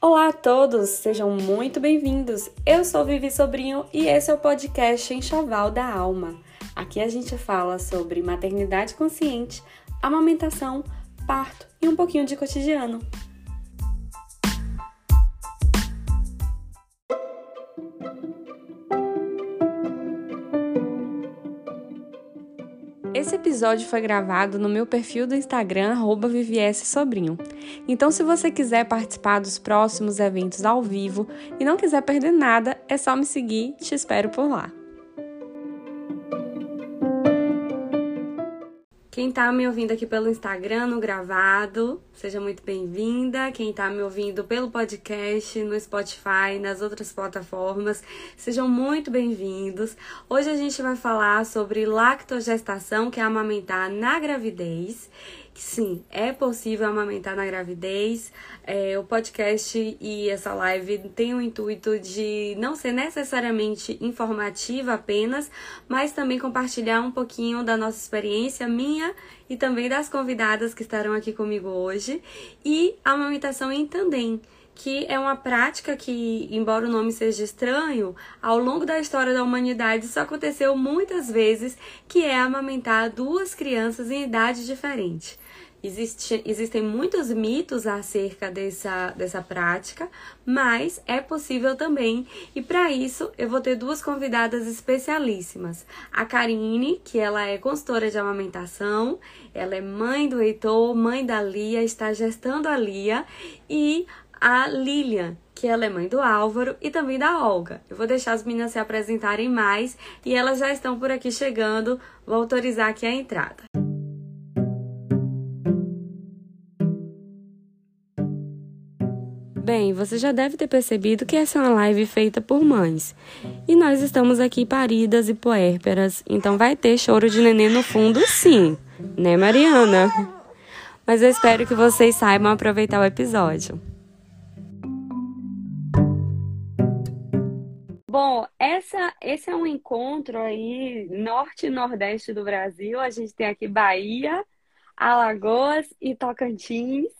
Olá a todos, sejam muito bem-vindos. Eu sou Vivi Sobrinho e esse é o podcast Enxoval da Alma. Aqui a gente fala sobre maternidade consciente, amamentação, parto e um pouquinho de cotidiano. Episódio foi gravado no meu perfil do Instagram, @vvssobrinho. Então, se você quiser participar dos próximos eventos ao vivo e não quiser perder nada, é só me seguir, te espero por lá. Quem está me ouvindo aqui pelo Instagram, no gravado, seja muito bem-vinda. Quem está me ouvindo pelo podcast, no Spotify, nas outras plataformas, sejam muito bem-vindos. Hoje a gente vai falar sobre lactogestação, que é amamentar na gravidez sim, é possível amamentar na gravidez. É, o podcast e essa live tem o intuito de não ser necessariamente informativa apenas, mas também compartilhar um pouquinho da nossa experiência, minha e também das convidadas que estarão aqui comigo hoje. E a amamentação em tandem que é uma prática que, embora o nome seja estranho, ao longo da história da humanidade isso aconteceu muitas vezes, que é amamentar duas crianças em idade diferente. Existe, existem muitos mitos acerca dessa, dessa prática, mas é possível também. E para isso eu vou ter duas convidadas especialíssimas. A Karine, que ela é consultora de amamentação, ela é mãe do Heitor, mãe da Lia, está gestando a Lia, e a Lilian, que ela é mãe do Álvaro e também da Olga. Eu vou deixar as meninas se apresentarem mais e elas já estão por aqui chegando. Vou autorizar aqui a entrada. Bem, você já deve ter percebido que essa é uma live feita por mães. E nós estamos aqui paridas e puérperas, então vai ter choro de neném no fundo, sim, né, Mariana? Mas eu espero que vocês saibam aproveitar o episódio. Bom, essa, esse é um encontro aí norte e nordeste do Brasil. A gente tem aqui Bahia, Alagoas e Tocantins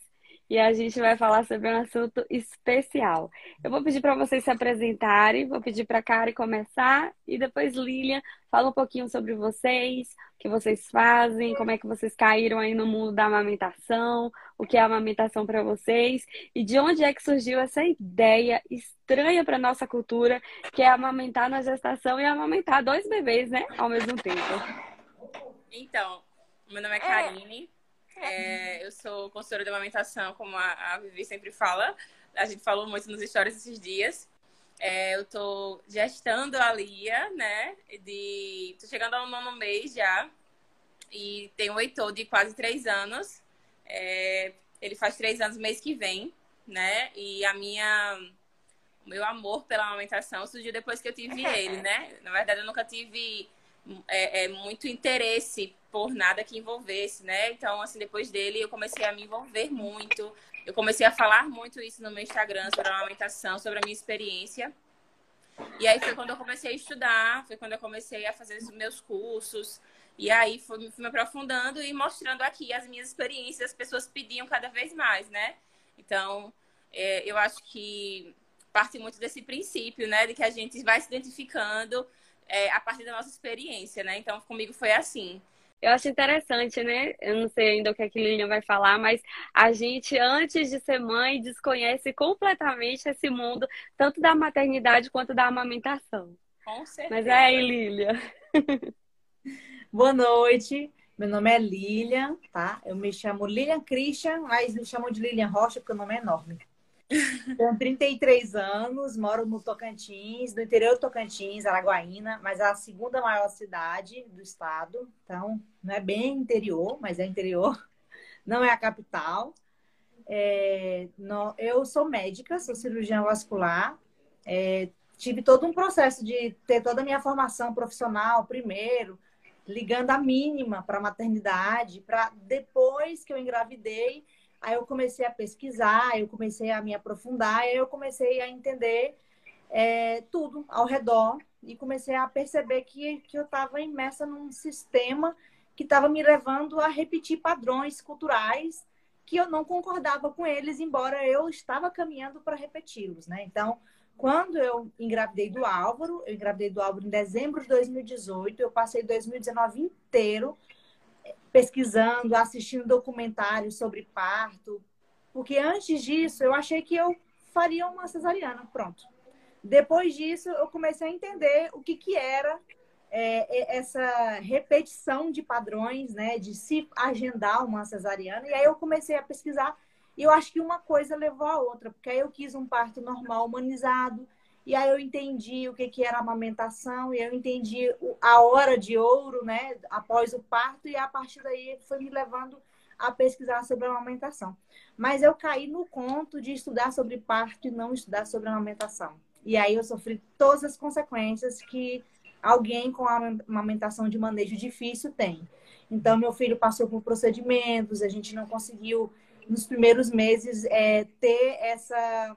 e a gente vai falar sobre um assunto especial. Eu vou pedir para vocês se apresentarem, vou pedir para a Kari começar e depois Lilian fala um pouquinho sobre vocês, o que vocês fazem, como é que vocês caíram aí no mundo da amamentação, o que é amamentação para vocês e de onde é que surgiu essa ideia estranha para nossa cultura, que é amamentar na gestação e amamentar dois bebês, né, ao mesmo tempo. Então, meu nome é Karine. É, eu sou consultora de amamentação, como a, a Vivi sempre fala. A gente falou muito nos stories esses dias. É, eu tô gestando a Lia, né? De, tô chegando ao nono mês já. E tenho um Heitor de quase três anos. É, ele faz três anos mês que vem, né? E a minha... O meu amor pela amamentação surgiu depois que eu tive ele, né? Na verdade, eu nunca tive é, é, muito interesse por nada que envolvesse, né? Então, assim, depois dele eu comecei a me envolver muito. Eu comecei a falar muito isso no meu Instagram sobre a amamentação, sobre a minha experiência. E aí foi quando eu comecei a estudar, foi quando eu comecei a fazer os meus cursos. E aí fui, fui me aprofundando e mostrando aqui as minhas experiências. As pessoas pediam cada vez mais, né? Então, é, eu acho que parte muito desse princípio, né? De que a gente vai se identificando é, a partir da nossa experiência, né? Então, comigo foi assim. Eu acho interessante, né? Eu não sei ainda o que a Lilian vai falar, mas a gente, antes de ser mãe, desconhece completamente esse mundo, tanto da maternidade quanto da amamentação. Com certeza. Mas é aí, Lilian. Boa noite. Meu nome é Lilian, tá? Eu me chamo Lilian Christian, mas me chamam de Lilian Rocha porque o nome é enorme. Tenho 33 anos, moro no Tocantins, no interior do Tocantins, Araguaína, mas é a segunda maior cidade do estado. Então, não é bem interior, mas é interior. Não é a capital. É, eu sou médica, sou cirurgiã vascular. É, tive todo um processo de ter toda a minha formação profissional primeiro, ligando a mínima para a maternidade, para depois que eu engravidei Aí eu comecei a pesquisar, eu comecei a me aprofundar, aí eu comecei a entender é, tudo ao redor e comecei a perceber que, que eu estava imersa num sistema que estava me levando a repetir padrões culturais que eu não concordava com eles, embora eu estava caminhando para repeti-los, né? Então, quando eu engravidei do Álvaro, eu engravidei do Álvaro em dezembro de 2018, eu passei 2019 inteiro pesquisando, assistindo documentários sobre parto, porque antes disso eu achei que eu faria uma cesariana, pronto. Depois disso, eu comecei a entender o que, que era é, essa repetição de padrões, né, de se agendar uma cesariana. E aí eu comecei a pesquisar e eu acho que uma coisa levou a outra, porque aí eu quis um parto normal humanizado, e aí eu entendi o que, que era amamentação, e eu entendi a hora de ouro, né, após o parto, e a partir daí foi me levando a pesquisar sobre a amamentação. Mas eu caí no conto de estudar sobre parto e não estudar sobre amamentação. E aí eu sofri todas as consequências que alguém com a amamentação de manejo difícil tem. Então, meu filho passou por procedimentos, a gente não conseguiu, nos primeiros meses, é, ter essa,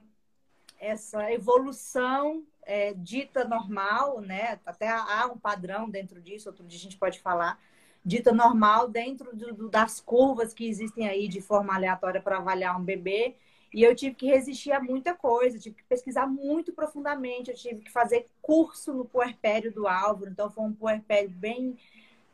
essa evolução é, dita normal, né? Até há um padrão dentro disso, outro dia a gente pode falar, dita normal dentro do, do, das curvas que existem aí de forma aleatória para avaliar um bebê. E eu tive que resistir a muita coisa, tive que pesquisar muito profundamente, eu tive que fazer curso no puerpério do Álvaro, então foi um puerpério bem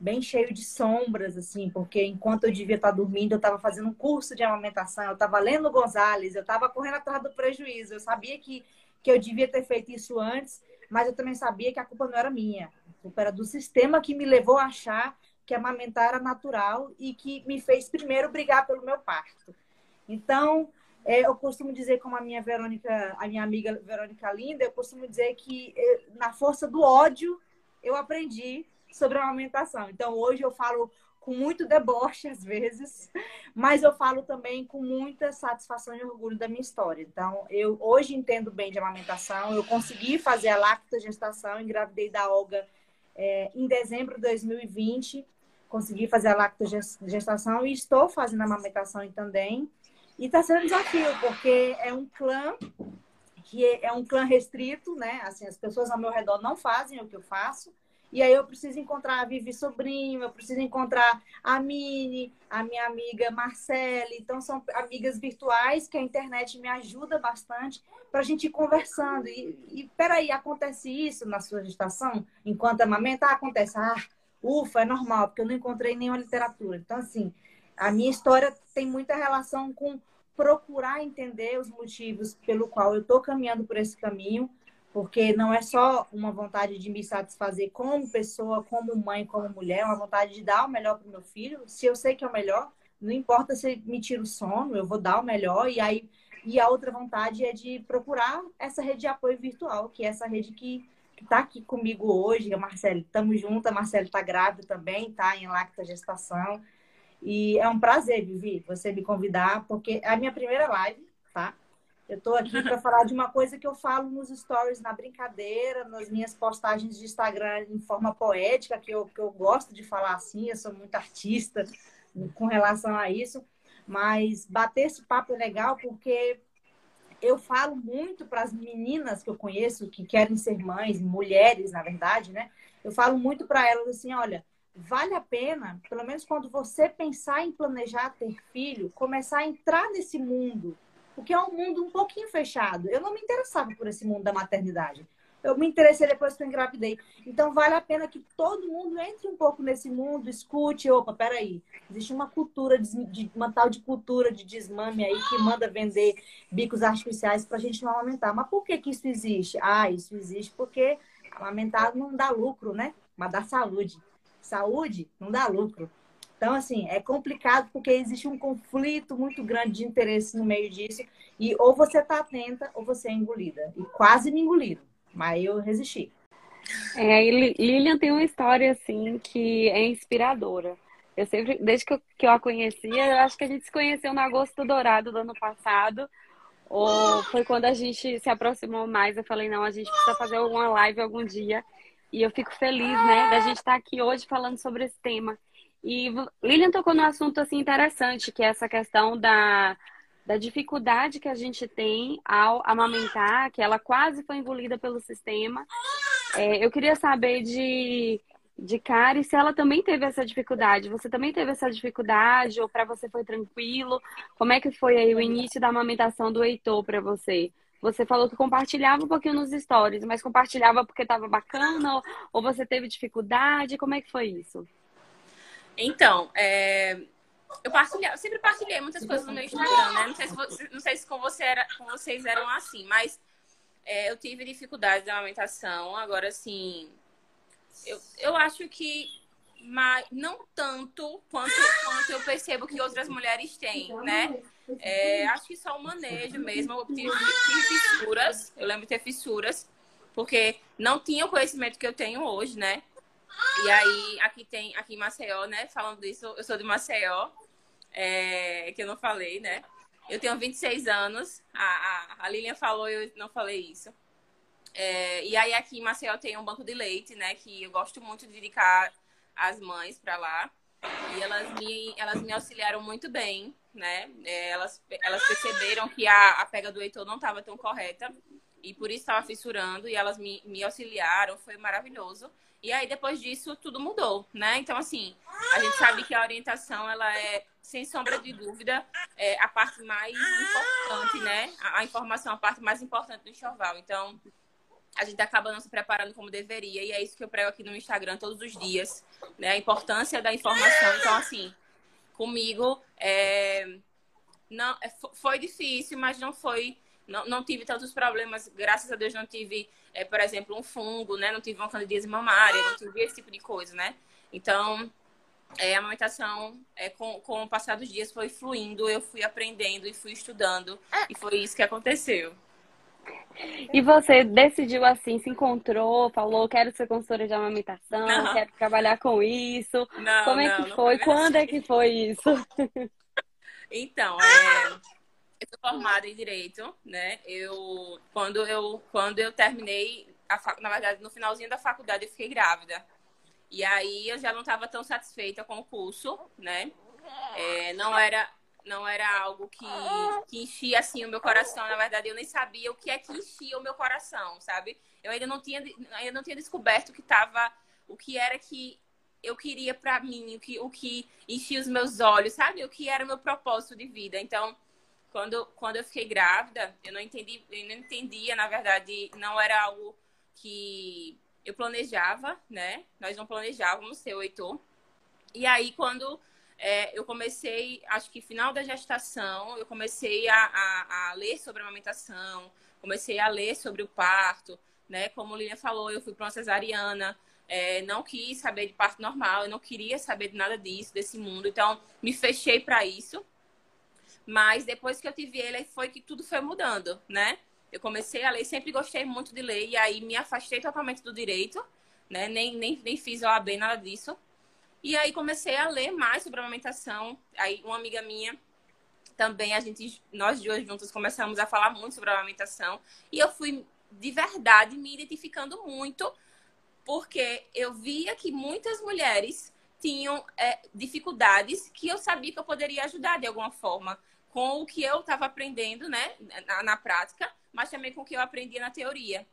bem cheio de sombras, assim, porque enquanto eu devia estar dormindo, eu estava fazendo um curso de amamentação, eu estava lendo Gonzalez, eu estava correndo atrás do prejuízo, eu sabia que, que eu devia ter feito isso antes, mas eu também sabia que a culpa não era minha, a culpa era do sistema que me levou a achar que amamentar era natural e que me fez primeiro brigar pelo meu parto. Então, é, eu costumo dizer, como a minha Verônica, a minha amiga Verônica Linda, eu costumo dizer que é, na força do ódio eu aprendi sobre a amamentação. Então, hoje eu falo com muito deboche às vezes, mas eu falo também com muita satisfação e orgulho da minha história. Então, eu hoje entendo bem de amamentação, eu consegui fazer a lactogestação, engravidei da Olga é, em dezembro de 2020, consegui fazer a lactogestação e estou fazendo a amamentação também. E está sendo um desafio, porque é um clã que é um clã restrito, né? Assim, as pessoas ao meu redor não fazem o que eu faço. E aí eu preciso encontrar a Vivi Sobrinho, eu preciso encontrar a Mini, a minha amiga Marcele. Então, são amigas virtuais que a internet me ajuda bastante para a gente ir conversando. E, e peraí, acontece isso na sua gestação? Enquanto amamenta? Ah, acontece. Ah, ufa, é normal, porque eu não encontrei nenhuma literatura. Então, assim, a minha história tem muita relação com procurar entender os motivos pelo qual eu estou caminhando por esse caminho, porque não é só uma vontade de me satisfazer como pessoa, como mãe, como mulher, é uma vontade de dar o melhor para o meu filho. Se eu sei que é o melhor, não importa se me tira o sono, eu vou dar o melhor. E aí, e a outra vontade é de procurar essa rede de apoio virtual, que é essa rede que está aqui comigo hoje, a Marcele. Estamos juntas, a Marcele está grávida também, está em lacta gestação. E é um prazer, Vivi, você me convidar, porque é a minha primeira live, tá? Eu estou aqui para falar de uma coisa que eu falo nos stories, na brincadeira, nas minhas postagens de Instagram em forma poética, que eu, que eu gosto de falar assim, eu sou muito artista com relação a isso. Mas bater esse papo é legal porque eu falo muito para as meninas que eu conheço que querem ser mães, mulheres, na verdade, né? Eu falo muito para elas assim: olha, vale a pena, pelo menos quando você pensar em planejar ter filho, começar a entrar nesse mundo, porque é um mundo um pouquinho fechado. Eu não me interessava por esse mundo da maternidade. Eu me interessei depois que eu engravidei. Então, vale a pena que todo mundo entre um pouco nesse mundo, escute. Opa, peraí. Existe uma cultura, de, uma tal de cultura de desmame aí que manda vender bicos artificiais para a gente não aumentar. Mas por que, que isso existe? Ah, isso existe porque aumentar não dá lucro, né? Mas dá saúde saúde, não dá lucro. Então, assim, é complicado porque existe um conflito muito grande de interesse no meio disso. E ou você está atenta ou você é engolida. E quase me engoliram, mas eu resisti. É, Lilian tem uma história, assim, que é inspiradora. Eu sempre, desde que eu, que eu a conhecia, eu acho que a gente se conheceu no Agosto Dourado do ano passado. Ou foi quando a gente se aproximou mais. Eu falei, não, a gente precisa fazer uma live algum dia. E eu fico feliz, né, da gente estar aqui hoje falando sobre esse tema. E Lilian tocou num assunto assim interessante, que é essa questão da, da dificuldade que a gente tem ao amamentar, que ela quase foi engolida pelo sistema. É, eu queria saber de, de e se ela também teve essa dificuldade. Você também teve essa dificuldade ou para você foi tranquilo? Como é que foi aí o início da amamentação do Heitor para você? Você falou que compartilhava um pouquinho nos stories, mas compartilhava porque estava bacana ou você teve dificuldade? Como é que foi isso? Então, é, eu, eu sempre partilhei muitas coisas no meu Instagram, né? Não sei se, você, não sei se com, você era, com vocês eram assim, mas é, eu tive dificuldade na amamentação. Agora, assim, eu, eu acho que mas não tanto quanto, quanto eu percebo que outras mulheres têm, né? É, acho que só o manejo mesmo. Eu tive, tive fissuras, eu lembro de ter fissuras, porque não tinha o conhecimento que eu tenho hoje, né? E aí, aqui tem, aqui em Maceió, né? Falando disso, eu sou de Maceió, é, que eu não falei, né? Eu tenho 26 anos, a, a, a Lilian falou, eu não falei isso. É, e aí, aqui em Maceió tem um banco de leite, né? Que eu gosto muito de dedicar as mães para lá. E elas me, elas me auxiliaram muito bem, né? É, elas, elas perceberam que a, a pega do Heitor não estava tão correta e por isso estava fissurando e elas me, me auxiliaram, foi maravilhoso. E aí depois disso tudo mudou, né? Então assim, a gente sabe que a orientação ela é sem sombra de dúvida é a parte mais importante, né? A, a informação a parte mais importante do enxoval. Então a gente acaba não se preparando como deveria e é isso que eu prego aqui no Instagram todos os dias, né? A importância da informação. Então assim, comigo é, não é, foi difícil, mas não foi não, não tive tantos problemas, graças a Deus não tive, é, por exemplo, um fungo, né? Não tive uma candidíase mamária, não tive esse tipo de coisa, né? Então, é, a amamentação, é, com, com o passar dos dias, foi fluindo, eu fui aprendendo e fui estudando, e foi isso que aconteceu. E você decidiu assim, se encontrou, falou, quero ser consultora de amamentação, não. quero trabalhar com isso. Não, Como é não, que foi? Quando assim. é que foi isso? Então, é, eu sou formada em direito, né? Eu quando eu quando eu terminei a, na verdade no finalzinho da faculdade eu fiquei grávida. E aí eu já não estava tão satisfeita com o curso, né? É, não era não era algo que, que enchia assim o meu coração. Na verdade, eu nem sabia o que é que enchia o meu coração, sabe? Eu ainda não tinha ainda não tinha descoberto que tava o que era que eu queria para mim, o que o que enchia os meus olhos, sabe? O que era o meu propósito de vida. Então, quando, quando eu fiquei grávida, eu não entendi, eu não entendia, na verdade, não era algo que eu planejava, né? Nós não planejávamos ser o Heitor. E aí, quando é, eu comecei, acho que final da gestação, eu comecei a, a, a, ler sobre a amamentação, comecei a ler sobre o parto, né? Como Lilian falou, eu fui para uma cesariana, é, não quis saber de parto normal, eu não queria saber de nada disso, desse mundo. Então, me fechei para isso. Mas depois que eu tive ele, foi que tudo foi mudando, né? Eu comecei a ler, sempre gostei muito de ler, e aí me afastei totalmente do direito, né? Nem, nem, nem fiz OAB, nada disso. E aí comecei a ler mais sobre amamentação. Aí uma amiga minha também, a gente, nós duas juntas começamos a falar muito sobre amamentação. E eu fui, de verdade, me identificando muito, porque eu via que muitas mulheres tinham é, dificuldades que eu sabia que eu poderia ajudar de alguma forma com o que eu estava aprendendo, né, na, na, prática, mas também com o que eu aprendia na teoria.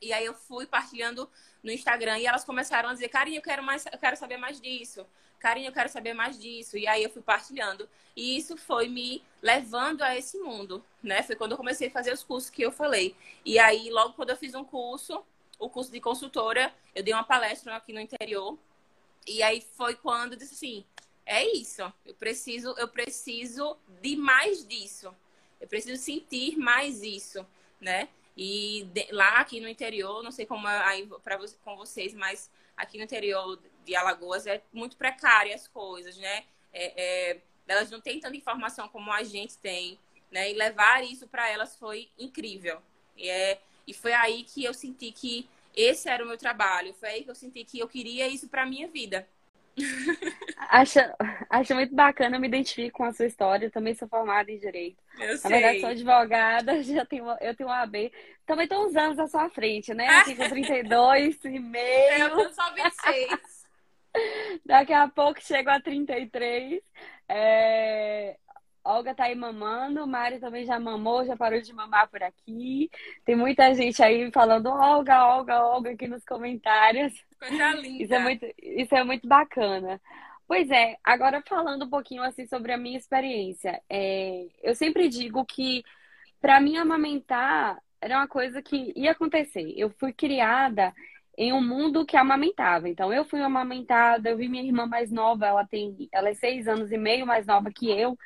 E aí eu fui partilhando no Instagram e elas começaram a dizer, Carinha, eu quero mais, eu quero saber mais disso. Carinha, eu quero saber mais disso. E aí eu fui partilhando. E isso foi me levando a esse mundo, né? Foi quando eu comecei a fazer os cursos que eu falei. E aí, logo quando eu fiz um curso, o curso de consultora, eu dei uma palestra aqui no interior. E aí foi quando eu disse assim, é isso. Eu preciso, eu preciso de mais disso. Eu preciso sentir mais isso, né? E de, lá aqui no interior, não sei como é aí para com vocês, mas aqui no interior de Alagoas é muito precária as coisas, né? É, é, elas não têm tanta informação como a gente tem, né? E levar isso para elas foi incrível. E, é, e foi aí que eu senti que esse era o meu trabalho. Foi aí que eu senti que eu queria isso para minha vida. Acho, acho muito bacana, eu me identifico com a sua história. Eu também sou formada em Direito. Eu Na sei. verdade, sou advogada, já tenho, eu tenho uma AB. Também estou uns anos à sua frente, né? Aqui com 32 e meio. Eu só 26. Daqui a pouco chego a 33. É... Olga tá aí mamando, Mari também já mamou, já parou de mamar por aqui. Tem muita gente aí falando Olga, Olga, Olga aqui nos comentários. Coisa linda. Isso é muito, isso é muito bacana. Pois é, agora falando um pouquinho assim sobre a minha experiência, é, eu sempre digo que para mim amamentar era uma coisa que ia acontecer. Eu fui criada em um mundo que amamentava. Então eu fui amamentada, eu vi minha irmã mais nova, ela tem, ela é seis anos e meio mais nova que eu.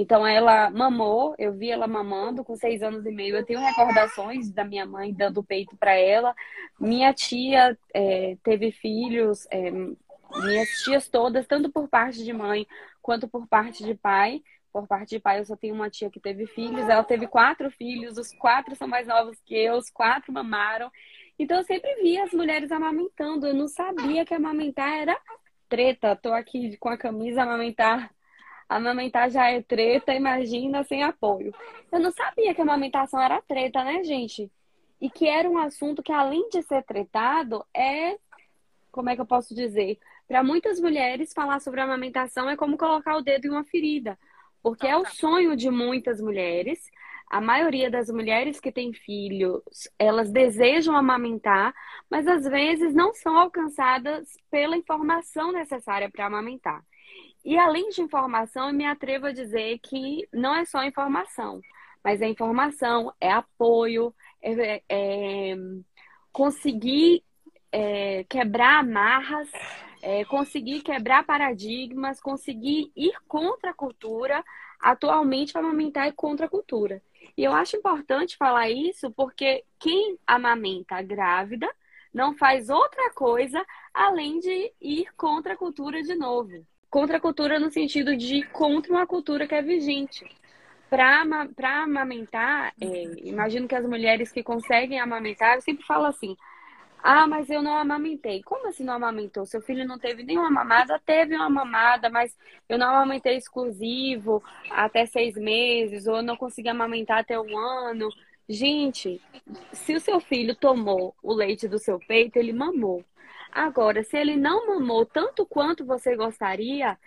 Então ela mamou, eu vi ela mamando com seis anos e meio. Eu tenho recordações da minha mãe dando peito para ela. Minha tia é, teve filhos, é, minhas tias todas, tanto por parte de mãe quanto por parte de pai. Por parte de pai, eu só tenho uma tia que teve filhos. Ela teve quatro filhos, os quatro são mais novos que eu, os quatro mamaram. Então eu sempre via as mulheres amamentando. Eu não sabia que amamentar era treta. Tô aqui com a camisa amamentar Amamentar já é treta, imagina sem apoio. Eu não sabia que a amamentação era treta, né, gente? E que era um assunto que, além de ser tretado, é. Como é que eu posso dizer? Para muitas mulheres, falar sobre amamentação é como colocar o dedo em uma ferida. Porque é o sonho de muitas mulheres. A maioria das mulheres que têm filhos, elas desejam amamentar, mas às vezes não são alcançadas pela informação necessária para amamentar. E além de informação, eu me atrevo a dizer que não é só informação, mas é informação, é apoio, é, é conseguir é, quebrar amarras, é, conseguir quebrar paradigmas, conseguir ir contra a cultura. Atualmente, amamentar é contra a cultura. E eu acho importante falar isso porque quem amamenta grávida não faz outra coisa além de ir contra a cultura de novo contra a cultura no sentido de contra uma cultura que é vigente. Para amamentar, é, imagino que as mulheres que conseguem amamentar, eu sempre falo assim: ah, mas eu não amamentei. Como assim não amamentou? Seu filho não teve nenhuma mamada? Teve uma mamada, mas eu não amamentei exclusivo até seis meses, ou não consegui amamentar até um ano. Gente, se o seu filho tomou o leite do seu peito, ele mamou. Agora, se ele não mamou tanto quanto você gostaria,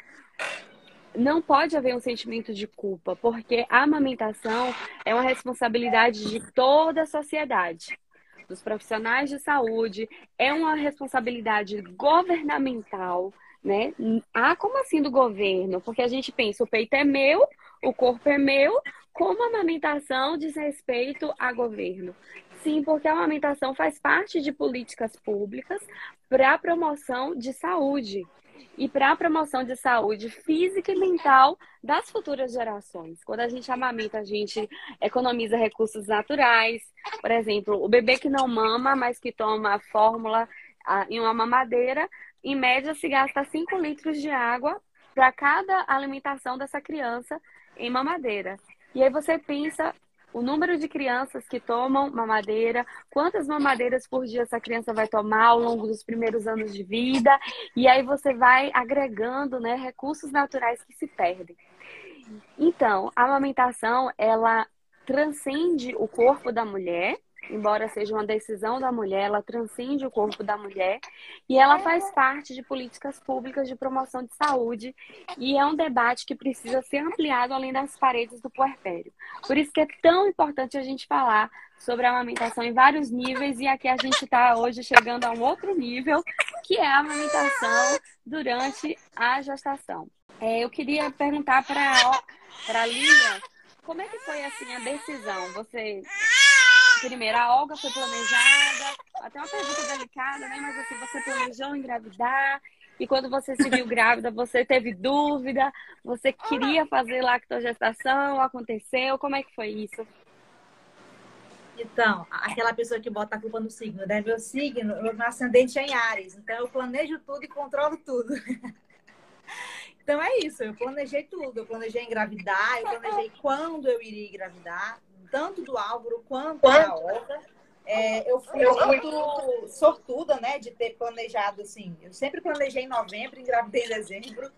não pode haver um sentimento de culpa, porque a amamentação é uma responsabilidade de toda a sociedade, dos profissionais de saúde, é uma responsabilidade governamental, né? Ah, como assim do governo? Porque a gente pensa, o peito é meu, o corpo é meu, como a amamentação diz respeito a governo? Sim, porque a amamentação faz parte de políticas públicas para a promoção de saúde e para a promoção de saúde física e mental das futuras gerações. Quando a gente amamenta, a gente economiza recursos naturais. Por exemplo, o bebê que não mama, mas que toma a fórmula em uma mamadeira, em média se gasta 5 litros de água para cada alimentação dessa criança em mamadeira. E aí você pensa o número de crianças que tomam mamadeira, quantas mamadeiras por dia essa criança vai tomar ao longo dos primeiros anos de vida, e aí você vai agregando né, recursos naturais que se perdem. Então, a amamentação, ela transcende o corpo da mulher, embora seja uma decisão da mulher, ela transcende o corpo da mulher e ela faz parte de políticas públicas de promoção de saúde e é um debate que precisa ser ampliado além das paredes do puerpério. Por isso que é tão importante a gente falar sobre a amamentação em vários níveis e aqui a gente está hoje chegando a um outro nível, que é a amamentação durante a gestação. É, eu queria perguntar para a Lívia, como é que foi assim a decisão? Você primeiro, a Olga foi planejada, até uma pergunta delicada, né? Mas assim, você planejou engravidar, e quando você se viu grávida, você teve dúvida, você queria fazer lactogestação, aconteceu, como é que foi isso? Então, aquela pessoa que bota a culpa no signo, né? Meu signo, meu ascendente é em Ares, então eu planejo tudo e controlo tudo. então é isso, eu planejei tudo, eu planejei engravidar, eu planejei quando eu iria engravidar, tanto do Álvaro quanto, da Olga. É, eu fui muito sortuda, né, de ter planejado assim. Eu sempre planejei em novembro, engravidei em dezembro.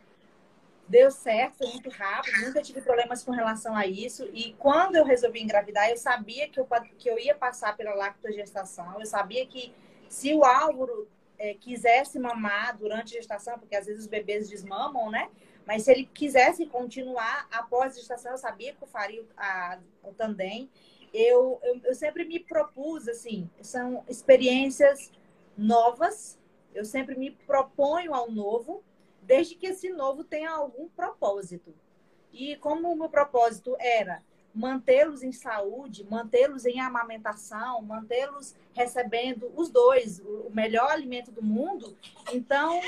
Deu certo, foi muito rápido, nunca tive problemas com relação a isso. E quando eu resolvi engravidar, eu sabia que eu, que eu ia passar pela lactogestação. Eu sabia que se o Álvaro é, quisesse mamar durante a gestação, porque às vezes os bebês desmamam, né? Mas se ele quisesse continuar após a gestação, eu sabia que eu faria a, o tandem. Eu, eu, eu sempre me propus, assim, são experiências novas, Eu sempre me proponho ao novo, desde que esse novo tenha algum propósito. E como o meu propósito era mantê-los em saúde, mantê-los em amamentação, mantê-los recebendo os dois, o melhor alimento do mundo. Então,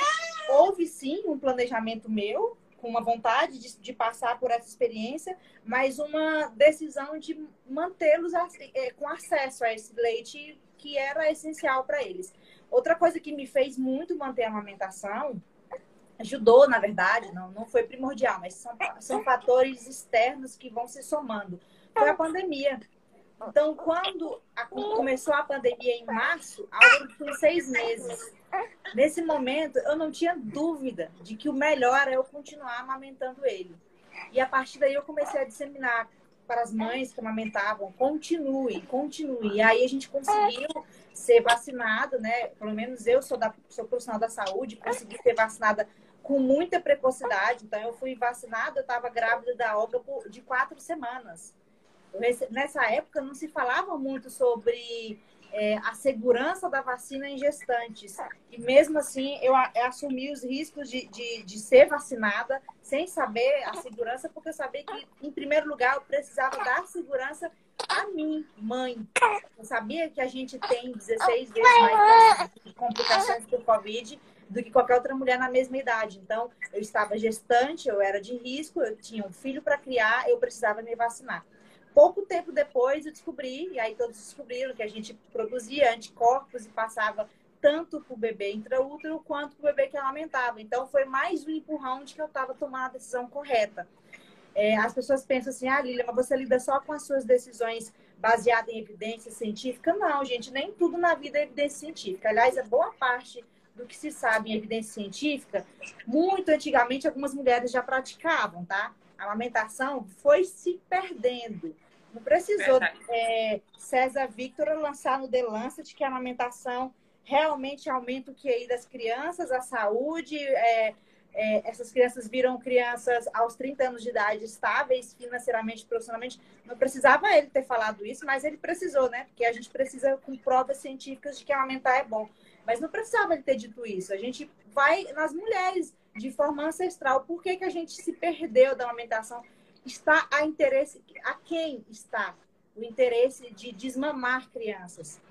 houve sim um planejamento meu, com uma vontade de, de passar por essa experiência, mas uma decisão de mantê-los é, com acesso a esse leite que era essencial para eles. Outra coisa que me fez muito manter a amamentação ajudou, na verdade, não, não foi primordial, mas são, são fatores externos que vão se somando. Foi a pandemia. Então, quando a, começou a pandemia em março, foi seis meses. Nesse momento, eu não tinha dúvida de que o melhor é eu continuar amamentando ele. E a partir daí eu comecei a disseminar para as mães que amamentavam, continue, continue. E aí a gente conseguiu ser vacinado, né? Pelo menos eu sou, da, sou profissional da saúde, consegui ser vacinada com muita precocidade. Então, eu fui vacinada, eu estava grávida da Olga de quatro semanas. Nessa época, não se falava muito sobre é, a segurança da vacina em gestantes. E mesmo assim, eu, eu assumi os riscos de, de, de, ser vacinada sem saber a segurança, porque eu sabia que, em primeiro lugar, eu precisava dar segurança a mim, mãe. Eu sabia que a gente tem 16 vezes mais complicações por Covid do que qualquer outra mulher na mesma idade. Então, eu estava gestante, eu era de risco, eu tinha um filho para criar, eu precisava me vacinar. Pouco tempo depois eu descobri, e aí todos descobriram que a gente produzia anticorpos e passava tanto para o bebê intraútero quanto para o bebê que amamentava. Então, foi mais um empurrão de que eu estava tomando a decisão correta. É, as pessoas pensam assim, ah, Lilia, mas você lida só com as suas decisões baseadas em evidência científica? Não, gente, nem tudo na vida é evidência científica. Aliás, a boa parte do que se sabe em evidência científica, muito antigamente algumas mulheres já praticavam, tá? A amamentação foi se perdendo. Não precisou é, César Victor lançar no The Lancet que a amamentação realmente aumenta o QI das crianças, a saúde, é, é, essas crianças viram crianças aos 30 anos de idade estáveis financeiramente, profissionalmente. Não precisava ele ter falado isso, mas ele precisou, né? Porque a gente precisa com provas científicas de que amamentar é bom. Mas não precisava ele ter dito isso. A gente vai nas mulheres de forma ancestral. Por que, que a gente se perdeu da amamentação? Está a interesse. A quem está o interesse de desmamar crianças?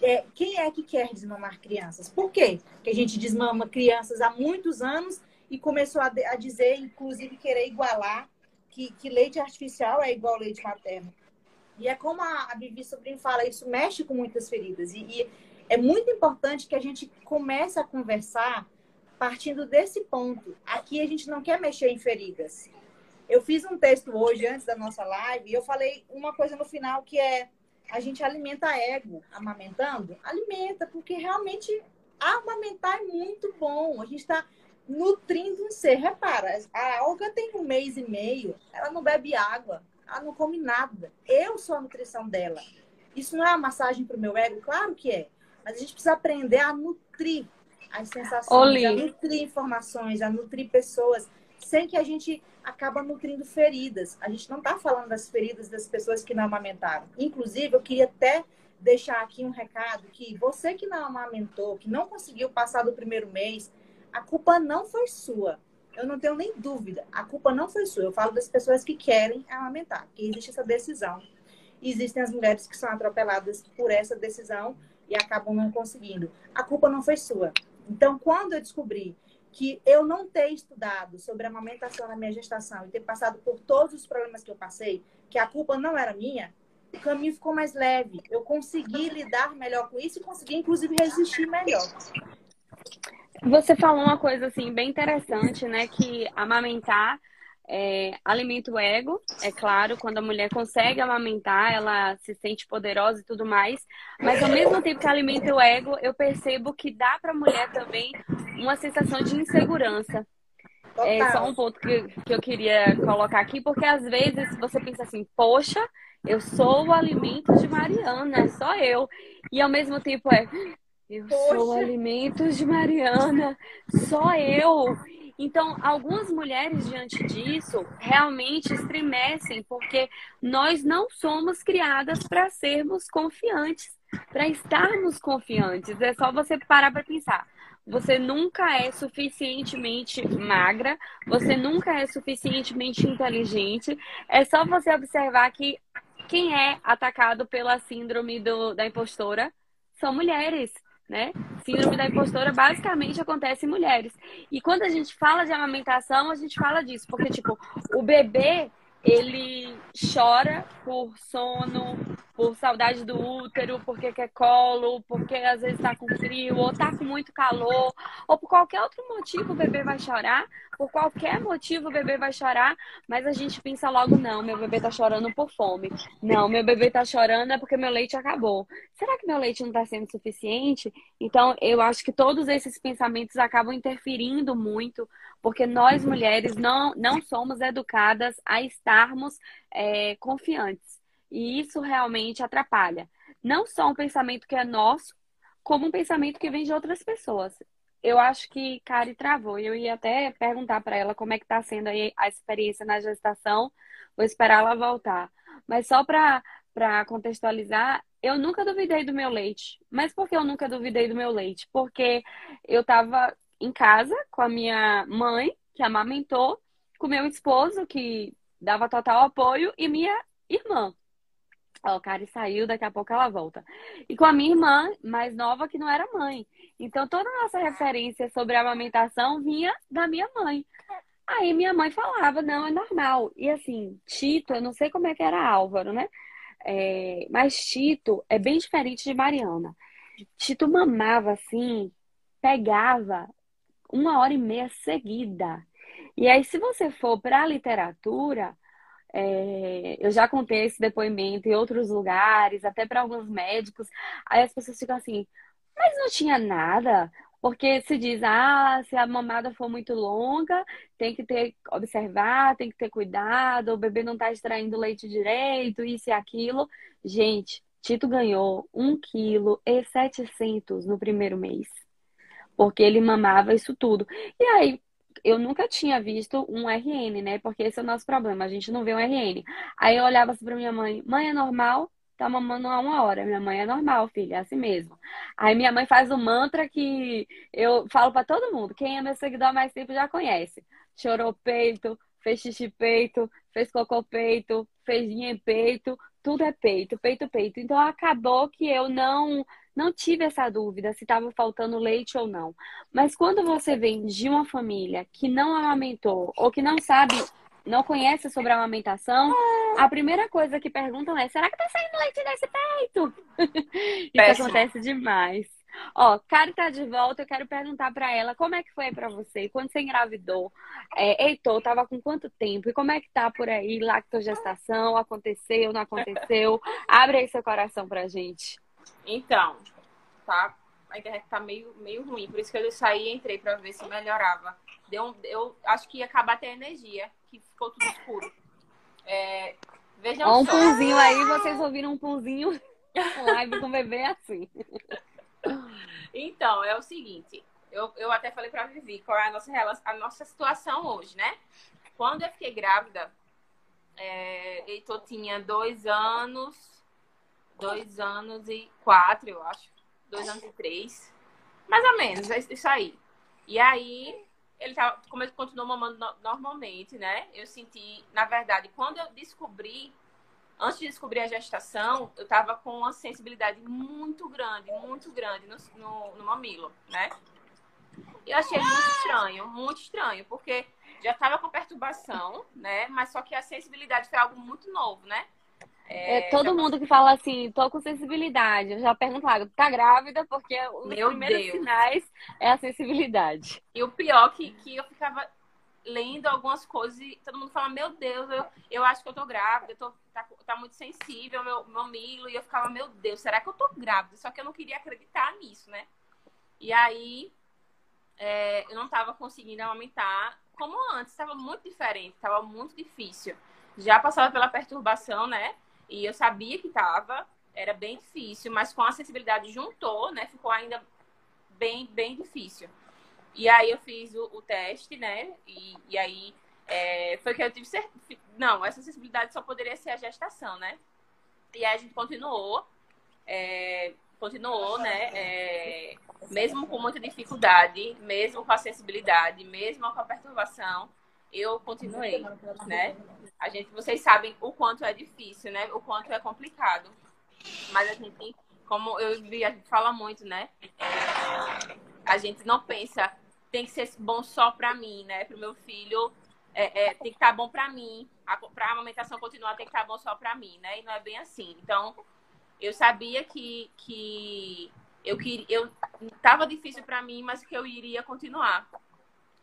É, quem é que quer desmamar crianças? Por quê? Que a gente desmama crianças há muitos anos e começou a, a dizer, inclusive, querer igualar que, que, leite artificial é igual leite materno. E é como a, a Vivi Sobrinho fala, isso mexe com muitas feridas. E, e é muito importante que a gente comece a conversar partindo desse ponto. Aqui a gente não quer mexer em feridas. Eu fiz um texto hoje, antes da nossa live, e eu falei uma coisa no final que é a gente alimenta ego amamentando? Alimenta, porque realmente amamentar é muito bom. A gente está nutrindo um ser. Repara, a Olga tem um mês e meio, ela não bebe água, ela não come nada. Eu sou a nutrição dela. Isso não é uma massagem para o meu ego? Claro que é. Mas a gente precisa aprender a nutrir as sensações, a nutrir informações, a nutrir pessoas, sem que a gente acaba nutrindo feridas. A gente não está falando das feridas das pessoas que não amamentaram. Inclusive, eu queria até deixar aqui um recado que você que não amamentou, que não conseguiu passar do primeiro mês, a culpa não foi sua. Eu não tenho nem dúvida. A culpa não foi sua. Eu falo das pessoas que querem amamentar, que existe essa decisão. Existem as mulheres que são atropeladas por essa decisão e acabam não conseguindo. A culpa não foi sua. Então, quando eu descobri que eu não ter estudado sobre amamentação na minha gestação e ter passado por todos os problemas que eu passei, que a culpa não era minha, o caminho ficou mais leve. Eu consegui lidar melhor com isso e consegui, inclusive, resistir melhor. Você falou uma coisa assim bem interessante, né? Que amamentar é, alimenta o ego, é claro, quando a mulher consegue amamentar, ela se sente poderosa e tudo mais. Mas ao mesmo tempo que alimenta o ego, eu percebo que dá para a mulher também uma sensação de insegurança. É só um ponto que, que eu queria colocar aqui, porque às vezes você pensa assim, poxa, eu sou o alimento de Mariana, é só eu. E ao mesmo tempo é, eu poxa. sou o alimento de Mariana, só eu. Então, algumas mulheres, diante disso, realmente estremecem, porque nós não somos criadas para sermos confiantes, para estarmos confiantes. É só você parar para pensar. você nunca é suficientemente magra, você nunca é suficientemente inteligente. É só você observar que quem é atacado pela síndrome do, da impostora são mulheres, né? Síndrome da impostora basicamente acontece em mulheres. E quando a gente fala de amamentação, a gente fala disso, porque tipo, o bebê ele chora por sono, por saudade do útero, porque quer colo, porque às vezes está com frio, ou está com muito calor, ou por qualquer outro motivo o bebê vai chorar, por qualquer motivo o bebê vai chorar, mas a gente pensa logo, não, meu bebê está chorando por fome. Não, meu bebê está chorando é porque meu leite acabou. Será que meu leite não está sendo suficiente? Então, eu acho que todos esses pensamentos acabam interferindo muito, porque nós mulheres não, não somos educadas a estarmos é, confiantes. E isso realmente atrapalha. Não só um pensamento que é nosso, como um pensamento que vem de outras pessoas. Eu acho que Kari travou. Eu ia até perguntar para ela como é que está sendo aí a experiência na gestação. Vou esperar ela voltar. Mas só para contextualizar, eu nunca duvidei do meu leite. Mas por que eu nunca duvidei do meu leite? Porque eu estava em casa com a minha mãe, que amamentou, com meu esposo, que dava total apoio, e minha irmã. Ó, o Kari saiu, daqui a pouco ela volta. E com a minha irmã mais nova, que não era mãe. Então, toda a nossa referência sobre a amamentação vinha da minha mãe. Aí minha mãe falava, não, é normal. E assim, Tito, eu não sei como é que era Álvaro, né? É, mas Tito é bem diferente de Mariana. Tito mamava assim, pegava uma hora e meia seguida. E aí, se você for para a literatura, é, eu já contei esse depoimento em outros lugares, até para alguns médicos. Aí as pessoas ficam assim, mas não tinha nada. Porque se diz, ah, se a mamada for muito longa, tem que ter, observar, tem que ter cuidado, o bebê não está extraindo leite direito, isso e aquilo. Gente, Tito ganhou 1 kg 700 no primeiro mês. Porque ele mamava isso tudo. E aí, eu nunca tinha visto um RN, né? Porque esse é o nosso problema, a gente não vê um RN. Aí eu olhava assim pra minha mãe, mãe, é normal? Tá mamando há uma hora. Minha mãe é normal, filha, é assim mesmo. Aí minha mãe faz o mantra que eu falo para todo mundo. Quem é meu seguidor há mais tempo já conhece. Chorou peito, fez xixi peito, fez cocô peito, fez em peito, tudo é peito, peito, peito. Então acabou que eu não não tive essa dúvida se estava faltando leite ou não. Mas quando você vem de uma família que não amamentou ou que não sabe, não conhece sobre a amamentação, a primeira coisa que perguntam é: será que tá saindo leite desse peito? Isso acontece demais. Ó, Kari tá de volta, eu quero perguntar para ela como é que foi para você, quando você engravidou, é, Heitor, tava com quanto tempo? E como é que tá por aí, lactogestação, aconteceu, não aconteceu? Abre aí seu coração pra gente. Então, tá? A internet tá meio, meio ruim, por isso que eu saí e entrei pra ver se melhorava. Deu um, eu acho que ia acabar até a energia, que ficou tudo escuro. É, vejam um só. punzinho aí, vocês ouviram um punzinho? Live com bebê assim. Então, é o seguinte. Eu, eu até falei pra Vivi qual é a nossa, a nossa situação hoje, né? Quando eu fiquei grávida, é, Heitor tinha dois anos dois anos e quatro, eu acho. Dois anos e três. Mais ou menos, é isso aí. E aí, ele tava, como ele continuou mamando no, normalmente, né? Eu senti, na verdade, quando eu descobri, antes de descobrir a gestação, eu tava com uma sensibilidade muito grande, muito grande no, no, no mamilo, né? Eu achei muito estranho, muito estranho, porque já tava com perturbação, né? Mas só que a sensibilidade foi algo muito novo, né? É, é, todo mundo que fala assim, tô com sensibilidade. Eu já pergunto lá, tá grávida? Porque os Meu primeiros Deus. sinais é a sensibilidade. E o pior que, que eu ficava lendo algumas coisas e todo mundo fala, meu Deus, eu, eu acho que eu tô grávida, eu tô, tá, tá muito sensível meu, meu milo. E eu ficava, meu Deus, será que eu tô grávida? Só que eu não queria acreditar nisso, né? E aí é, eu não tava conseguindo aumentar como antes, estava muito diferente, estava muito difícil. Já passava pela perturbação, né? E eu sabia que estava, era bem difícil, mas com a sensibilidade juntou, né? Ficou ainda bem, bem difícil. E aí eu fiz o, o teste, né? E, e aí é, foi que eu tive certeza. Não, essa sensibilidade só poderia ser a gestação, né? E aí a gente continuou. É, continuou, né? É, mesmo com muita dificuldade, mesmo com a sensibilidade, mesmo com a perturbação, eu continuei, né? A gente, vocês sabem o quanto é difícil, né? O quanto é complicado. Mas a gente, como eu vi, a gente fala muito, né? A gente não pensa, tem que ser bom só para mim, né? Para o meu filho, é, é, tem que estar tá bom para mim. Para a amamentação continuar, tem que estar tá bom só para mim, né? E não é bem assim. Então, eu sabia que, que eu queria, eu tava difícil para mim, mas que eu iria continuar.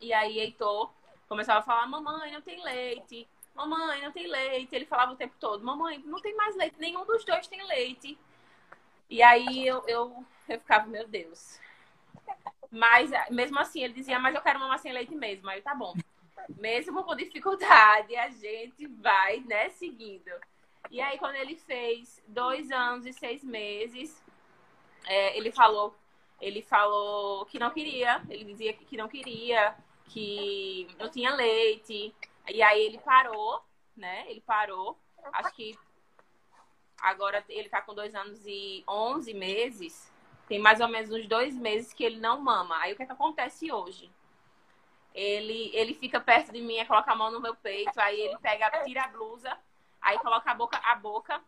E aí Heitor começava a falar: "Mamãe, não tem leite. Mamãe, não tem leite". Ele falava o tempo todo: "Mamãe, não tem mais leite. Nenhum dos dois tem leite". E aí eu, eu, eu ficava, meu Deus. Mas mesmo assim, ele dizia: "Mas eu quero mamar sem leite mesmo". Aí tá bom. Mesmo com dificuldade, a gente vai, né, seguindo. E aí, quando ele fez dois anos e seis meses, é, ele falou ele falou que não queria, ele dizia que não queria, que não tinha leite. E aí ele parou, né? Ele parou. Acho que agora ele tá com dois anos e onze meses. Tem mais ou menos uns dois meses que ele não mama. Aí o que, é que acontece hoje? Ele, ele fica perto de mim, coloca a mão no meu peito, aí ele pega, tira a blusa, aí coloca a boca, a boca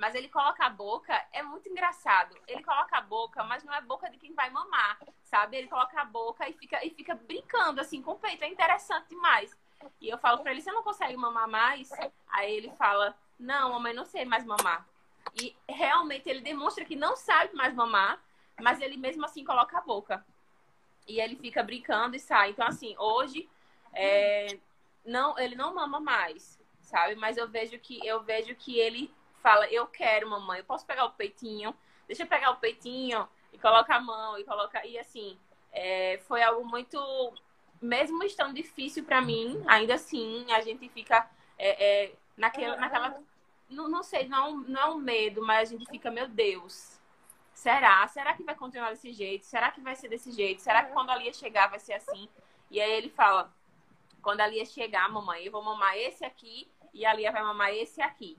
mas ele coloca a boca, é muito engraçado. Ele coloca a boca, mas não é boca de quem vai mamar, sabe? Ele coloca a boca e fica, e fica brincando assim com o peito. É interessante demais. E eu falo pra ele, você não consegue mamar mais? Aí ele fala, não, mamãe, não sei mais mamar. E realmente ele demonstra que não sabe mais mamar, mas ele mesmo assim coloca a boca. E ele fica brincando e sai. Então, assim, hoje é, não, ele não mama mais, sabe? Mas eu vejo que eu vejo que ele fala, eu quero, mamãe, eu posso pegar o peitinho, deixa eu pegar o peitinho e colocar a mão e colocar. E assim, é, foi algo muito. Mesmo estando difícil para mim, ainda assim, a gente fica é, é, naquela. naquela não, não sei, não, não é um medo, mas a gente fica, meu Deus, será? Será que vai continuar desse jeito? Será que vai ser desse jeito? Será que quando a Lia chegar vai ser assim? E aí ele fala, quando a Lia chegar, mamãe, eu vou mamar esse aqui e a Lia vai mamar esse aqui.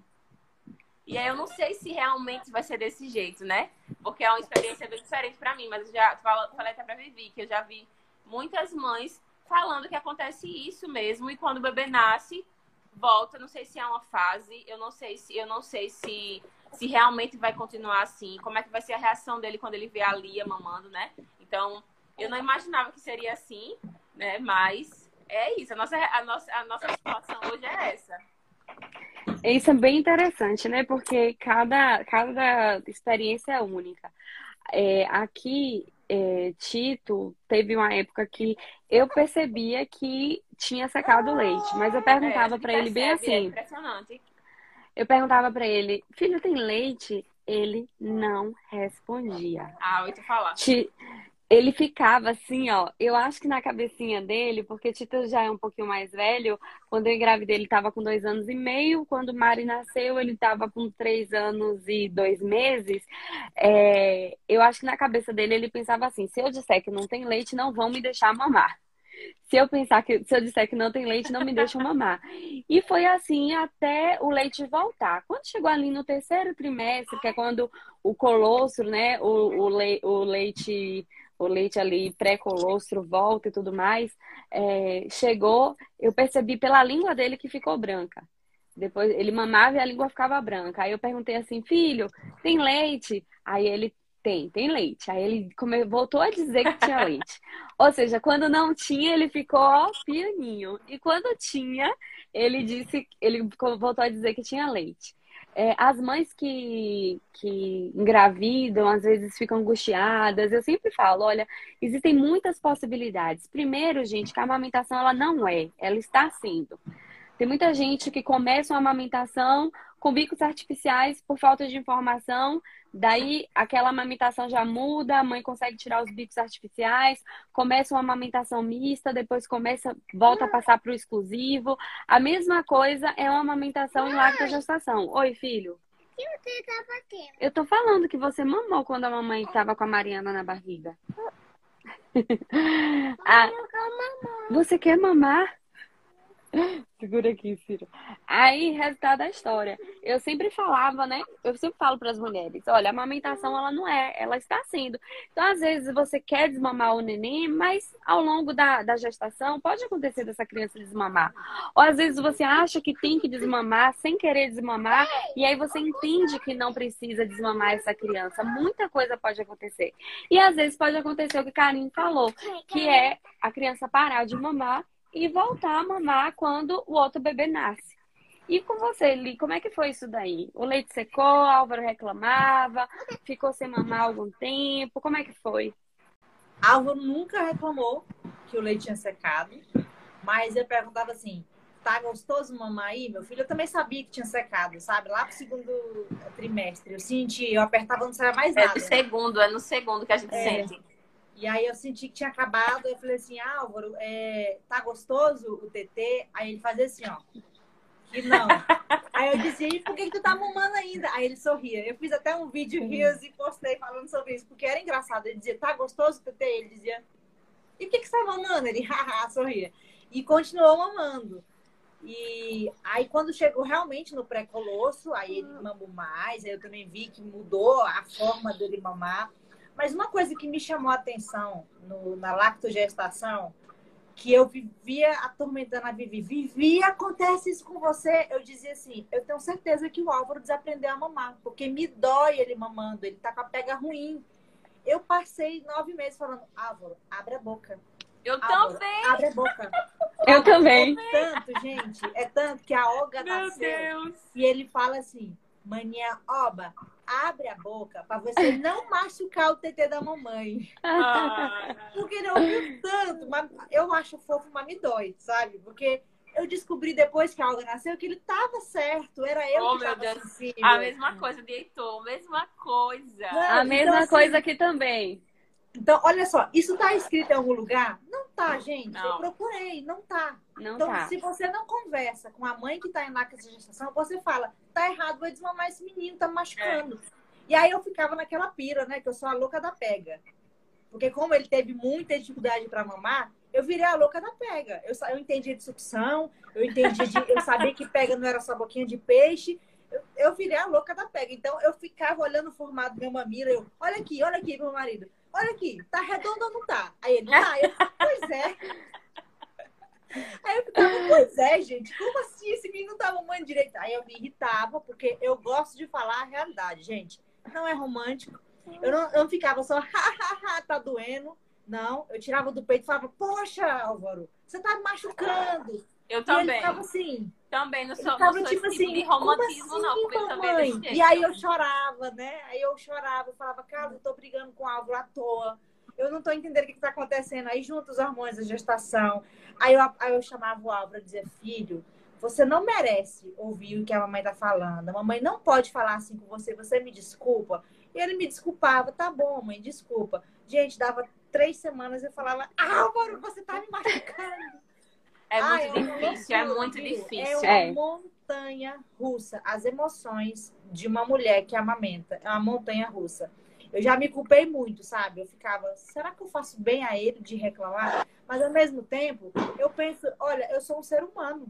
E aí eu não sei se realmente vai ser desse jeito, né? Porque é uma experiência bem diferente para mim, mas eu já falei até pra Vivi, que eu já vi muitas mães falando que acontece isso mesmo, e quando o bebê nasce, volta, não sei se é uma fase, eu não sei se eu não sei se se realmente vai continuar assim, como é que vai ser a reação dele quando ele vê a Lia mamando, né? Então, eu não imaginava que seria assim, né? Mas é isso, a nossa, a nossa, a nossa situação hoje é essa. Isso é bem interessante, né? Porque cada, cada experiência é única. É, aqui, é, Tito teve uma época que eu percebia que tinha secado o leite, mas eu perguntava é, para ele bem assim. É impressionante. Eu perguntava para ele, filho, tem leite? Ele não respondia. Ah, oito falar. Ti, ele ficava assim, ó. Eu acho que na cabecinha dele, porque Tito já é um pouquinho mais velho. Quando eu engravidei, ele estava com dois anos e meio. Quando Mari nasceu, ele estava com três anos e dois meses. É, eu acho que na cabeça dele ele pensava assim: se eu disser que não tem leite, não vão me deixar mamar. Se eu pensar que se eu disser que não tem leite, não me deixam mamar. E foi assim até o leite voltar. Quando chegou ali no terceiro trimestre, que é quando o colostro, né, o, o, le, o leite o leite ali pré-colostro volta e tudo mais, é, chegou, eu percebi pela língua dele que ficou branca. Depois ele mamava e a língua ficava branca. Aí eu perguntei assim, filho, tem leite? Aí ele tem, tem leite. Aí ele come... voltou a dizer que tinha leite. Ou seja, quando não tinha, ele ficou ó, pianinho. E quando tinha, ele disse, ele voltou a dizer que tinha leite. É, as mães que, que engravidam, às vezes ficam angustiadas. Eu sempre falo, olha, existem muitas possibilidades. Primeiro, gente, que a amamentação ela não é, ela está sendo. Tem muita gente que começa uma amamentação com bicos artificiais por falta de informação, Daí aquela amamentação já muda, a mãe consegue tirar os bicos artificiais, começa uma amamentação mista, depois começa, volta a passar para o exclusivo. A mesma coisa é uma amamentação em lacta gestação. Oi, filho. Eu tô falando que você mamou quando a mamãe estava com a Mariana na barriga. ah, você quer mamar? Segura aqui, Ciro. Aí, resultado da história. Eu sempre falava, né? Eu sempre falo para as mulheres: olha, a amamentação ela não é, ela está sendo. Então, às vezes, você quer desmamar o neném, mas ao longo da, da gestação pode acontecer dessa criança desmamar. Ou às vezes você acha que tem que desmamar sem querer desmamar, e aí você entende que não precisa desmamar essa criança. Muita coisa pode acontecer. E às vezes pode acontecer o que a Karine falou, que é a criança parar de mamar e voltar a mamar quando o outro bebê nasce. E com você, Li, como é que foi isso daí? O leite secou, Álvaro reclamava, ficou sem mamar algum tempo, como é que foi? Álvaro nunca reclamou que o leite tinha secado, mas eu perguntava assim, tá gostoso mamar aí? Meu filho, eu também sabia que tinha secado, sabe? Lá pro segundo trimestre, eu senti, eu apertava, não saia mais nada. É do segundo, é no segundo que a gente é. sente. E aí eu senti que tinha acabado, eu falei assim, Álvaro, é, tá gostoso o TT? Aí ele fazia assim, ó. Que não. aí eu dizia, e por que, que tu tá mamando ainda? Aí ele sorria. Eu fiz até um vídeo rios e postei falando sobre isso, porque era engraçado. Ele dizia, tá gostoso o TT? Ele dizia, e por que, que você tá mamando? Ele, haha, sorria. E continuou mamando. E aí, quando chegou realmente no pré-colosso, aí ele mamou mais, aí eu também vi que mudou a forma dele mamar. Mas uma coisa que me chamou a atenção no, na lactogestação, que eu vivia atormentando a Vivi, Vivi, acontece isso com você. Eu dizia assim, eu tenho certeza que o Álvaro desaprendeu a mamar, porque me dói ele mamando, ele tá com a pega ruim. Eu passei nove meses falando, Álvaro, abre a boca. Eu Álvaro, também. Abre a boca. Eu também. É tanto, gente, é tanto que a Olga Meu nasceu Deus. e ele fala assim, maninha Oba, abre a boca para você não machucar o TT da mamãe. Ah. Porque ele ouviu tanto, mas eu acho fofo, mas me dói, sabe? Porque eu descobri depois que a Olga nasceu que ele tava certo, era eu oh, que tava sensível. A mesma coisa de Heitor, mesma coisa. Não, a mesma então, assim, coisa aqui também. Então, olha só, isso tá escrito em algum lugar? Não tá, gente. Não. Eu procurei, não tá. Não então, tá. se você não conversa com a mãe que tá em lactação de gestação, você fala, tá errado, vou desmamar esse menino, tá machucando. É. E aí eu ficava naquela pira, né? Que eu sou a louca da pega. Porque como ele teve muita dificuldade para mamar, eu virei a louca da pega. Eu, eu entendi de sucção, eu entendi de, eu sabia que pega não era só boquinha de peixe. Eu, eu virei a louca da pega. Então eu ficava olhando o formato do meu mamilo, eu, olha aqui, olha aqui, meu marido olha aqui, tá redondo ou não tá? Aí ele, tá. Eu, pois é. Aí eu ficava, pois é, gente, como assim esse menino não tá mamando direito? Aí eu me irritava, porque eu gosto de falar a realidade, gente. Não é romântico. Eu não, eu não ficava só, hahaha, tá doendo. Não, eu tirava do peito e falava, poxa, Álvaro, você tá me machucando. Eu também. E ficava assim. Também, não sou, não sou tipo, tipo assim, de romantismo, assim, não, porque eu também E aí eu chorava, né? Aí eu chorava, eu falava, cara, eu tô brigando com o Álvaro à toa. Eu não tô entendendo o que, que tá acontecendo. Aí junto os hormônios da gestação. Aí eu, aí eu chamava o Álvaro e dizia, filho, você não merece ouvir o que a mamãe tá falando. A mamãe não pode falar assim com você, você me desculpa. E ele me desculpava, tá bom, mãe, desculpa. Gente, dava três semanas e eu falava, Álvaro, você tá me machucando. É muito difícil, é muito difícil. É uma é. montanha russa. As emoções de uma mulher que amamenta é uma montanha russa. Eu já me culpei muito, sabe? Eu ficava, será que eu faço bem a ele de reclamar? Mas ao mesmo tempo, eu penso, olha, eu sou um ser humano.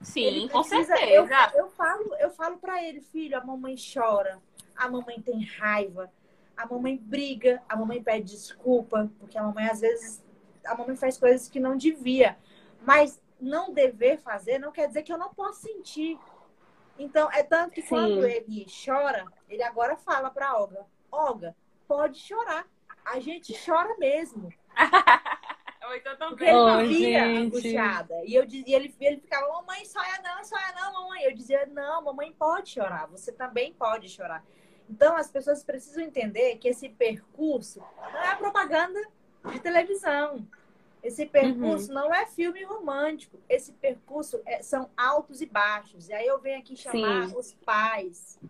Sim, com certeza. Eu, eu falo, eu falo para ele, filho, a mamãe chora, a mamãe tem raiva, a mamãe briga, a mamãe pede desculpa, porque a mamãe às vezes a mamãe faz coisas que não devia. Mas não dever fazer não quer dizer que eu não posso sentir. Então, é tanto que Sim. quando ele chora, ele agora fala para Olga: Olga, pode chorar. A gente chora mesmo. então. Porque ele oh, via angustiada. E eu dizia, ele, ele ficava, mamãe, sonha não, sonha não, mamãe. Eu dizia, não, mamãe pode chorar, você também pode chorar. Então as pessoas precisam entender que esse percurso não é propaganda de televisão. Esse percurso uhum. não é filme romântico. Esse percurso é, são altos e baixos. E aí eu venho aqui chamar Sim. os pais,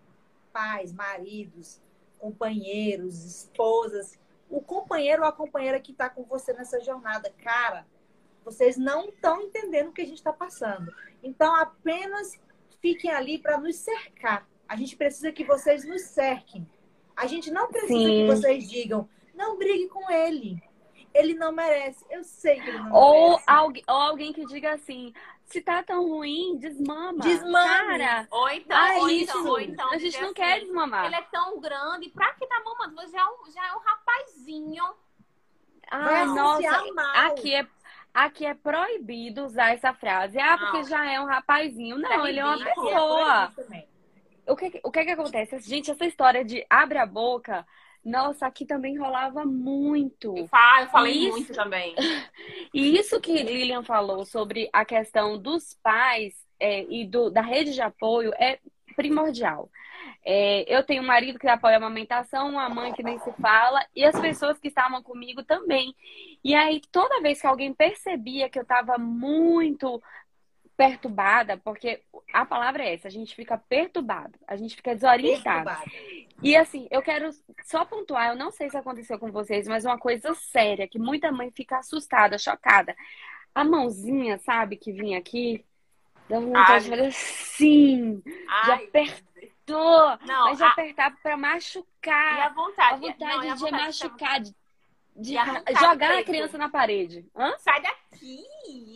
pais, maridos, companheiros, esposas, o companheiro ou a companheira que está com você nessa jornada. Cara, vocês não estão entendendo o que a gente está passando. Então, apenas fiquem ali para nos cercar. A gente precisa que vocês nos cerquem. A gente não precisa Sim. que vocês digam, não brigue com ele ele não merece. Eu sei que ele não ou merece. Alguém, ou alguém que diga assim, se tá tão ruim, desmama. Desmama. Cara, Ou então, ah, ou então, ou então. a gente não assim, quer desmamar. Ele é tão grande, pra que tá mamando? Você já é um, já é um rapazinho. Vai nossa, aqui é, aqui é proibido usar essa frase. Ah, porque Não. já é um rapazinho. Não, ele é uma pessoa. também. O que, o que que acontece? Gente, essa história de abre a boca, nossa, aqui também rolava muito. Eu, fa- eu falei Isso. muito também. E isso que Lilian falou sobre a questão dos pais é, e do, da rede de apoio é primordial. É, eu tenho um marido que apoia a amamentação, uma mãe que nem se fala, e as pessoas que estavam comigo também. E aí, toda vez que alguém percebia que eu estava muito perturbada, porque a palavra é essa, a gente fica perturbado, a gente fica desorientado. Perturbado. E assim, eu quero só pontuar, eu não sei se aconteceu com vocês, mas uma coisa séria, que muita mãe fica assustada, chocada. A mãozinha, sabe, que vinha aqui, dá vontade de fazer assim, de apertou, não, mas de a- apertar pra e a machucar. vontade? A vontade não, e a de vontade machucar, de, de jogar a criança na parede. Hã? Sai daqui!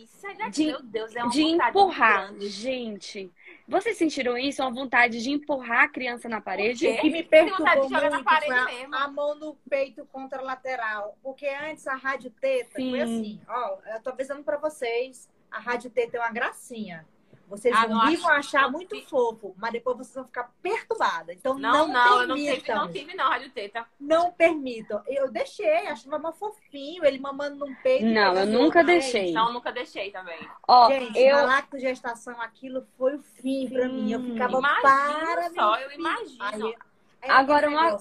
Sai daqui, De- meu Deus, é uma De empurrar, gente. Vocês sentiram isso? Uma vontade de empurrar a criança na parede? O que me perturbou muito parede foi a, mesmo. a mão no peito contra a lateral. Porque antes a rádio teta Sim. foi assim. Ó, eu tô avisando pra vocês. A rádio teta é uma gracinha. Vocês Ah, vão acho- vão achar não muito fofo, mas depois vocês vão ficar perturbadas. Então Não, não, não, eu não tive, permitam. não tive, não, Rádio Teta. Não permitam. Eu deixei, achava mais fofinho, ele mamando num peito. Não, eu nunca deixei. Não, nunca deixei também. Ó, Gente, eu. na lactogestação, aquilo foi o fim pra mim. Eu ficava Imagino para só, eu imagino. Aí, é Agora, uma-.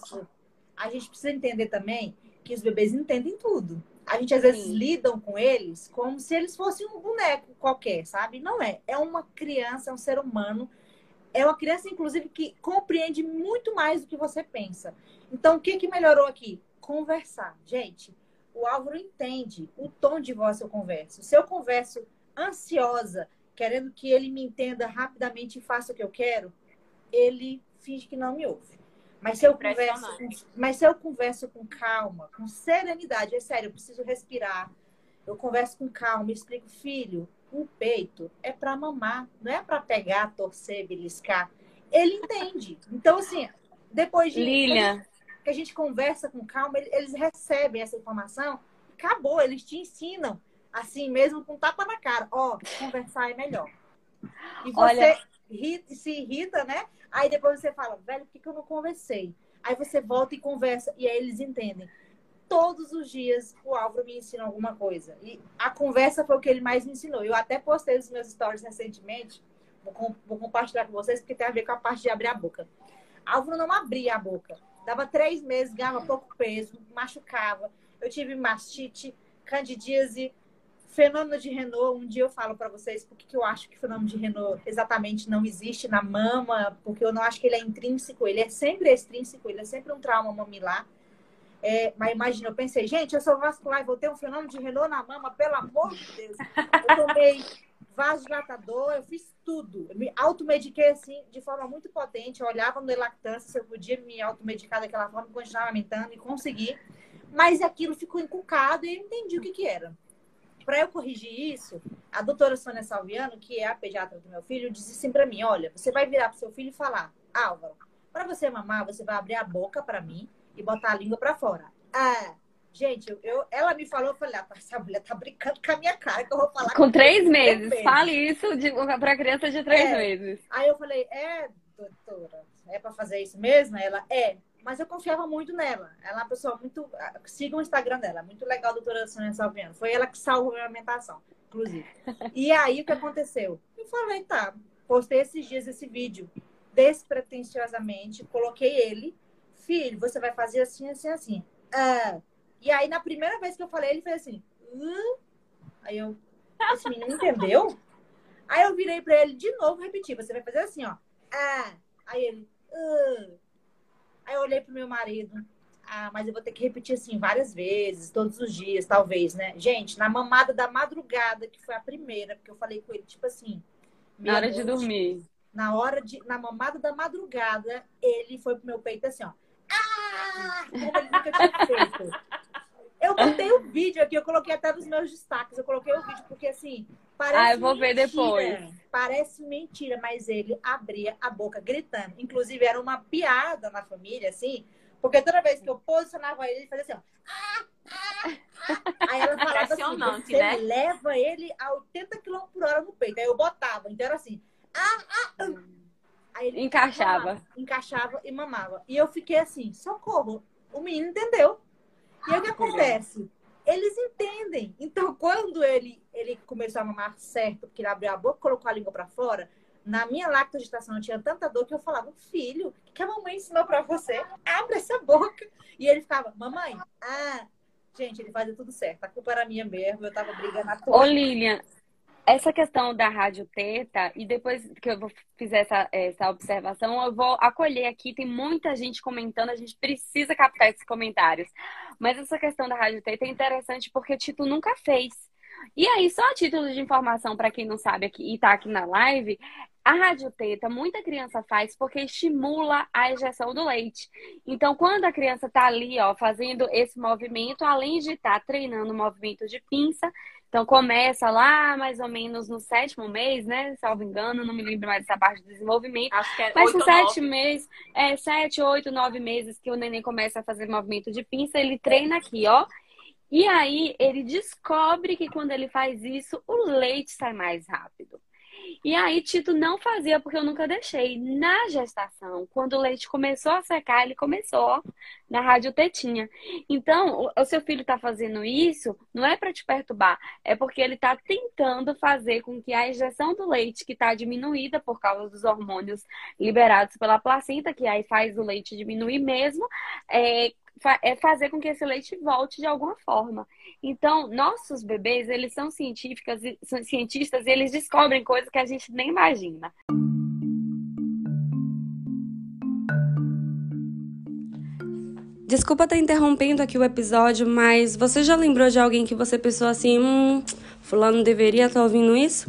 A gente precisa entender também que os bebês entendem tudo. A gente às vezes Sim. lidam com eles como se eles fossem um boneco qualquer, sabe? Não é. É uma criança, é um ser humano. É uma criança, inclusive, que compreende muito mais do que você pensa. Então, o que, que melhorou aqui? Conversar. Gente, o Álvaro entende o tom de voz que eu converso. Se eu converso ansiosa, querendo que ele me entenda rapidamente e faça o que eu quero, ele finge que não me ouve. Mas se eu converso, mas se eu converso com calma, com serenidade, é sério, eu preciso respirar. Eu converso com calma, explico, filho, o peito é para mamar, não é para pegar, torcer, beliscar. Ele entende. Então, assim, depois de Lilian, que a gente conversa com calma, ele- eles recebem essa informação, acabou, eles te ensinam, assim mesmo, com tapa na cara. Ó, conversar é melhor. E você Olha- se irrita, né? Aí depois você fala, velho, por que, que eu não conversei? Aí você volta e conversa, e aí eles entendem. Todos os dias o Álvaro me ensina alguma coisa. E a conversa foi o que ele mais me ensinou. Eu até postei nos meus stories recentemente. Vou, vou compartilhar com vocês, porque tem a ver com a parte de abrir a boca. Álvaro não abria a boca. Dava três meses, ganhava pouco peso, machucava. Eu tive mastite, candidíase, fenômeno de Renault. Um dia eu falo para vocês por que eu acho que o fenômeno de Renault exatamente não existe na mama, porque eu não acho que ele é intrínseco, ele é sempre extrínseco, ele é sempre um trauma mamilar. É, mas imagina, eu pensei, gente, eu sou vascular e vou ter um fenômeno de Renault na mama, pelo amor de Deus. Eu tomei vasodilatador, eu fiz tudo. Eu me automediquei assim, de forma muito potente. Eu olhava no lactância se eu podia me automedicar daquela forma, continuar amamentando e consegui. Mas aquilo ficou encucado e eu entendi o que, que era. Para eu corrigir isso, a doutora Sônia Salviano, que é a pediatra do meu filho, disse assim para mim: olha, você vai virar para seu filho e falar, Álvaro, para você mamar, você vai abrir a boca para mim e botar a língua para fora. Ah, gente, eu, ela me falou, eu falei, ah, essa mulher tá brincando com a minha cara, que eu vou falar com três meses. meses. Fale isso pra criança de três É. meses. Aí eu falei, é, doutora, é para fazer isso mesmo? Ela, é. Mas eu confiava muito nela. Ela é uma pessoa muito. ah, Siga o Instagram dela, muito legal, doutora Sônia Salviano. Foi ela que salvou a minha alimentação, inclusive. E aí o que aconteceu? Eu falei, tá, postei esses dias esse vídeo despretensiosamente, coloquei ele, filho, você vai fazer assim, assim, assim. Ah. E aí, na primeira vez que eu falei, ele fez assim. Aí eu, esse menino entendeu? Aí eu virei pra ele de novo, repeti, você vai fazer assim, ó. Ah. Aí ele. Aí eu olhei pro meu marido. Ah, mas eu vou ter que repetir assim várias vezes, todos os dias, talvez, né? Gente, na mamada da madrugada, que foi a primeira, porque eu falei com ele, tipo assim. Na hora de dormir. Na hora de. Na mamada da madrugada, ele foi pro meu peito assim, ó. Ah! Como ele nunca tinha feito. Eu botei o vídeo aqui, eu coloquei até nos meus destaques. Eu coloquei o vídeo porque, assim, parece Ah, eu vou ver mentira. depois. Parece mentira, mas ele abria a boca gritando. Inclusive, era uma piada na família, assim, porque toda vez que eu posicionava ele, ele fazia assim, ó. "Ah, ah, ah". Aí ela falava assim, Impressionante, você né? leva ele a 80 km por hora no peito. Aí eu botava, então era assim, ah, ah, ah. Aí ele Encaixava. mamava, encaixava e mamava. E eu fiquei assim, socorro, o menino entendeu. E aí o que acontece? Eles entendem. Então, quando ele, ele começou a mamar certo, porque ele abriu a boca, colocou a língua pra fora, na minha lactogestação eu tinha tanta dor que eu falava, filho, o que a mamãe ensinou pra você? Abre essa boca. E ele ficava, mamãe, ah. Gente, ele fazia tudo certo. A culpa era minha mesmo, eu tava brigando à Ô, toa. Lilian, essa questão da rádio teta, e depois que eu fizer essa, essa observação, eu vou acolher aqui. Tem muita gente comentando, a gente precisa captar esses comentários. Mas essa questão da rádio teta é interessante porque Tito nunca fez. E aí, só a título de informação, para quem não sabe aqui e tá aqui na live, a rádio teta muita criança faz porque estimula a ejeção do leite. Então, quando a criança tá ali, ó, fazendo esse movimento, além de estar treinando o movimento de pinça, então começa lá mais ou menos no sétimo mês, né? Salvo engano, não me lembro mais dessa parte do desenvolvimento. Acho que é Mas nove. sete meses, é, sete, oito, nove meses que o neném começa a fazer movimento de pinça, ele treina aqui, ó. E aí ele descobre que quando ele faz isso, o leite sai mais rápido. E aí Tito não fazia porque eu nunca deixei. Na gestação, quando o leite começou a secar, ele começou ó, na rádio tetinha. Então, o, seu filho tá fazendo isso, não é para te perturbar, é porque ele tá tentando fazer com que a injeção do leite, que tá diminuída por causa dos hormônios liberados pela placenta, que aí faz o leite diminuir mesmo, é, é fazer com que esse leite volte de alguma forma. Então, nossos bebês, eles são científicas, são cientistas e eles descobrem coisas que a gente nem imagina. Desculpa estar interrompendo aqui o episódio, mas você já lembrou de alguém que você pensou assim, hum, fulano deveria estar ouvindo isso?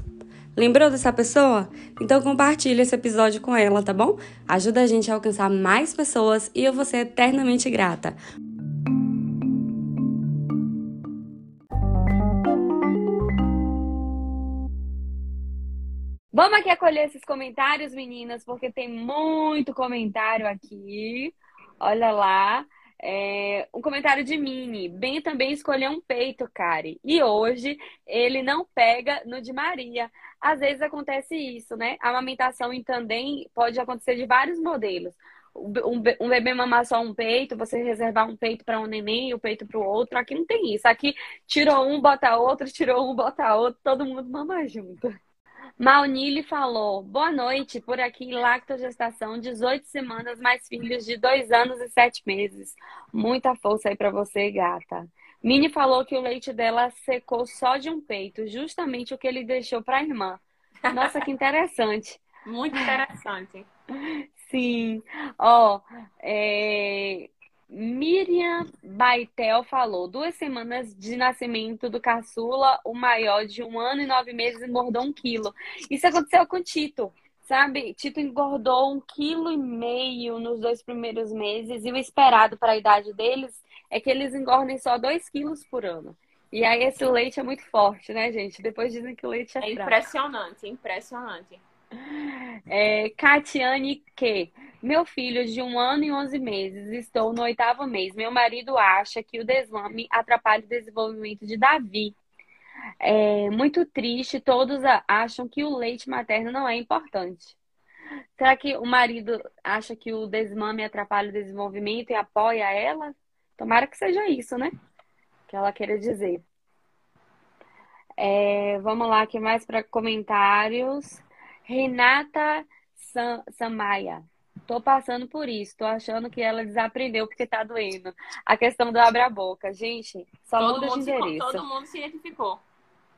Lembrou dessa pessoa? Então compartilhe esse episódio com ela, tá bom? Ajuda a gente a alcançar mais pessoas e eu vou ser eternamente grata. Vamos aqui acolher esses comentários, meninas, porque tem muito comentário aqui. Olha lá. É, um comentário de Mini. Ben também escolheu um peito, Kari. E hoje ele não pega no de Maria. Às vezes acontece isso, né? A amamentação tandem pode acontecer de vários modelos. Um be- um bebê mamar só um peito, você reservar um peito para um neném e o peito para o outro. Aqui não tem isso. Aqui tirou um, bota outro, tirou um, bota outro, todo mundo mama junto. Maunili falou: Boa noite, por aqui, lactogestação, 18 semanas, mais filhos de 2 anos e 7 meses. Muita força aí pra você, gata. Mini falou que o leite dela secou só de um peito, justamente o que ele deixou pra irmã. Nossa, que interessante. Muito interessante. Sim. Ó, é, Miriam Baitel falou: duas semanas de nascimento do caçula, o maior de um ano e nove meses engordou um quilo. Isso aconteceu com o Tito, sabe? Tito engordou um quilo e meio nos dois primeiros meses e o esperado para a idade deles é que eles engordem só dois quilos por ano. E aí esse leite é muito forte, né, gente? Depois dizem que o leite é É fraco. impressionante, impressionante. É, Catiane que meu filho de um ano e onze meses, estou no oitavo mês. Meu marido acha que o desmame atrapalha o desenvolvimento de Davi. É muito triste, todos acham que o leite materno não é importante. Será que o marido acha que o desmame atrapalha o desenvolvimento e apoia ela? Tomara que seja isso, né? Que ela queira dizer. É, vamos lá, que mais para comentários? Renata Sam- Samaya. Tô passando por isso, tô achando que ela desaprendeu porque tá doendo. A questão do abre a boca. Gente, só Todo muda de se, endereço. todo mundo se identificou.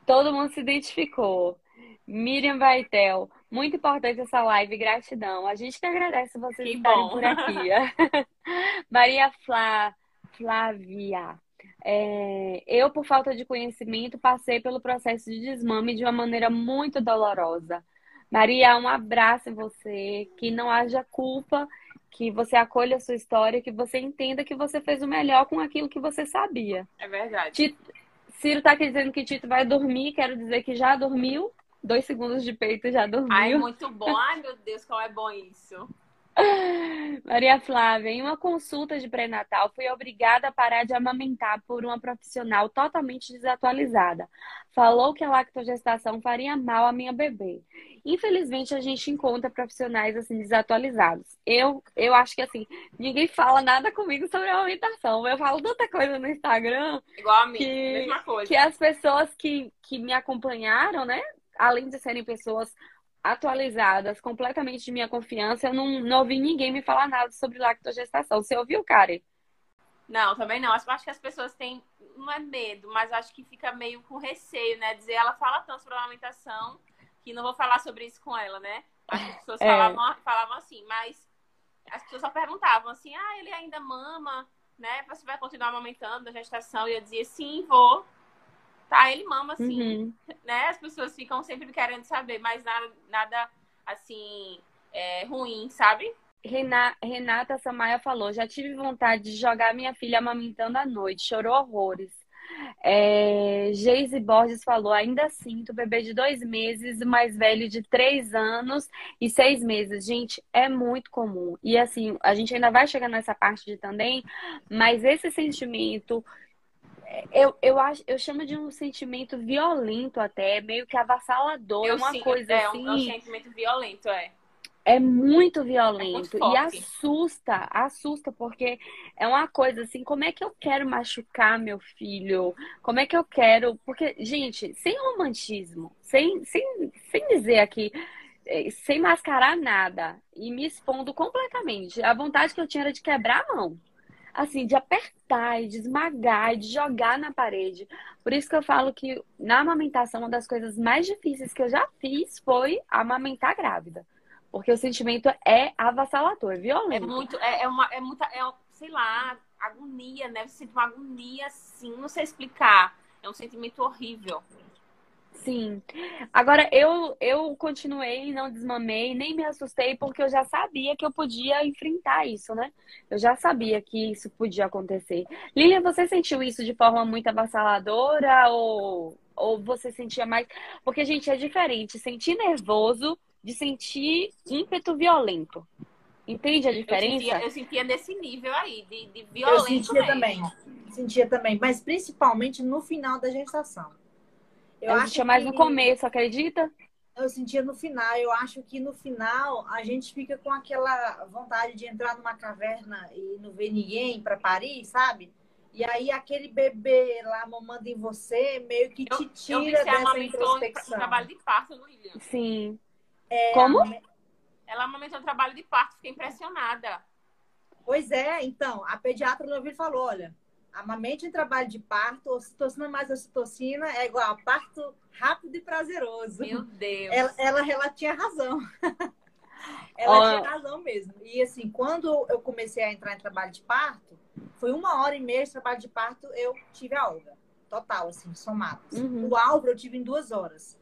Todo mundo se identificou. Miriam Vaitel, muito importante essa live, gratidão. A gente que agradece vocês Que estarem bom. por aqui. Maria Flá, Flávia, é, eu, por falta de conhecimento, passei pelo processo de desmame de uma maneira muito dolorosa. Maria, um abraço em você, que não haja culpa, que você acolha a sua história, que você entenda que você fez o melhor com aquilo que você sabia. É verdade. Tito, Ciro tá aqui dizendo que Tito vai dormir, quero dizer que já dormiu. Dois segundos de peito já dormiu. Ai, muito bom. Ai, meu Deus, como é bom isso. Maria Flávia, em uma consulta de pré-natal, fui obrigada a parar de amamentar por uma profissional totalmente desatualizada. Falou que a lactogestação faria mal à minha bebê. Infelizmente, a gente encontra profissionais assim desatualizados. Eu, eu acho que assim, ninguém fala nada comigo sobre amamentação. Eu falo tanta coisa no Instagram. Igual a mim, que, mesma coisa. Que as pessoas que, que me acompanharam, né? Além de serem pessoas atualizadas, completamente de minha confiança, eu não, não ouvi ninguém me falar nada sobre lactogestação. Você ouviu, Karen? Não, também não. Acho, acho que as pessoas têm, não é medo, mas acho que fica meio com receio, né? Dizer, ela fala tanto sobre amamentação que não vou falar sobre isso com ela, né? As pessoas é. falavam, falavam assim, mas as pessoas só perguntavam assim, ah, ele ainda mama, né? Você vai continuar amamentando na gestação? E eu dizia, sim, vou. Tá, ele mama sim, uhum. né? As pessoas ficam sempre querendo saber, mas nada, nada assim, é, ruim, sabe? Renata Samaia falou: já tive vontade de jogar minha filha amamentando à noite, chorou horrores. É, Geise Borges falou: ainda sinto bebê de dois meses, mais velho de três anos e seis meses. Gente, é muito comum. E assim, a gente ainda vai chegar nessa parte de também, mas esse sentimento eu, eu, acho, eu chamo de um sentimento violento até, meio que avassalador, eu uma sim, coisa é, assim. É um sentimento violento, é. É muito violento é muito e assusta, assusta, porque é uma coisa assim, como é que eu quero machucar meu filho? Como é que eu quero. Porque, gente, sem romantismo, sem, sem, sem dizer aqui, eh, sem mascarar nada e me expondo completamente, a vontade que eu tinha era de quebrar a mão assim, de apertar e de esmagar e de jogar na parede. Por isso que eu falo que na amamentação, uma das coisas mais difíceis que eu já fiz foi amamentar grávida. Porque o sentimento é avassalador, é violento. É muito, é, é uma, é muita, é, sei lá, agonia, né? Você sente uma agonia assim, não sei explicar. É um sentimento horrível. Sim. Agora, eu, eu continuei, não desmamei, nem me assustei, porque eu já sabia que eu podia enfrentar isso, né? Eu já sabia que isso podia acontecer. Lilian, você sentiu isso de forma muito avassaladora ou, ou você sentia mais. Porque, gente, é diferente sentir nervoso de sentir ímpeto violento. Entende a diferença? Eu sentia, eu sentia nesse nível aí, de, de violento. Eu sentia mesmo. também. Sentia também, mas principalmente no final da gestação. Eu, eu sentia mais no começo, acredita? Eu sentia no final. Eu acho que no final a gente fica com aquela vontade de entrar numa caverna e não ver ninguém para parir, sabe? E aí aquele bebê lá mamando em você meio que te tira eu, eu dessa introspecção. Trabalho de parto, Lilian. Sim. É, Como? Ela amamentou trabalho de parto, fiquei impressionada. Pois é, então, a pediatra no ouvido falou, olha, Amamente em trabalho de parto, ocitocina mais ocitocina é igual a parto rápido e prazeroso. Meu Deus. Ela, ela, ela tinha razão. ela oh. tinha razão mesmo. E assim, quando eu comecei a entrar em trabalho de parto, foi uma hora e meia de trabalho de parto, eu tive a Olga. Total, assim, somados. Uhum. O Álvaro eu tive em duas horas.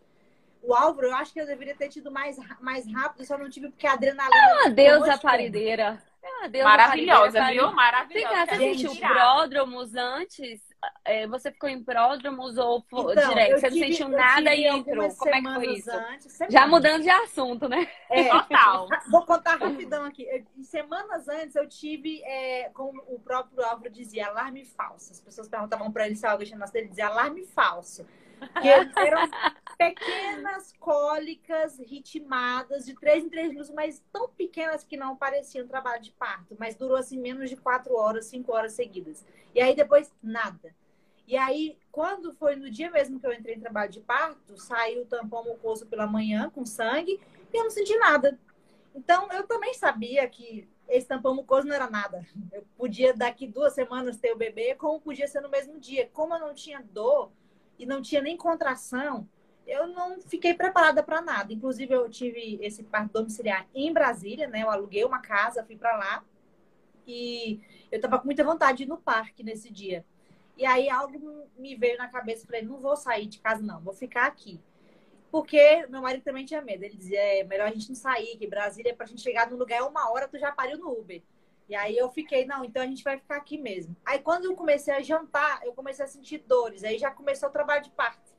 O Álvaro, eu acho que eu deveria ter tido mais, mais rápido, só não tive porque a adrenalina. É uma deusa parideira. Ah, Maravilhosa, viu? Maravilhosa. Você sentiu pródromos antes? É, você ficou em pródromos ou então, direto? Você tive, não sentiu nada e entrou? Como é que foi isso? Antes, Já mudando de assunto, né? É, Total. Vou contar rapidão aqui. Semanas antes eu tive, é, como o próprio Álvaro dizia, alarme falso. As pessoas perguntavam para ele se alguém chamasse ele dizia alarme falso. Que eram pequenas cólicas ritmadas de três em três minutos, mas tão pequenas que não pareciam trabalho de parto, mas durou assim menos de quatro horas, cinco horas seguidas. E aí depois nada. E aí, quando foi no dia mesmo que eu entrei em trabalho de parto, saiu o tampão mucoso pela manhã com sangue e eu não senti nada. Então, eu também sabia que esse tampão mucoso não era nada. Eu podia daqui duas semanas ter o bebê, como podia ser no mesmo dia. Como eu não tinha dor, e não tinha nem contração, eu não fiquei preparada para nada. Inclusive, eu tive esse parto domiciliar em Brasília, né? Eu aluguei uma casa, fui para lá e eu tava com muita vontade de ir no parque nesse dia. E aí algo me veio na cabeça, falei, não vou sair de casa não, vou ficar aqui. Porque meu marido também tinha medo. Ele dizia, é melhor a gente não sair, que Brasília, pra gente chegar no lugar é uma hora, tu já pariu no Uber. E aí eu fiquei, não, então a gente vai ficar aqui mesmo. Aí quando eu comecei a jantar, eu comecei a sentir dores. Aí já começou o trabalho de parto.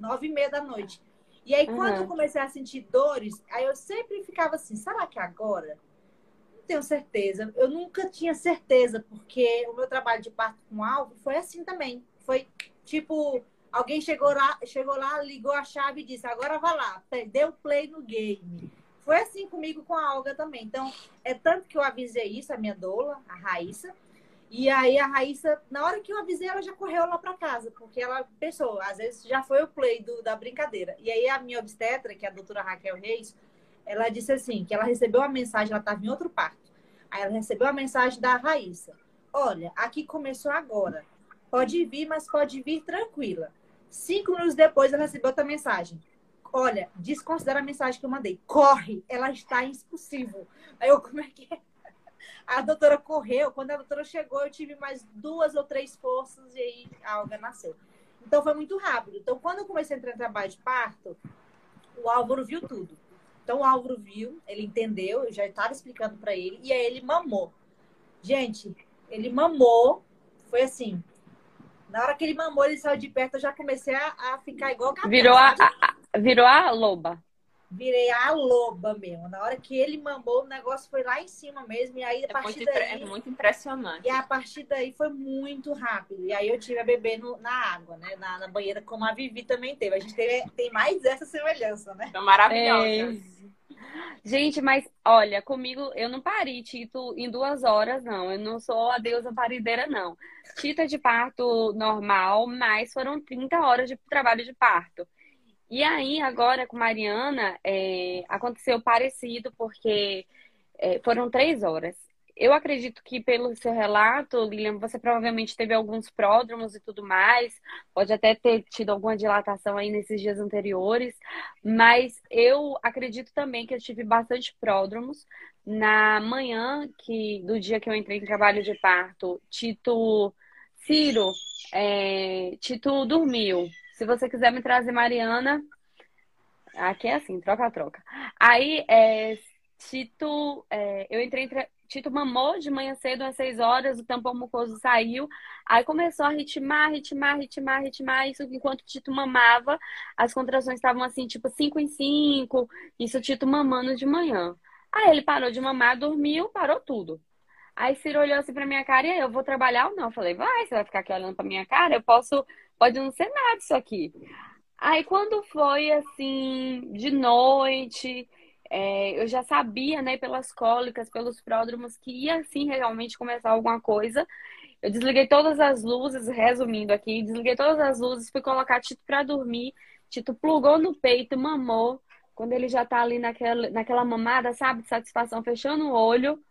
Nove e meia da noite. E aí, quando uhum. eu comecei a sentir dores, aí eu sempre ficava assim, será que agora? Não tenho certeza. Eu nunca tinha certeza, porque o meu trabalho de parto com alvo foi assim também. Foi tipo, alguém chegou lá, chegou lá, ligou a chave e disse, agora vá lá, deu play no game. Foi assim comigo com a Olga também. Então, é tanto que eu avisei isso, a minha doula, a Raíssa, e aí a Raíssa, na hora que eu avisei, ela já correu lá para casa, porque ela pensou, às vezes já foi o play do, da brincadeira. E aí a minha obstetra, que é a doutora Raquel Reis, ela disse assim, que ela recebeu uma mensagem, ela estava em outro parto. Aí ela recebeu a mensagem da Raíssa. Olha, aqui começou agora. Pode vir, mas pode vir tranquila. Cinco minutos depois, ela recebeu outra mensagem. Olha, desconsidera a mensagem que eu mandei. Corre, ela está expulsivo. Aí eu, como é que é? A doutora correu, quando a doutora chegou, eu tive mais duas ou três forças e aí a Alga nasceu. Então foi muito rápido. Então, quando eu comecei a entrar em trabalho de parto, o Álvaro viu tudo. Então, o Álvaro viu, ele entendeu, eu já estava explicando para ele, e aí ele mamou. Gente, ele mamou, foi assim. Na hora que ele mamou, ele saiu de perto, eu já comecei a, a ficar igual Virou a, a, virou a loba virei a loba mesmo. Na hora que ele mamou, o negócio foi lá em cima mesmo. E aí, a é partir muito, daí. É muito impressionante. E a partir daí foi muito rápido. E aí eu tive a beber no, na água, né? Na, na, banheira, como a Vivi também teve. A gente teve, tem mais essa semelhança, né? São maravilhosas. É. Gente, mas olha, comigo eu não pari Tito em duas horas, não. Eu não sou a deusa parideira, não. Tita de parto normal, mas foram 30 horas de trabalho de parto. E aí, agora com Mariana, é, aconteceu parecido, porque é, foram três horas. Eu acredito que, pelo seu relato, Lilian, você provavelmente teve alguns pródromos e tudo mais, pode até ter tido alguma dilatação aí nesses dias anteriores, mas eu acredito também que eu tive bastante pródromos. Na manhã que, do dia que eu entrei em trabalho de parto, Tito Ciro, é, Tito dormiu. Se você quiser me trazer Mariana, aqui é assim, troca-troca. Aí, é, Tito, é, eu entrei, entre, Tito mamou de manhã cedo às 6 horas, o tampão mucoso saiu, aí começou a ritmar, ritmar, ritmar, ritmar, isso enquanto Tito mamava, as contrações estavam assim, tipo 5 em 5, isso Tito mamando de manhã. Aí ele parou de mamar, dormiu, parou tudo. Aí Ciro olhou assim pra minha cara e eu vou trabalhar ou não? Eu falei, vai, você vai ficar aqui olhando pra minha cara? Eu posso pode não ser nada isso aqui. Aí quando foi assim, de noite, é, eu já sabia, né, pelas cólicas, pelos pródromos, que ia assim realmente começar alguma coisa. Eu desliguei todas as luzes, resumindo aqui, desliguei todas as luzes, fui colocar Tito para dormir. Tito plugou no peito, mamou. Quando ele já tá ali naquela, naquela mamada, sabe, de satisfação, fechando o olho,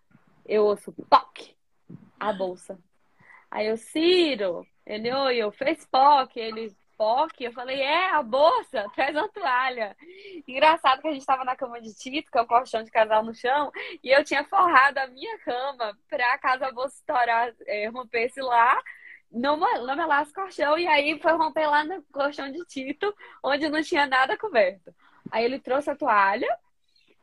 eu ouço POC! A bolsa. Aí eu, Ciro, ele, oi, eu fez POC, ele, POC? Eu falei, é, a bolsa, traz uma toalha. Engraçado que a gente estava na cama de Tito, que é o colchão de casal no chão, e eu tinha forrado a minha cama pra caso a bolsa estourar, é, rompesse lá, não, não melasse colchão, e aí foi romper lá no colchão de Tito, onde não tinha nada coberto. Aí ele trouxe a toalha,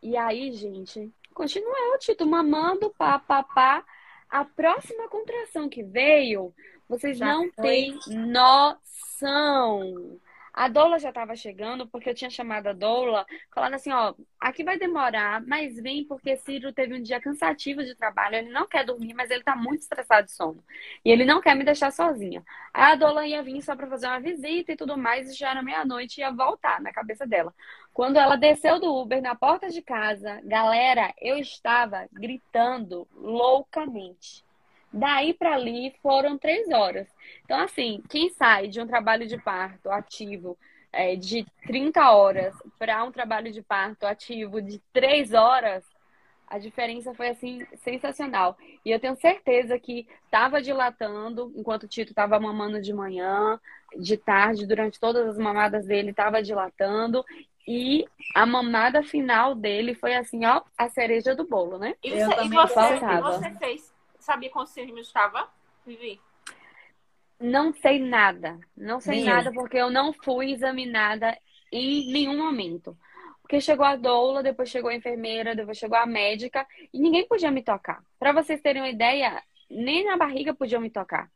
e aí, gente, continuou o Tito mamando, pá, pá, pá. A próxima contração que veio vocês já não foi. têm noção. A doula já estava chegando, porque eu tinha chamado a doula, falando assim, ó, aqui vai demorar, mas vem porque Ciro teve um dia cansativo de trabalho, ele não quer dormir, mas ele está muito estressado de sono. E ele não quer me deixar sozinha. Aí a doula ia vir só para fazer uma visita e tudo mais, e já era meia-noite ia voltar na cabeça dela. Quando ela desceu do Uber na porta de casa, galera, eu estava gritando loucamente. Daí para ali foram três horas. Então, assim, quem sai de um trabalho de parto ativo é, de 30 horas para um trabalho de parto ativo de três horas, a diferença foi assim sensacional. E eu tenho certeza que estava dilatando enquanto o Tito estava mamando de manhã, de tarde, durante todas as mamadas dele estava dilatando. E a mamada final dele foi assim, ó, a cereja do bolo, né? E você, e você, você fez sabia quantos centímetros estava, Vivi? Não sei nada. Não sei nada porque eu não fui examinada em nenhum momento. Porque chegou a doula, depois chegou a enfermeira, depois chegou a médica e ninguém podia me tocar. Para vocês terem uma ideia, nem na barriga podiam me tocar.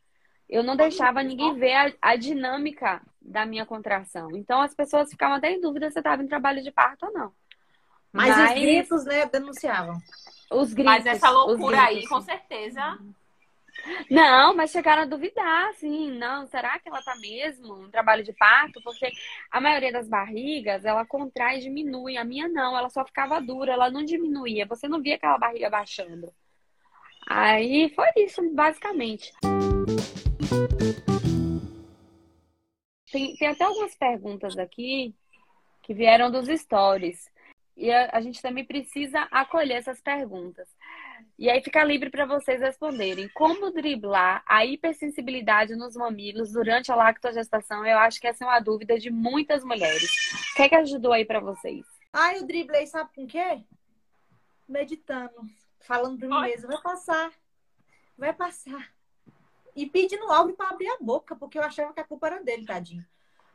Eu não deixava ninguém ver a, a dinâmica da minha contração. Então as pessoas ficavam até em dúvida se eu estava em trabalho de parto ou não. Mas, Mas... os gritos, né, denunciavam. Os gritos. Mas essa loucura aí, com certeza. Não, mas chegaram a duvidar, assim, não, será que ela tá mesmo em trabalho de parto? Porque a maioria das barrigas, ela contrai e diminui. A minha não, ela só ficava dura, ela não diminuía. Você não via aquela barriga baixando. Aí foi isso, basicamente. Tem, tem até algumas perguntas aqui que vieram dos stories. E a, a gente também precisa acolher essas perguntas. E aí fica livre para vocês responderem. Como driblar a hipersensibilidade nos mamilos durante a lactogestação? Eu acho que essa é uma dúvida de muitas mulheres. O que é que ajudou aí para vocês? Ah, eu driblei, sabe com o quê? Meditando, falando para mim mesma, vai passar, vai passar. E pedindo algo para abrir a boca, porque eu achava que a culpa era dele, tadinho.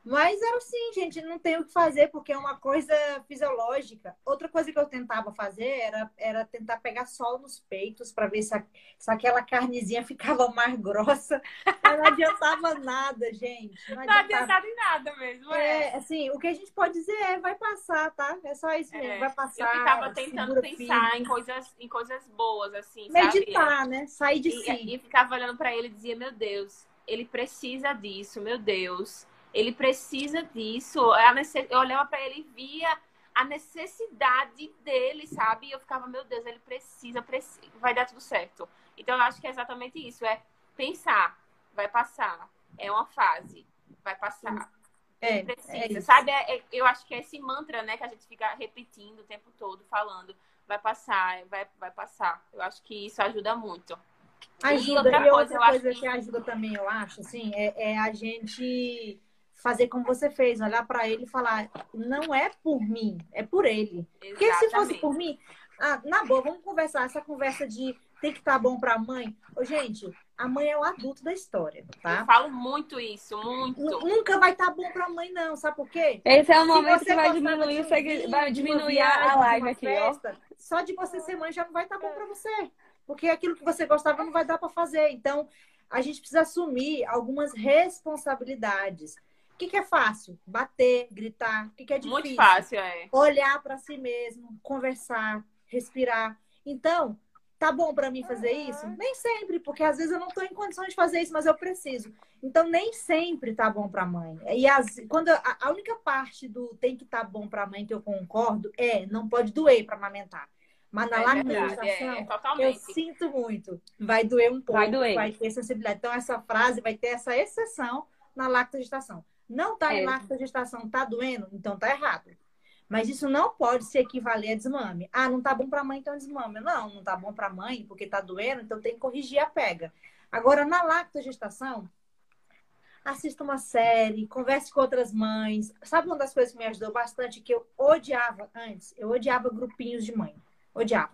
Mas era assim, gente, não tem o que fazer, porque é uma coisa fisiológica. Outra coisa que eu tentava fazer era, era tentar pegar sol nos peitos para ver se, a, se aquela carnezinha ficava mais grossa. Mas não adiantava nada, gente. Não, adiantava... não adiantava em nada mesmo. É. é. assim, o que a gente pode dizer é vai passar, tá? É só isso mesmo, é. vai passar. Eu ficava tentando pensar em coisas, em coisas boas, assim, Meditar, sabe? né? Sair de e, si. E ficava olhando para ele e dizia, meu Deus, ele precisa disso, meu Deus ele precisa disso. Eu olhava para ele e via a necessidade dele, sabe? E eu ficava, meu Deus, ele precisa, precisa, vai dar tudo certo. Então eu acho que é exatamente isso, é pensar, vai passar, é uma fase, vai passar. É, precisa, é sabe? É, é, eu acho que é esse mantra, né, que a gente fica repetindo o tempo todo, falando, vai passar, vai, vai passar. Eu acho que isso ajuda muito. Ajuda. E outra, e outra coisa, coisa que... que... ajuda também, eu acho, assim, é, é a gente fazer como você fez, olhar para ele e falar: não é por mim, é por ele. Exatamente. Porque se fosse por mim, ah, na boa, vamos conversar. Essa conversa de tem que estar tá bom para a mãe. Ô, gente, a mãe é o adulto da história, tá? Eu falo muito isso, muito. N nunca vai estar tá bom para a mãe, não. Sabe por quê? Esse é o momento que vai diminuir, de vai diminuir a live aqui, festa, ó. Só de você ser mãe já não vai estar tá bom para você. Porque aquilo que você gostava não vai dar para fazer. Então, a gente precisa assumir algumas responsabilidades. O que, que, é fácil? Bater, gritar. O que, que é difícil? Muito fácil, é. Olhar para si mesmo, conversar, respirar. Então, tá bom para mim fazer uhum. isso? Nem sempre, porque às vezes eu não estou em condições de fazer isso, mas eu preciso. Então, nem sempre tá bom para mãe. E as, quando a, a, única parte do tem que tá bom para mãe que eu concordo é não pode doer para amamentar. Mas na é lamentação, é, é, eu sinto muito. Vai doer um pouco, vai, doer. vai ter sensibilidade. Então, essa frase vai ter essa exceção na lactogestação. Não está é. em gestação, está doendo? Então está errado. Mas isso não pode se equivaler a desmame. Ah, não tá bom para mãe, então é desmame. Não, não tá bom para mãe porque tá doendo, então tem que corrigir a pega. Agora, na lactogestação, assista uma série, converse com outras mães. Sabe uma das coisas que me ajudou bastante que eu odiava antes? Eu odiava grupinhos de mãe. Odiava.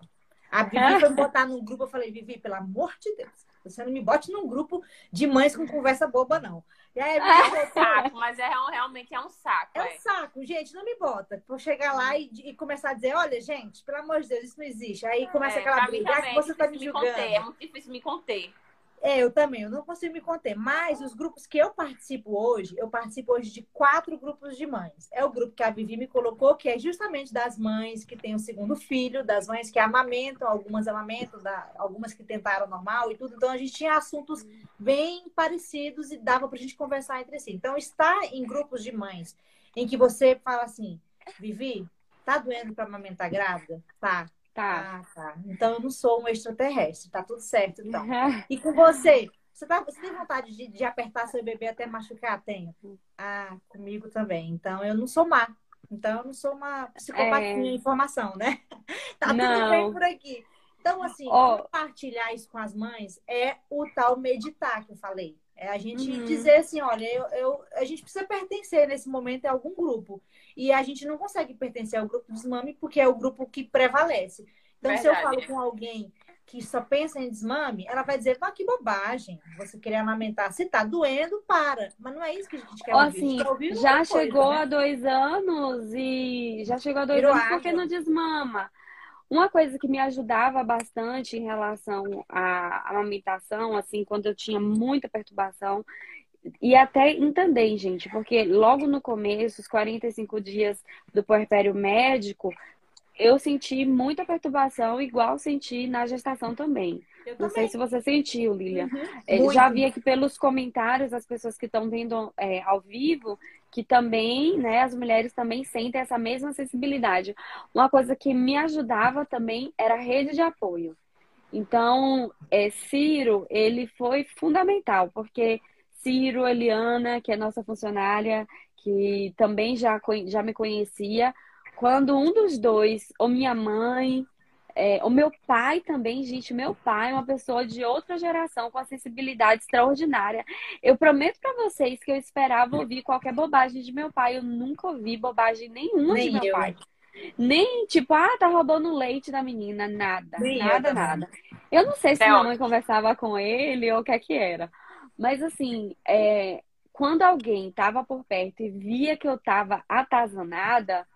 A Vivi foi me botar num grupo, eu falei, Vivi, pelo amor de Deus, você não me bote num grupo de mães com conversa boba, não. E aí, é um saco, mas é, realmente é um saco. É, é, um saco, gente, não me bota. Vou chegar lá e, e, começar a dizer, olha, gente, pelo amor de Deus, isso não existe. Aí começa é, aquela briga, ah, você tá me julgando. Conter, é muito difícil me conter. É, eu também, eu não consigo me conter. Mas os grupos que eu participo hoje, eu participo hoje de quatro grupos de mães. É o grupo que a Vivi me colocou, que é justamente das mães que têm o segundo filho, das mães que amamentam, algumas amamentam, algumas que tentaram normal e tudo. Então a gente tinha assuntos bem parecidos e dava pra gente conversar entre si. Então, estar em grupos de mães em que você fala assim, Vivi, tá doendo para amamentar grávida? Tá. Tá. Ah, tá. Então eu não sou um extraterrestre, tá tudo certo, então. E com você? Você, tá, você tem vontade de, de apertar seu bebê até machucar? Tenho. Ah, comigo também. Então eu não sou má. Então eu não sou uma psicopatia é... informação, né? Tá não. tudo bem por aqui. Então, assim, oh. compartilhar isso com as mães é o tal meditar que eu falei. É a gente uhum. dizer assim, olha, eu, eu, a gente precisa pertencer nesse momento a algum grupo. E a gente não consegue pertencer ao grupo dos mami porque é o grupo que prevalece. Então, Verdade. se eu falo com alguém que só pensa em desmame, ela vai dizer, ah, que bobagem, você querer amamentar. Se tá doendo, para. Mas não é isso que a gente quer ouvir. Assim, quer ouvir já chegou coisa, né? a dois anos e já chegou a dois Virou anos água. porque não desmama. Uma coisa que me ajudava bastante em relação à amamentação, assim, quando eu tinha muita perturbação, e até entender, gente, porque logo no começo, os 45 dias do puerpério médico, eu senti muita perturbação, igual senti na gestação também. Eu Não também. sei se você sentiu, Lilian. Uhum. É, já vi aqui pelos comentários as pessoas que estão vendo é, ao vivo que também, né, as mulheres também sentem essa mesma sensibilidade. Uma coisa que me ajudava também era a rede de apoio. Então, é, Ciro, ele foi fundamental, porque Ciro, Eliana, que é nossa funcionária, que também já, já me conhecia, quando um dos dois, ou minha mãe, é, o meu pai também, gente, meu pai é uma pessoa de outra geração com a sensibilidade extraordinária. Eu prometo para vocês que eu esperava ouvir qualquer bobagem de meu pai. Eu nunca ouvi bobagem nenhuma Nem de meu eu. pai. Nem tipo, ah, tá roubando leite da menina. Nada, Nem nada, eu nada. Eu não sei se é minha mãe conversava com ele ou o que é que era. Mas assim, é, quando alguém tava por perto e via que eu tava atazanada,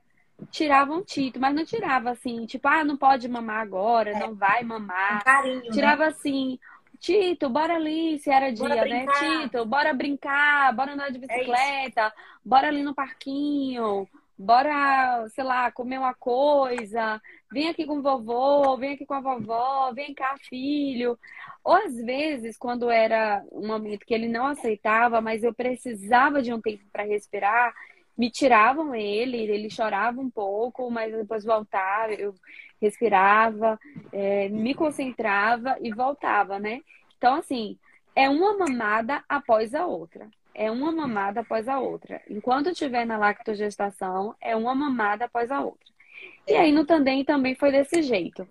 tirava um tito, mas não tirava assim, tipo, ah, não pode mamar agora, é. não vai mamar. Um carinho, né? tirava né? assim, Tito, bora ali, se era dia, né? Tito, bora brincar, bora andar de é bicicleta, é bora ali no parquinho, bora, sei lá, comer uma coisa, vem aqui com o vovô, vem aqui com a vovó, vem cá, filho. Ou às vezes, quando era um momento que ele não aceitava, mas eu precisava de um tempo para respirar, me tiravam ele, ele chorava um pouco, mas depois voltava, eu respirava, é, me concentrava e voltava, né? Então, assim, é uma mamada após a outra. É uma mamada após a outra. Enquanto estiver na lactogestação, é uma mamada após a outra. E aí no Tandem também foi desse jeito.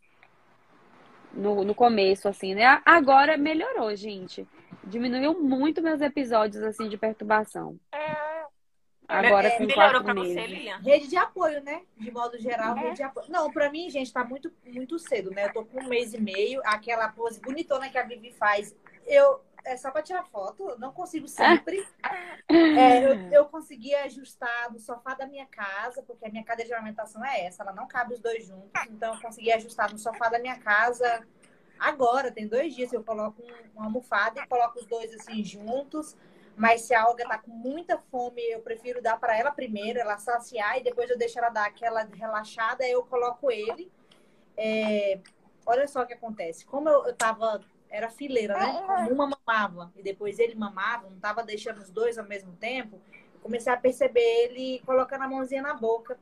No, no começo, assim, né? Agora melhorou, gente. Diminuiu muito meus episódios, assim, de perturbação. É Agora é, com melhorou para você, Lilian? Rede de apoio, né? De modo geral, é. rede de apoio. Não, para mim, gente, tá muito, muito cedo, né? Eu tô com um mês e meio, aquela pose bonitona que a Vivi faz. Eu, é só para tirar foto, não consigo sempre. É, eu, eu consegui ajustar no sofá da minha casa, porque a minha cadeira de alimentação é essa, ela não cabe os dois juntos. Então, eu consegui ajustar no sofá da minha casa agora, tem dois dias, eu coloco um, uma almofada e coloco os dois assim juntos. Mas se a Olga tá com muita fome, eu prefiro dar para ela primeiro, ela saciar e depois eu deixo ela dar aquela relaxada, eu coloco ele. É... Olha só o que acontece. Como eu, eu tava, era fileira, né? Como uma mamava e depois ele mamava, não tava deixando os dois ao mesmo tempo, comecei a perceber ele colocando a mãozinha na boca.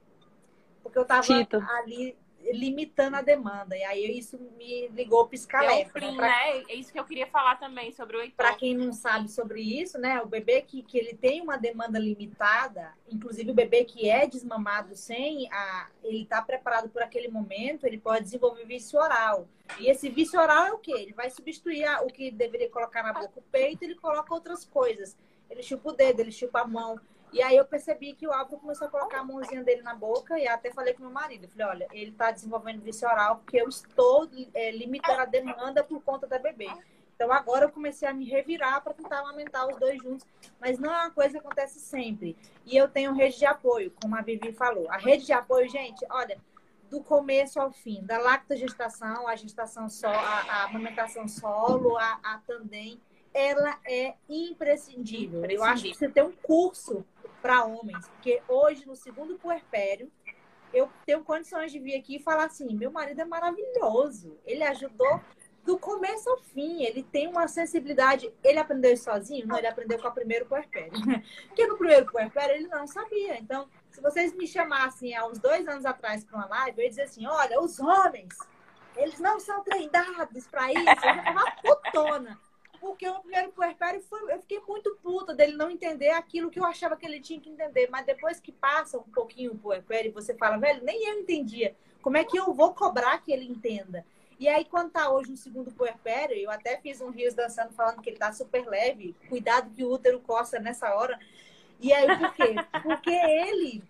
Porque eu tava Tito. ali limitando a demanda. E aí isso me ligou o pisca-alerta. É, né? Pra... né? É isso que eu queria falar também sobre o Heitor. Para quem não sabe sobre isso, né? O bebê que, que ele tem uma demanda limitada, inclusive o bebê que é desmamado sem a... ele tá preparado por aquele momento, ele pode desenvolver vício oral. E esse vício oral é o quê? Ele vai substituir o que deveria colocar na boca o peito, ele coloca outras coisas. Ele chupa o dedo, ele chupa a mão. E aí eu percebi que o Álvaro começou a colocar a mãozinha dele na boca e até falei com meu marido. Falei, olha, ele está desenvolvendo vício oral porque eu estou é, limitando a demanda por conta da bebê. Então agora eu comecei a me revirar para tentar amamentar os dois juntos, mas não é uma coisa que acontece sempre. E eu tenho rede de apoio, como a Vivi falou. A rede de apoio, gente, olha, do começo ao fim, da lactogestação, a gestação só, a, a amamentação solo, a, a tandem, ela é imprescindível. imprescindível. Eu acho que você tem um curso para homens, porque hoje, no segundo puerpério, eu tenho condições de vir aqui e falar assim: meu marido é maravilhoso, ele ajudou do começo ao fim, ele tem uma sensibilidade. Ele aprendeu sozinho? Não, ele aprendeu com o primeiro puerpério. Porque no primeiro puerpério ele não sabia. Então, se vocês me chamassem há uns dois anos atrás para uma live, eu ia dizer assim: olha, os homens, eles não são treinados para isso. Ia uma putona. Porque o primeiro puerpério foi, eu fiquei muito puta dele não entender aquilo que eu achava que ele tinha que entender. Mas depois que passa um pouquinho o puerpério, você fala, velho, nem eu entendia. Como é que eu vou cobrar que ele entenda? E aí, quando tá hoje no segundo puerpério, eu até fiz um rios dançando falando que ele tá super leve. Cuidado que o útero coça nessa hora. E aí, por quê? Porque ele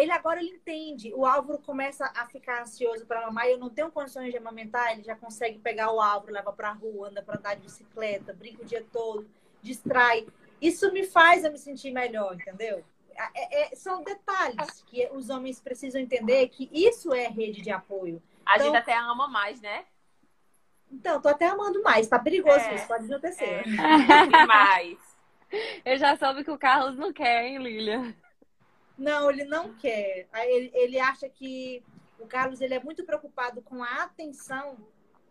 ele agora ele entende. O Álvaro começa a ficar ansioso para mamar e eu não tenho condições de amamentar, ele já consegue pegar o Álvaro, leva para a rua, anda para andar de bicicleta, brinca o dia todo, distrai. Isso me faz eu me sentir melhor, entendeu? É, é, são detalhes que os homens precisam entender que isso é rede de apoio. A então, gente até ama mais, né? Então, tô até amando mais. Tá perigoso é, isso, pode acontecer. É, demais. Eu já soube que o Carlos não quer, hein, Lilian? Não, ele não quer. Ele, ele acha que o Carlos ele é muito preocupado com a atenção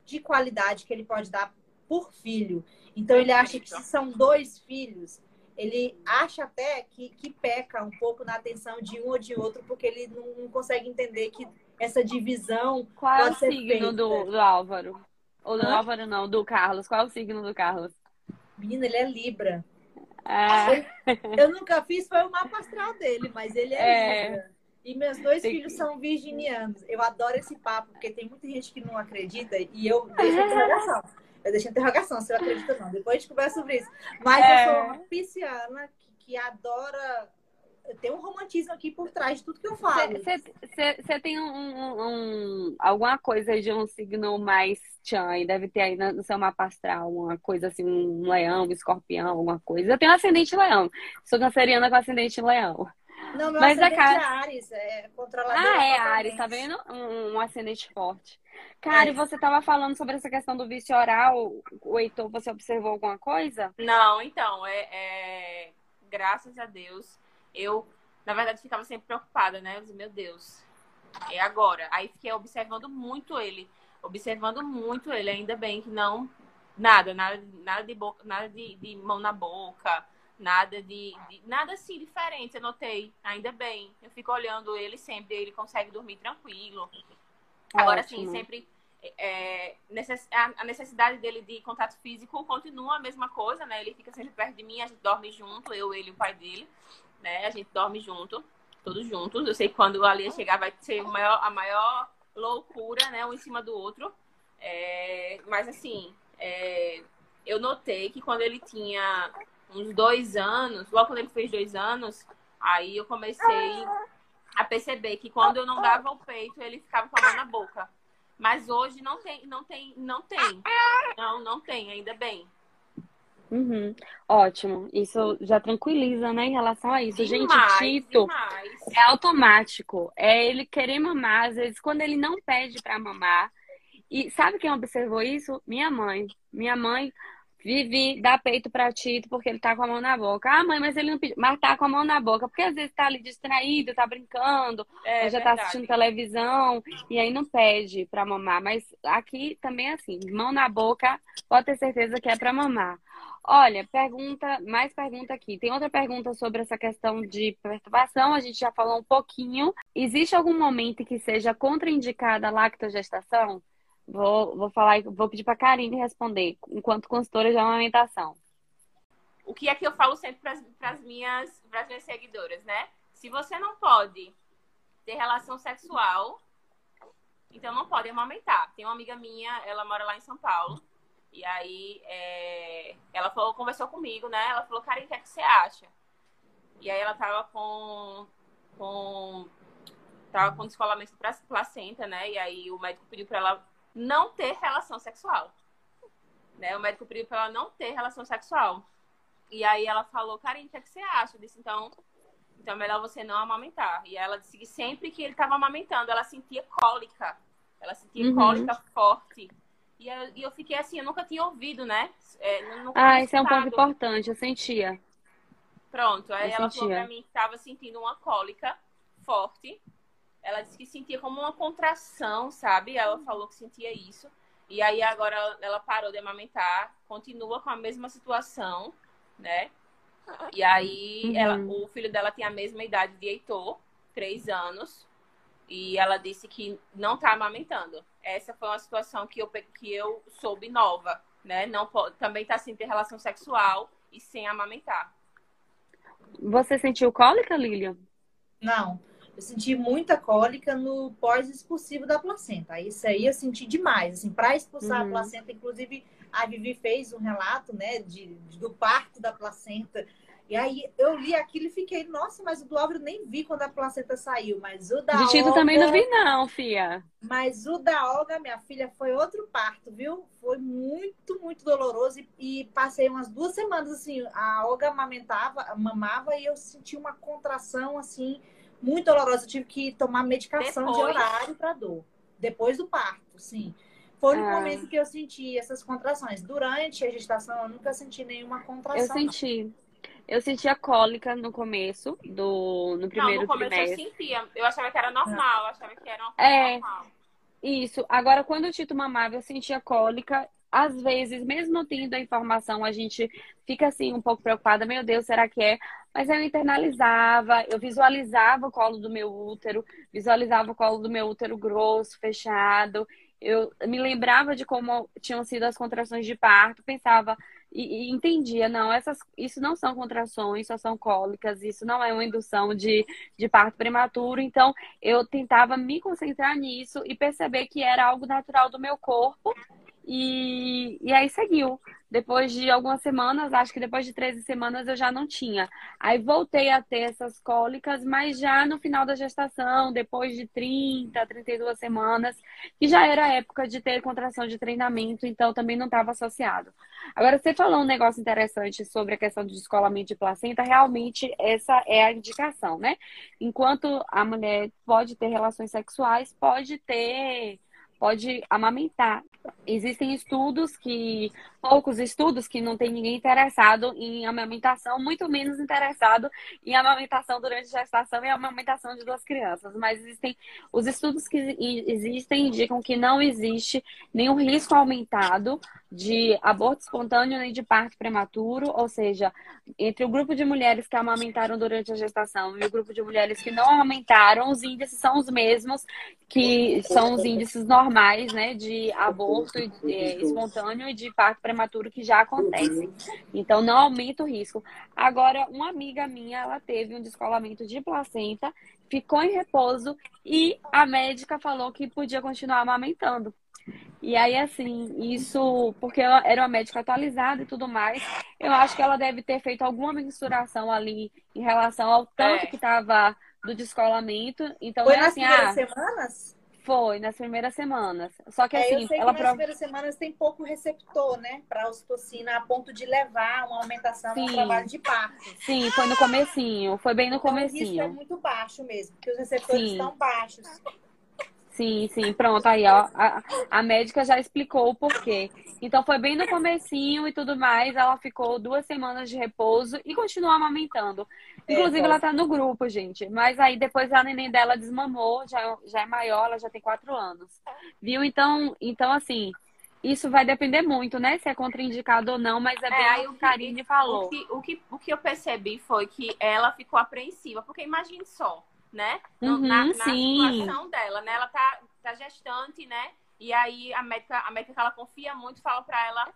de qualidade que ele pode dar por filho. Então ele acha que se são dois filhos, ele acha até que, que peca um pouco na atenção de um ou de outro, porque ele não, não consegue entender que essa divisão. Qual é o signo do, do Álvaro? Ou do Hã? Álvaro não, do Carlos. Qual é o signo do Carlos? Menina, ele é Libra. Ah. Eu, nunca fiz, foi o mapa astral dele, mas ele é, é. E meus dois tem filhos que... são virginianos. Eu adoro esse papo, porque tem muita gente que não acredita e eu deixo a interrogação. Eu deixo a interrogação, se eu acredito ou não. Depois a gente conversa sobre isso. Mas é. eu sou uma pisciana que, que adora tem um romantismo aqui por trás de tudo que eu falo. Você tem um, um, um, alguma coisa de um signo mais Chan, deve ter aí no seu mapa astral uma coisa assim, um leão, um escorpião, alguma coisa. Eu tenho um ascendente leão. Sou canceriana com ascendente leão. Não, meu Mas ascendente cara... é Ares, é controlador. Ah, é Ares, tá vendo? Um, um ascendente forte. Cara, é. e você tava falando sobre essa questão do vício oral. O Heitor, você observou alguma coisa? Não, então, é, é... graças a Deus, eu, na verdade, ficava sempre preocupada, né? Eu disse, meu Deus, é agora. Aí fiquei observando muito ele observando muito ele, ainda bem que não nada, nada, nada de boca, nada de, de mão na boca, nada de, de, nada assim diferente, eu notei, ainda bem. Eu fico olhando ele sempre, ele consegue dormir tranquilo. Agora sim, sempre é, necess, a necessidade dele de contato físico continua a mesma coisa, né? Ele fica sempre perto de mim, a gente dorme junto, eu, ele e o pai dele, né? A gente dorme junto, todos juntos. Eu sei que quando a Lia chegar vai ser maior, a maior loucura, né? Um em cima do outro. É, mas assim, é, eu notei que quando ele tinha uns dois anos, logo quando ele fez dois anos, aí eu comecei a perceber que quando eu não dava o peito, ele ficava com a mão na boca. Mas hoje não tem, não tem, não tem. Não, não tem, ainda bem. Uhum. Ótimo. Isso já tranquiliza, né, em relação a isso. Demais, Gente, Tito demais. é automático. É ele querer mamar, às vezes, quando ele não pede para mamar. E sabe quem observou isso? Minha mãe. Minha mãe vive, dá peito pra Tito porque ele tá com a mão na boca. Ah, mãe, mas ele não pediu. Mas tá com a mão na boca, porque às vezes tá ali distraído, tá brincando, é, já tá verdade. tá assistindo televisão, e aí não pede pra mamar. Mas aqui também é assim, mão na boca, pode ter certeza que é pra mamar. Olha, pergunta, mais pergunta aqui. Tem outra pergunta sobre essa questão de perturbação, a gente já falou um pouquinho. Existe algum momento que seja contraindicada a lactogestação? Vou, vou falar, vou pedir para a Karine responder, enquanto consultora de amamentação. O que é que eu falo sempre para as minhas, minhas seguidoras, né? Se você não pode ter relação sexual, então não pode amamentar. Tem uma amiga minha, ela mora lá em São Paulo, e aí é, ela falou, conversou comigo, né? Ela falou, Karine, o que é que você acha? E aí ela tava com. com tava com descolamento para placenta, né? E aí o médico pediu para ela não ter relação sexual. Né? O médico pediu para ela não ter relação sexual. E aí ela falou, Karine, o que, é que você acha? Eu disse, então, então é melhor você não amamentar. E ela disse que sempre que ele estava amamentando, ela sentia cólica. Ela sentia uhum. cólica forte. E eu, e eu, fiquei assim, eu nunca tinha ouvido, né? É, ah, esse é um ponto importante, eu sentia. Pronto, aí eu ela sentia. falou pra mim que estava sentindo uma cólica forte. Ela disse que sentia como uma contração, sabe? Ela falou que sentia isso. E aí agora ela parou de amamentar, continua com a mesma situação, né? E aí uhum. ela, o filho dela tem a mesma idade de Heitor, três anos, e ela disse que não tá amamentando. Essa foi uma situação que eu, que eu soube nova, né? Não pode, também tá sem ter relação sexual e sem amamentar. Você sentiu cólica, Lilian? Não. Eu senti muita cólica no pós-expulsivo da placenta. Isso aí eu senti demais. Assim, para expulsar uhum. a placenta, inclusive a Vivi fez um relato, né, de, de, do parto da placenta. E aí eu li aquilo e fiquei, nossa, mas o do Álvaro nem vi quando a placenta saiu, mas o da De Tito Olga... também não vi não, fia. Mas o da Olga, minha filha, foi outro parto, viu? Foi muito, muito doloroso e, e passei umas duas semanas assim, a Olga amamentava, mamava e eu senti uma contração assim muito dolorosa. Eu tive que tomar medicação Depois. de horário para dor. Depois do parto, sim. Foi no Ah. momento que eu senti essas contrações. Durante a gestação, eu nunca senti nenhuma contração. Eu senti. Eu sentia cólica no começo, do, no Não, primeiro no começo eu trimestre. sentia. Eu achava que era normal, eu achava que era uma coisa É. normal. Isso. Agora, quando o Tito mamava, eu sentia cólica. Às vezes, mesmo não tendo a informação, a gente fica assim um pouco preocupada. Meu Deus, será que é? Mas eu internalizava, eu visualizava o colo do meu útero, visualizava o colo do meu útero grosso, fechado. Eu me lembrava de como tinham sido as contrações de parto, pensava e, e entendia, não, essas, isso não são contrações, só são cólicas, isso não é uma indução de, de parto prematuro. Então, eu tentava me concentrar nisso e perceber que era algo natural do meu corpo. E, e aí seguiu. Depois de algumas semanas, acho que depois de 13 semanas eu já não tinha. Aí voltei a ter essas cólicas, mas já no final da gestação, depois de 30, 32 semanas, que já era época de ter contração de treinamento, então também não estava associado. Agora, você falou um negócio interessante sobre a questão do descolamento de placenta, realmente essa é a indicação, né? Enquanto a mulher pode ter relações sexuais, pode ter, pode amamentar. Existem estudos que, poucos estudos que não tem ninguém interessado em amamentação, muito menos interessado em amamentação durante a gestação e amamentação de duas crianças. Mas existem, os estudos que existem indicam que não existe nenhum risco aumentado de aborto espontâneo nem de parto prematuro, ou seja, entre o grupo de mulheres que amamentaram durante a gestação e o grupo de mulheres que não amamentaram, os índices são os mesmos, que são os índices normais, né, de aborto eh, espontâneo e de parto prematuro que já acontecem. Então, não aumenta o risco. Agora, uma amiga minha, ela teve um descolamento de placenta, ficou em repouso e a médica falou que podia continuar amamentando. E aí, assim, isso, porque ela era uma médica atualizada e tudo mais, eu acho que ela deve ter feito alguma mensuração ali em relação ao tanto É. que estava do descolamento. Então, Foi é nas assim, primeiras ah, semanas? Foi nas primeiras semanas. Só que É, assim, eu sei ela que nas prova... primeiras semanas tem pouco receptor, né? Para ocitocina, a ponto de levar uma aumentação no Sim. trabalho de parto. Sim, foi no comecinho, foi bem no Então, o risco é comecinho. muito baixo mesmo, porque os receptores Sim. estão baixos. Sim, sim, pronto, aí ó, a, a médica já explicou o porquê. Então foi bem no comecinho e tudo mais, ela ficou duas semanas de repouso e continuou amamentando. Inclusive, É, ela tá no grupo, gente. Mas aí depois a neném dela desmamou, já, já é maior, ela já tem quatro anos. Viu? Então, então assim, isso vai depender muito, né? Se é contraindicado ou não, mas é bem aí o que Karine falou. O que, o, que, o que eu percebi foi que ela ficou apreensiva, porque imagine só, né? Uhum, na, na situação dela, né? Ela tá, tá gestante, né? E aí a médica, a médica que ela confia muito fala pra ela,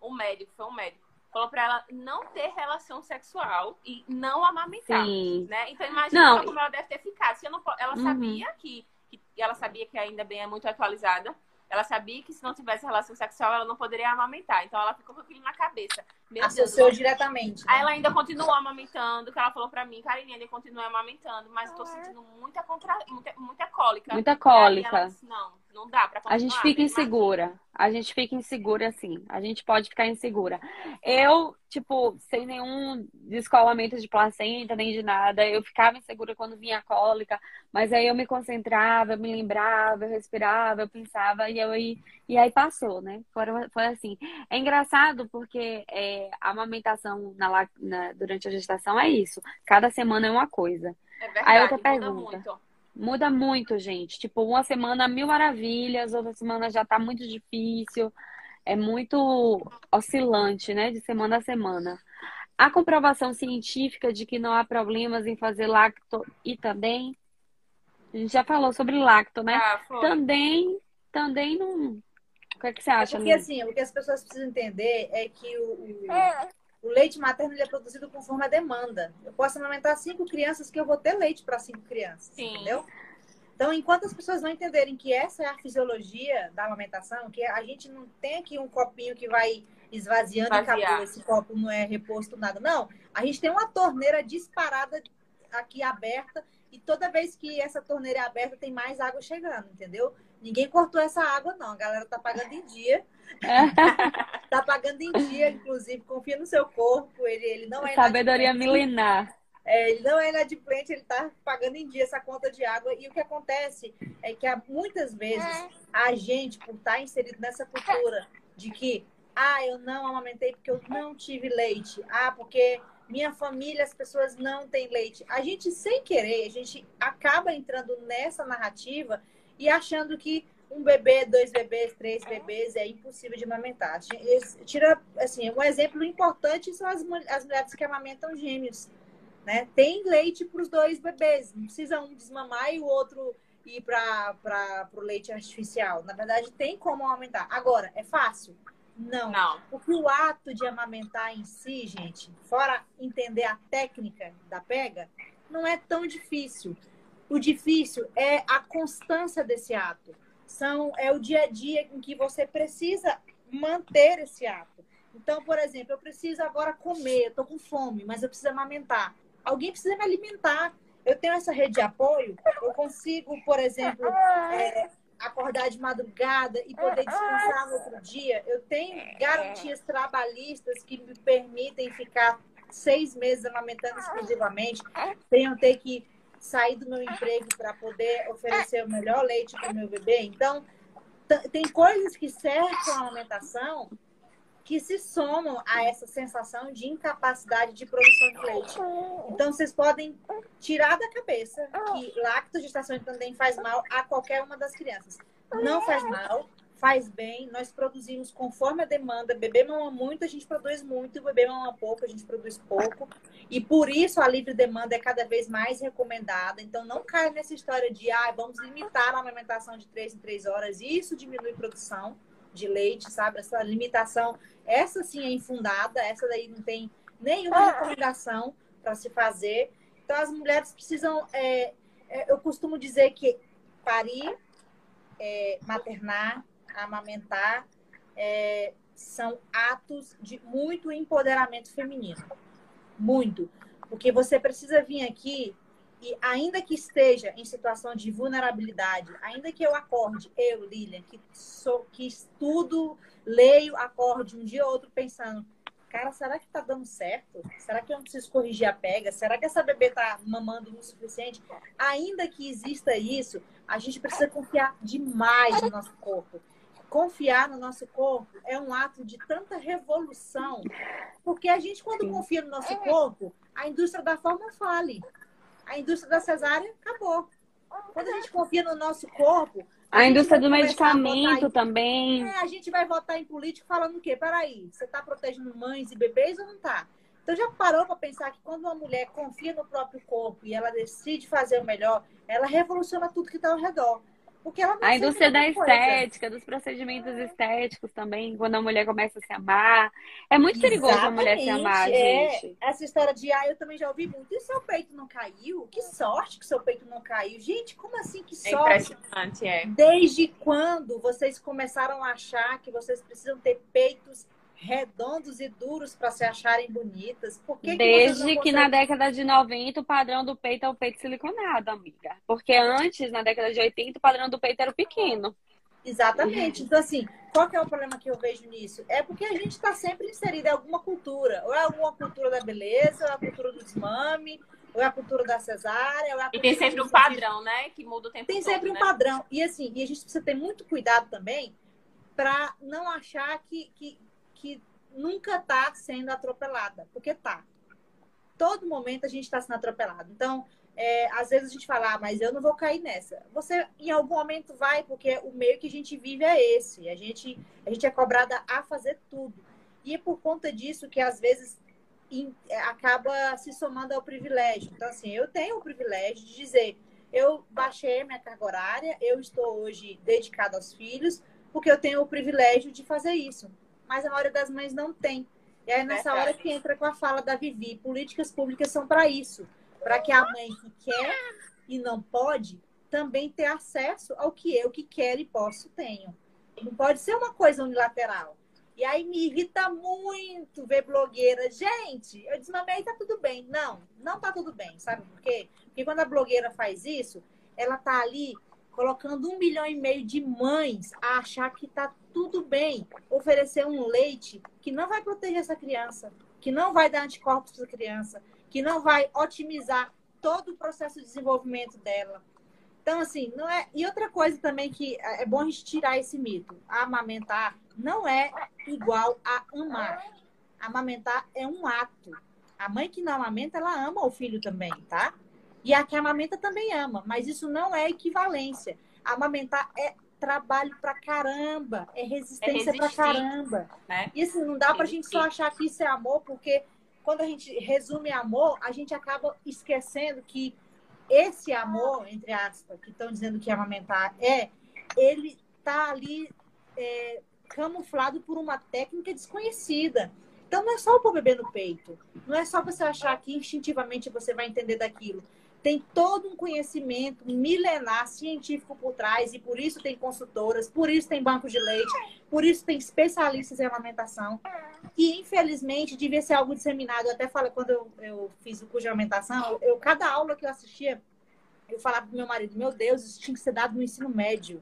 o médico, foi um médico, falou pra ela não ter relação sexual e não amamentar. Sim. Né? Então imagina como ela deve ter ficado. Se eu não, ela Uhum. sabia que, que ela sabia que ainda bem é muito atualizada. Ela sabia que se não tivesse relação sexual, ela não poderia amamentar. Então ela ficou com aquilo na cabeça. Meu Deus, Associou eu- diretamente. Aí né? ela ainda continuou amamentando, que ela falou pra mim, Karine, ainda continua amamentando, mas eu tô sentindo muita, contra... muita, muita cólica. Muita E aí cólica. ela disse, não, não dá pra continuar. A gente fica assim. insegura. A gente fica insegura, assim. A gente pode ficar insegura. Eu, tipo, sem nenhum descolamento de placenta, nem de nada, eu ficava insegura quando vinha a cólica, mas aí eu me concentrava, eu me lembrava, eu respirava, eu pensava, e, eu, e, e aí passou, né? Foi, foi assim. É engraçado porque é, a amamentação na, na- durante a gestação é isso. Cada semana é uma coisa. É verdade, Aí outra pergunta. muito. Muda muito, gente. Tipo, uma semana mil maravilhas, outra semana já tá muito difícil. É muito oscilante, né? De semana a semana. A comprovação científica de que não há problemas em fazer lacto e também. A gente já falou sobre lacto, né? Ah. Também, também não. O que, é que você É acha, porque Lu? assim, o que as pessoas precisam entender é que o, o, o leite materno ele é produzido conforme a demanda. Eu posso amamentar cinco crianças que eu vou ter leite para cinco crianças, Sim. entendeu? Então, enquanto as pessoas não entenderem que essa é a fisiologia da amamentação, que a gente não tem aqui um copinho que vai esvaziando e acabou, esse copo não é reposto nada. Não, a gente tem uma torneira disparada aqui aberta e toda vez que essa torneira é aberta tem mais água chegando, entendeu? Ninguém cortou essa água, não. A galera tá pagando em dia. tá pagando em dia, inclusive. Confia no seu corpo. Ele, ele não é. Sabedoria milenar. É, ele não é inadimplente, ele está pagando em dia essa conta de água. E o que acontece é que muitas vezes a gente, por estar tá inserido nessa cultura de que, ah, eu não amamentei porque eu não tive leite, ah, porque minha família, as pessoas não têm leite. A gente, sem querer, a gente acaba entrando nessa narrativa e achando que um bebê, dois bebês, três bebês é impossível de amamentar. Tira, assim, um exemplo importante são as, as mulheres que amamentam gêmeos né? Tem leite para os dois bebês, não precisa um desmamar e o outro ir para o leite artificial. Na verdade, tem como aumentar. Agora, é fácil? Não. Não. Porque o ato de amamentar em si, gente, fora entender a técnica da pega, não é tão difícil. O difícil é a constância desse ato. São, é o dia a dia em que você precisa manter esse ato. Então, por exemplo, eu preciso agora comer, eu estou com fome, mas eu preciso amamentar. Alguém precisa me alimentar. Eu tenho essa rede de apoio, eu consigo, por exemplo, é, acordar de madrugada e poder descansar no outro dia. Eu tenho garantias trabalhistas que me permitem ficar seis meses amamentando exclusivamente, sem eu ter que sair do meu emprego para poder oferecer o melhor leite para o meu bebê. Então, tem coisas que cercam a alimentação que se somam a essa sensação de incapacidade de produção de leite. Então, vocês podem tirar da cabeça que lactogestação também faz mal a qualquer uma das crianças. Não faz mal, faz bem. Nós produzimos conforme a demanda. Bebê mama muito, a gente produz muito. Bebê mama pouco, a gente produz pouco. E por isso a livre demanda é cada vez mais recomendada. Então, não caia nessa história de, ah, vamos limitar a amamentação de 3 em 3 horas. Isso diminui produção de leite, sabe? Essa limitação, essa sim é infundada, essa daí não tem nenhuma ah. recomendação para se fazer. Então, as mulheres precisam. É, é, eu costumo dizer que parir, é, maternar, amamentar é, são atos de muito empoderamento feminino. Muito. Porque você precisa vir aqui e ainda que esteja em situação de vulnerabilidade, ainda que eu acorde, eu, Lilian, que sou que estudo, leio, acorde um dia ou outro pensando, cara, será que tá dando certo? Será que eu não preciso corrigir a pega? Será que essa bebê tá mamando o suficiente? Ainda que exista isso, a gente precisa confiar demais no nosso corpo. Confiar no nosso corpo é um ato de tanta revolução, porque a gente, quando confia no nosso corpo, a indústria da forma fale a indústria da cesárea acabou. Quando a gente confia no nosso corpo. A, a indústria do medicamento também. É, a gente vai votar em político falando o quê? Peraí, você está protegendo mães e bebês ou não está? Então já parou para pensar que quando uma mulher confia no próprio corpo e ela decide fazer o melhor, ela revoluciona tudo que está ao redor. Porque ela a indústria da estética, dos procedimentos estéticos também, quando a mulher começa a se amar. É muito Exatamente, perigoso a mulher se amar, é. gente. Essa história de, ah, eu também já ouvi muito. E seu peito não caiu? Que sorte que seu peito não caiu. Gente, como assim que é sorte? É impressionante, é. Desde quando vocês começaram a achar que vocês precisam ter peitos redondos e duros para se acharem bonitas. Por que Desde que, que na década de 90 o padrão do peito é o peito siliconado, amiga. Porque antes, na década de 80, o padrão do peito era o pequeno. Exatamente. Então, assim, qual que é o problema que eu vejo nisso? É porque a gente está sempre inserido em alguma cultura. Ou é alguma cultura da beleza, ou é a cultura do desmame, ou é a cultura da cesárea. Ou é a e tem sempre um padrão, né? Que muda o tempo Tem todo, sempre um né? padrão. E assim, e a gente precisa ter muito cuidado também para não achar que, que, que nunca está sendo atropelada, porque tá. Todo momento a gente está sendo atropelado. Então, é, às vezes a gente fala, ah, mas eu não vou cair nessa. Você, em algum momento, vai, porque o meio que a gente vive é esse. A gente, a gente é cobrada a fazer tudo. E é por conta disso que, às vezes, in, é, acaba se somando ao privilégio. Então, assim, eu tenho o privilégio de dizer, eu baixei minha carga horária, eu estou hoje dedicada aos filhos, porque eu tenho o privilégio de fazer isso mas a maioria das mães não tem. E é nessa hora que entra com a fala da Vivi. Políticas públicas são para isso. Para que a mãe que quer e não pode também ter acesso ao que eu que quero e posso tenho. Não pode ser uma coisa unilateral. E aí me irrita muito ver blogueira. Gente, eu desmamei, tá tudo bem. Não, não tá tudo bem. Sabe por quê? Porque quando a blogueira faz isso, ela tá ali colocando um milhão e meio de mães a achar que tá tudo bem oferecer um leite que não vai proteger essa criança, que não vai dar anticorpos para a criança, que não vai otimizar todo o processo de desenvolvimento dela. Então, assim, não é. E outra coisa também que é bom a gente tirar esse mito: amamentar não é igual a amar. Amamentar é um ato. A mãe que não amamenta, ela ama o filho também, tá? E a que amamenta também ama, mas isso não é equivalência. Amamentar é trabalho pra caramba, é resistência é pra caramba. Né? Assim, não dá pra gente só achar que isso é amor, porque quando a gente resume amor, a gente acaba esquecendo que esse amor, entre aspas, que estão dizendo que amamentar é, ele tá ali é, camuflado por uma técnica desconhecida. Então não é só o bebê no peito, não é só você achar que instintivamente você vai entender daquilo tem todo um conhecimento milenar científico por trás e por isso tem consultoras, por isso tem banco de leite, por isso tem especialistas em amamentação. E infelizmente devia ser algo disseminado. Eu até falo quando eu, eu fiz o curso de amamentação, eu cada aula que eu assistia, eu falava pro meu marido, meu Deus, isso tinha que ser dado no ensino médio.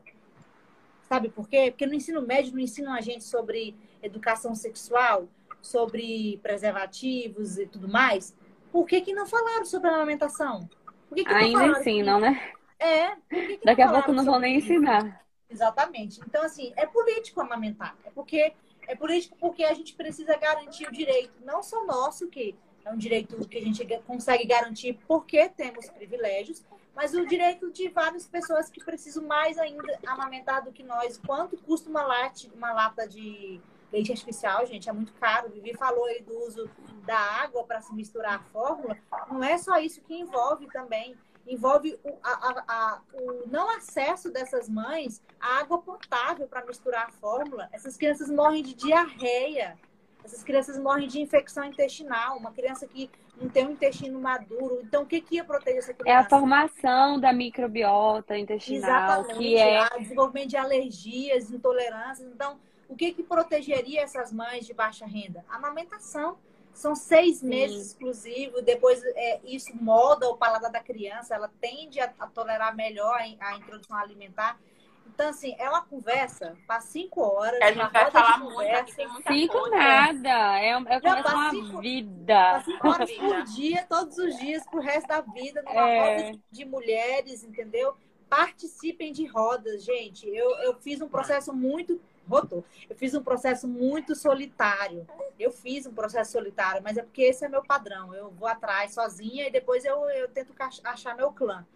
Sabe por quê? Porque no ensino médio não ensinam a gente sobre educação sexual, sobre preservativos e tudo mais. Por que, que não falaram sobre a amamentação? Que que Ainda ensinam, né? É. Que Daqui a pouco não vão nem ensinar. Exatamente. Então, assim, é político amamentar. É porque é político porque a gente precisa garantir o direito, não só nosso, que é um direito que a gente consegue garantir porque temos privilégios, mas o direito de várias pessoas que precisam mais ainda amamentar do que nós. Quanto custa uma, late, uma lata de leite artificial, gente? É muito caro. O Vivi falou aí do uso da água para se misturar a fórmula. Não é só isso que envolve também. Envolve o, a, a, o não acesso dessas mães à água potável para misturar a fórmula. Essas crianças morrem de diarreia. Essas crianças morrem de infecção intestinal. Uma criança que não tem um intestino maduro. Então, o que, que ia proteger essa criança? É a formação da microbiota intestinal, Exatamente. que é... O desenvolvimento de alergias, intolerâncias. Então, o que, que protegeria essas mães de baixa renda? A amamentação. São seis Sim. meses exclusivos, depois é, isso molda o paladar da criança, ela tende a, a tolerar melhor a, a, introdução alimentar. Então, assim, é uma conversa para cinco horas. A gente vai falar muito, aqui tem muita Cinco coisa. nada, é, é uma cinco, vida. Cinco horas por dia, todos os dias, pro resto da vida, numa é. roda de, de mulheres, entendeu? Participem de rodas, gente. Eu, eu fiz um processo muito Botou. Eu fiz um processo muito solitário. Eu fiz um processo solitário, mas é porque esse é meu padrão. Eu vou atrás sozinha e depois eu, eu tento achar meu clã.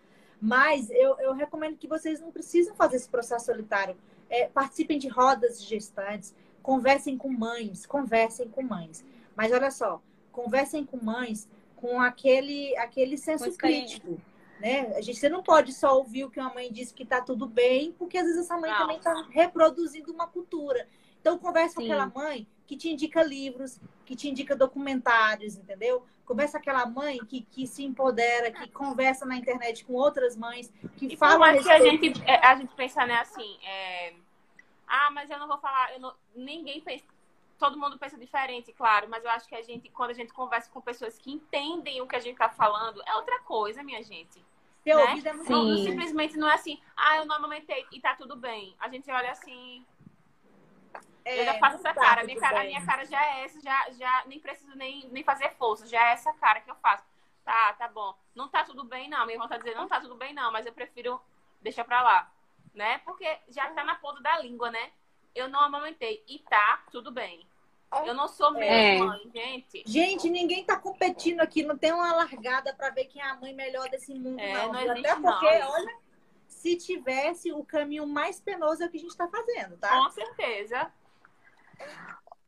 Mas eu, eu recomendo que vocês não precisam fazer esse processo solitário. É, participem de rodas de gestantes, conversem com mães, conversem com mães. Mas olha só, conversem com mães com aquele, aquele senso crítico. Né? A gente, você não pode só ouvir o que uma mãe disse que está tudo bem, porque às vezes essa mãe não. também está reproduzindo uma cultura. Então, conversa Sim. com aquela mãe que te indica livros, que te indica documentários, entendeu? Conversa com aquela mãe que, que se empodera, que conversa na internet com outras mães, que e fala. Por que a gente, é, a gente pensa, né, assim, é... ah, mas eu não vou falar, eu não... ninguém pensa, todo mundo pensa diferente, claro, mas eu acho que a gente, quando a gente conversa com pessoas que entendem o que a gente está falando, é outra coisa, minha gente. Ser né? é muito não, simplesmente não é assim, ah, eu não amamentei e tá tudo bem. A gente olha assim. É, eu já faço essa tá cara. Minha cara a minha cara já é essa, já, já nem preciso nem, nem fazer força, já é essa cara que eu faço. Tá, tá bom. Não tá tudo bem, não. Minha irmã tá dizendo, não tá tudo bem, não, mas eu prefiro deixar pra lá. Né? Porque já tá na ponta da língua, né? Eu não amamentei e tá tudo bem. Eu não sou mesmo é. mãe, gente. Gente, ninguém tá competindo aqui, não tem uma largada para ver quem é a mãe melhor desse mundo, é, não. não Até porque, não. olha, se tivesse, o caminho mais penoso é o que a gente tá fazendo, tá? Com certeza.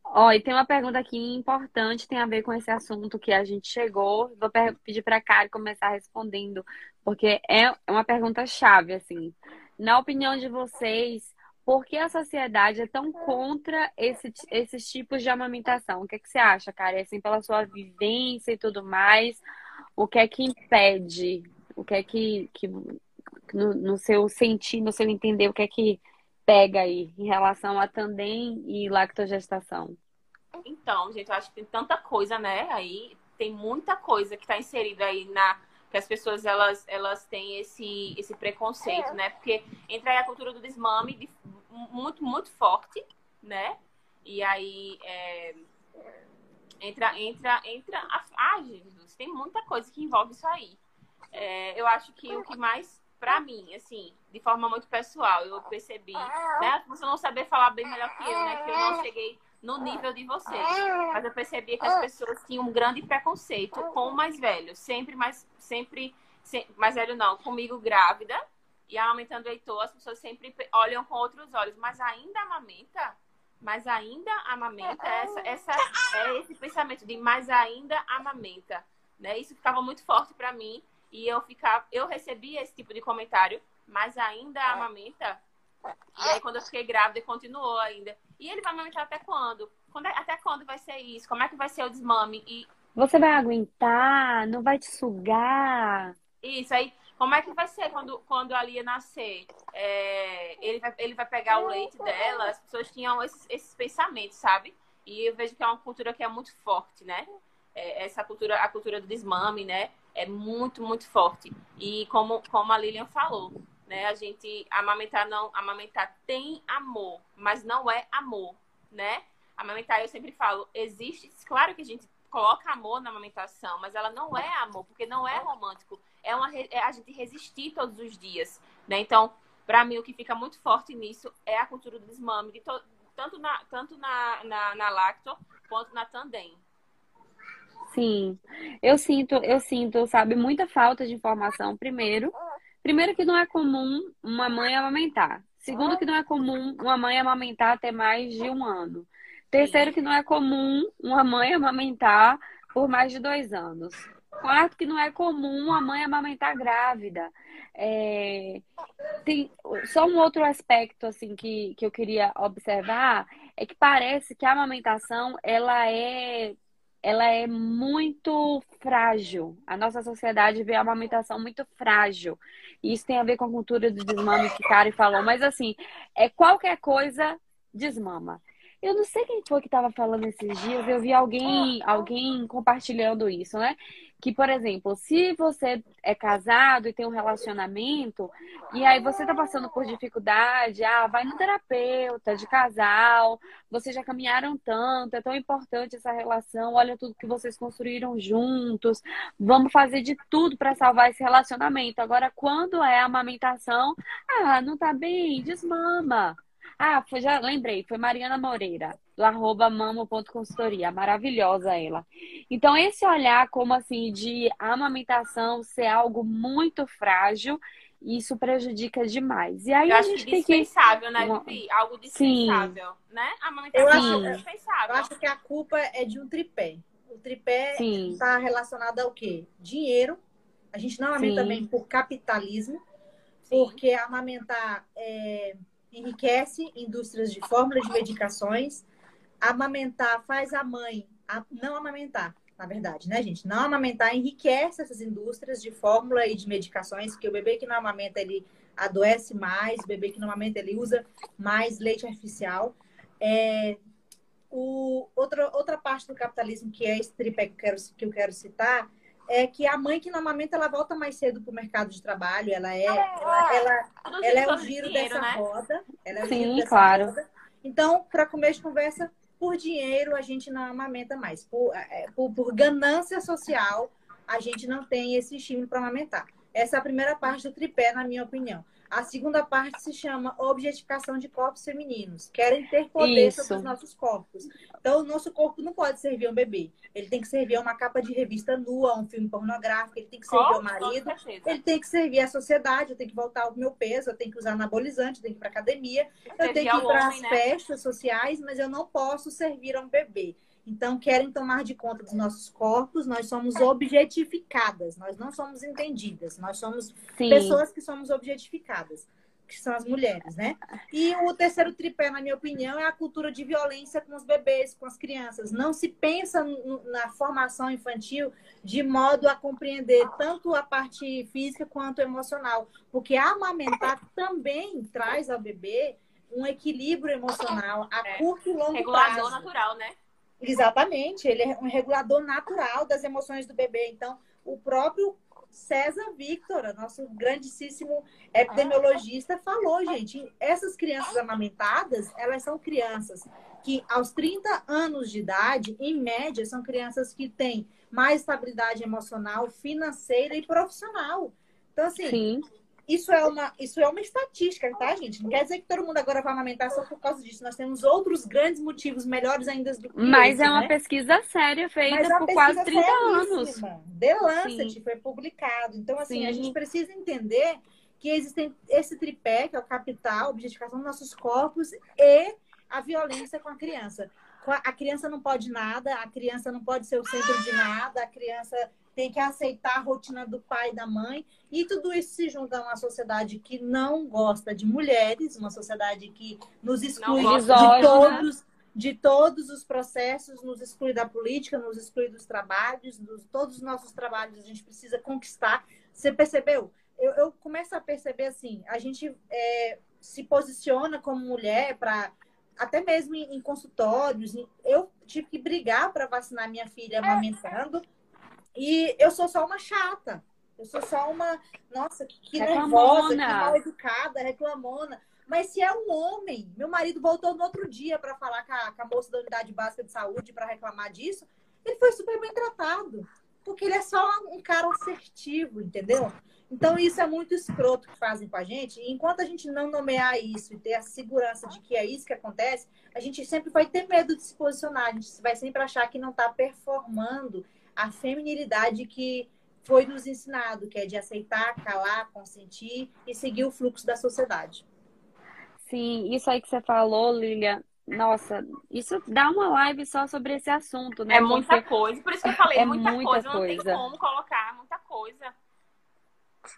Ó, e tem uma pergunta aqui importante, tem a ver com esse assunto que a gente chegou. Vou pedir para a Kari começar respondendo, porque é uma pergunta chave, assim. Na opinião de vocês, por que a sociedade é tão contra esse, esses tipos de amamentação? O que, é que você acha, cara? Assim, pela sua vivência e tudo mais, o que é que impede? O que é que, que no, no seu sentir, no seu entender, o que é que pega aí em relação a tandem e lactogestação? Então, gente, eu acho que tem tanta coisa, né? Aí tem muita coisa que está inserida aí na que as pessoas elas elas têm esse esse preconceito, né? Porque entra aí a cultura do desmame de, muito muito forte, né? E aí é, entra entra entra a, ah, Jesus, tem muita coisa que envolve isso aí. É, eu acho que o que mais para mim, assim, de forma muito pessoal, eu percebi, né? Você não saber falar bem melhor que eu, né? Que eu não cheguei no nível de vocês. Mas eu percebi que as pessoas tinham um grande preconceito com o mais velho. Sempre mais, sempre, sempre mais velho não, comigo grávida e amamentando o Heitor, as pessoas sempre olham com outros olhos. Mas ainda amamenta? Mas ainda amamenta? Essa, essa, é esse pensamento de mas ainda amamenta. Né? Isso ficava muito forte para mim. E eu ficava, eu recebia esse tipo de comentário, mas ainda amamenta? E aí, quando eu fiquei grávida, continuou ainda. E ele vai amamentar até quando? quando? É, até quando vai ser isso? Como é que vai ser o desmame? E... Você vai aguentar? Não vai te sugar? Isso, aí como é que vai ser quando, quando a Lia nascer? É, ele, vai, ele vai pegar o leite dela? As pessoas tinham esses, esses pensamentos, sabe? E eu vejo que é uma cultura que é muito forte, né? É, essa cultura, a cultura do desmame, né? É muito, muito forte. E como, como a Lilian falou, né? A gente amamentar não, amamentar tem amor, mas não é amor, né? Amamentar eu sempre falo, existe, claro que a gente coloca amor na amamentação, mas ela não é amor, porque não é romântico, é uma é a gente resistir todos os dias, né? Então, para mim o que fica muito forte nisso é a cultura do desmame, de to, tanto na tanto na, na, na lacto quanto na tandem. Sim, eu sinto, eu sinto, sabe, muita falta de informação. Primeiro, Primeiro que não é comum uma mãe amamentar. Segundo que não é comum uma mãe amamentar até mais de um ano. Terceiro que não é comum uma mãe amamentar por mais de dois anos. Quarto que não é comum uma mãe amamentar grávida. É... Tem só um outro aspecto assim que, que eu queria observar é que parece que a amamentação ela é ela é muito frágil. A nossa sociedade vê a amamentação muito frágil. E isso tem a ver com a cultura do desmame que Kari falou. Mas assim, é qualquer coisa desmama. Eu não sei quem foi que estava falando esses dias, eu vi alguém, alguém compartilhando isso, né? Que, por exemplo, se você é casado e tem um relacionamento, e aí você tá passando por dificuldade, ah, vai no terapeuta de casal, vocês já caminharam tanto, é tão importante essa relação, olha tudo que vocês construíram juntos, vamos fazer de tudo para salvar esse relacionamento. Agora, quando é amamentação, ah, não tá bem, desmama. Ah, foi, já lembrei, foi Mariana Moreira, do arroba mamo.consultoria, maravilhosa ela. Então, esse olhar como assim de amamentação ser algo muito frágil, isso prejudica demais. E aí eu a gente que dispensável, tem que... né, Vivi? Algo dispensável, Sim. né? A amamentação eu acho, é dispensável. Eu acho que a culpa é de um tripé. O tripé está relacionado ao quê? Dinheiro. A gente não amamenta Sim. bem por capitalismo, Sim. porque amamentar é enriquece indústrias de fórmulas de medicações. Amamentar faz a mãe não amamentar, na verdade, né, gente? Não amamentar enriquece essas indústrias de fórmula e de medicações, porque o bebê que não amamenta, ele adoece mais, o bebê que não amamenta, ele usa mais leite artificial. É, o, outra, outra parte do capitalismo, que é esse tripé que eu quero, que eu quero citar, é que a mãe que não amamenta, ela volta mais cedo para o mercado de trabalho, ela é, ela, ela, ela é o giro dinheiro, dessa né? roda. Ela é o Sim, giro dessa claro. Roda. Então, para comer de conversa, por dinheiro a gente não amamenta mais. Por, é, por, por ganância social, a gente não tem esse estímulo para amamentar. Essa é a primeira parte do tripé, na minha opinião. A segunda parte se chama objetificação de corpos femininos. Querem ter poder Isso. sobre os nossos corpos. Então, o nosso corpo não pode servir a um bebê. Ele tem que servir a uma capa de revista nua, a um filme pornográfico, ele tem que servir ao marido, ele tem que servir à sociedade, eu tenho que voltar ao meu peso, eu tenho que usar anabolizante, eu tenho que ir para academia, eu tenho que ir para as né? festas sociais, mas eu não posso servir a um bebê. Então, querem tomar de conta dos nossos corpos, nós somos objetificadas, nós não somos entendidas, nós somos Sim. pessoas que somos objetificadas, que são as mulheres, né? E o terceiro tripé, na minha opinião, é a cultura de violência com os bebês, com as crianças. Não se pensa na formação infantil de modo a compreender tanto a parte física quanto emocional, porque amamentar também traz ao bebê um equilíbrio emocional a É. curto e longo Regulador prazo. natural, né? Exatamente, ele é um regulador natural das emoções do bebê. Então, o próprio César Victor, nosso grandíssimo epidemiologista, falou, gente, essas crianças amamentadas, elas são crianças que aos 30 anos de idade, em média, são crianças que têm mais estabilidade emocional, financeira e profissional. Então, assim, Sim. Isso é uma, isso é uma estatística, tá, gente? Não quer dizer que todo mundo agora vai amamentar só por causa disso. Nós temos outros grandes motivos melhores ainda do que Mas esse, é uma né? pesquisa séria feita é por quase pesquisa 30 anos. The Lancet Sim. foi publicado. Então, assim, a Sim. gente precisa entender que existem esse tripé, que é o capital, a objetificação dos nossos corpos e a violência com a criança. A- A criança não pode nada, a criança não pode ser o centro de nada, a criança tem que aceitar a rotina do pai e da mãe. E tudo isso se junta a uma sociedade que não gosta de mulheres, uma sociedade que nos exclui de de todos, de todos os processos, nos exclui da política, nos exclui dos trabalhos, dos, todos os nossos trabalhos a gente precisa conquistar. Você percebeu? Eu, eu começo a perceber assim, a gente é, se posiciona como mulher para até mesmo em, em consultórios. eu tive que brigar para vacinar minha filha amamentando e eu sou só uma chata. Eu sou só uma, nossa, que, que nervosa, que Reclamona. mal educada, reclamona. Mas se é um homem, meu marido voltou no outro dia para falar com a, com a moça da unidade básica de saúde para reclamar disso, ele foi super bem tratado. Porque ele é só um cara assertivo, entendeu? Então, isso é muito escroto que fazem com a gente. E enquanto a gente não nomear isso e ter a segurança de que é isso que acontece, a gente sempre vai ter medo de se posicionar. A gente vai sempre achar que não está performando a feminilidade que foi nos ensinado, que é de aceitar, calar, consentir e seguir o fluxo da sociedade. Sim, isso aí que você falou, Lilia. Nossa, isso dá uma live só sobre esse assunto, né? É muita Porque coisa. Por isso que eu falei, É muita, muita coisa. Não tem coisa. como colocar muita coisa.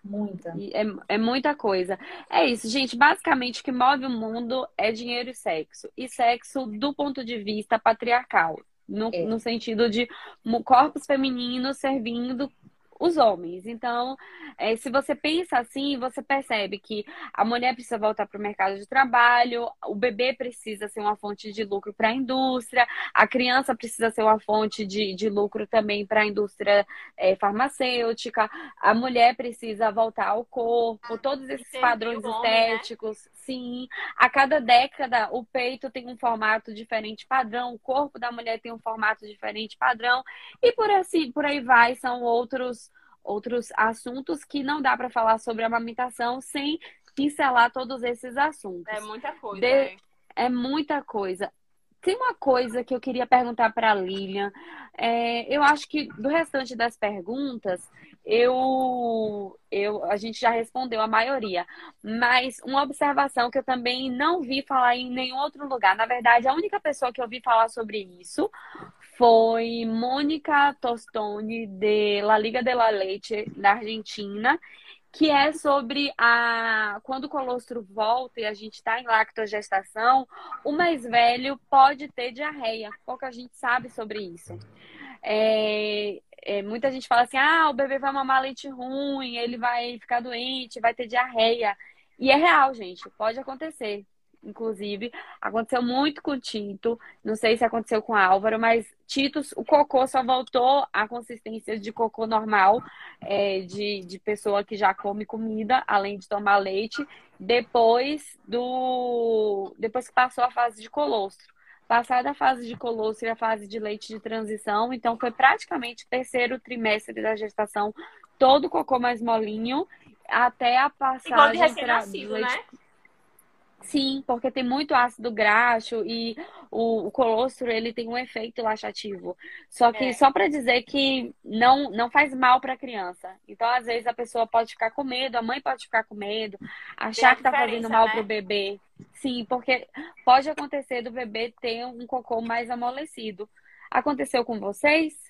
Muita. É, é muita coisa. É isso, gente. Basicamente, o que move o mundo é dinheiro e sexo. E sexo do ponto de vista patriarcal. No, É. no sentido de corpos femininos servindo os homens. Então, é, se você pensa assim, você percebe que a mulher precisa voltar para o mercado de trabalho, o bebê precisa ser uma fonte de lucro para a indústria, a criança precisa ser uma fonte de, de lucro também para a indústria é, farmacêutica, a mulher precisa voltar ao corpo, todos esses padrões o homem, né? Estéticos, sim. A cada década, o peito tem um formato diferente padrão, o corpo da mulher tem um formato diferente padrão, e por assim, por aí vai, são outros outros assuntos que não dá para falar sobre amamentação sem pincelar todos esses assuntos. É muita coisa. De- é. É muita coisa. Tem uma coisa que eu queria perguntar para a Lilian. É, eu acho que do restante das perguntas, eu, eu, a gente já respondeu a maioria. Mas uma observação que eu também não vi falar em nenhum outro lugar. Na verdade, a única pessoa que eu vi falar sobre isso foi Mônica Tostoni, de La Liga de la Leite, da Argentina que é sobre a quando o colostro volta e a gente está em lactogestação, o mais velho pode ter diarreia. Pouca gente sabe sobre isso. É, é, muita gente fala assim: ah, o bebê vai mamar leite ruim, ele vai ficar doente, vai ter diarreia. E é real, gente, pode acontecer. Inclusive, aconteceu muito com o Tito. Não sei se aconteceu com o Álvaro, mas Tito, o cocô só voltou à consistência de cocô normal, é, de, de pessoa que já come comida, além de tomar leite, depois do. Depois que passou a fase de colostro. Passada a fase de colostro e a fase de leite de transição, então foi praticamente o terceiro trimestre da gestação, todo o cocô mais molinho, até a passagem recém-nascido, leite né? Sim, porque tem muito ácido graxo e o, o colostro ele tem um efeito laxativo. Só que É. só para dizer que não não faz mal para a criança. Então às vezes a pessoa pode ficar com medo, a mãe pode ficar com medo, achar que tá fazendo mal né? pro bebê. Sim, porque pode acontecer do bebê ter um cocô mais amolecido. Aconteceu com vocês?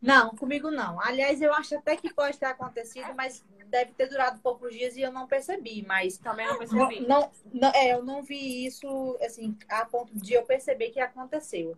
Não, comigo não. Aliás, eu acho até que pode ter acontecido, mas deve ter durado poucos dias e eu não percebi. Mas Também não não, percebi. não, não- é, eu não vi isso assim a ponto de eu perceber que aconteceu.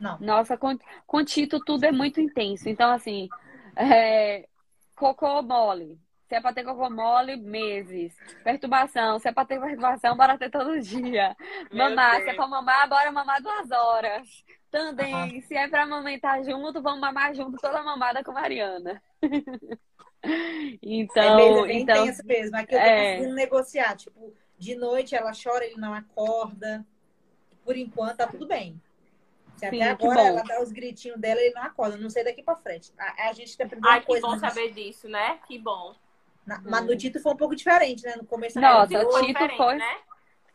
Não. Nossa, com, com Tito tudo é muito intenso. Então, assim, é, cocô mole. Se é pra ter cocô mole, meses. Perturbação. Se é pra ter perturbação, bora ter todo dia. Meu mamar. Deus. Se é pra mamar, bora mamar duas horas. Também. Uhum. Se é pra amamentar junto, vamos mamar junto toda a mamada com Mariana. então, é mesmo, então tem isso mesmo. Aqui eu tô é... conseguindo negociar. Tipo, de noite ela chora, ele não acorda. Por enquanto, tá tudo bem. Se Sim, até agora ela dá os gritinhos dela, ele não acorda. Não sei daqui pra frente. A, a gente tem aprendendo Ai, coisa. que bom saber disso, né? Que bom. Na, hum. Mas no Tito foi um pouco diferente, né? No começo Nossa, o Tito foi. Né?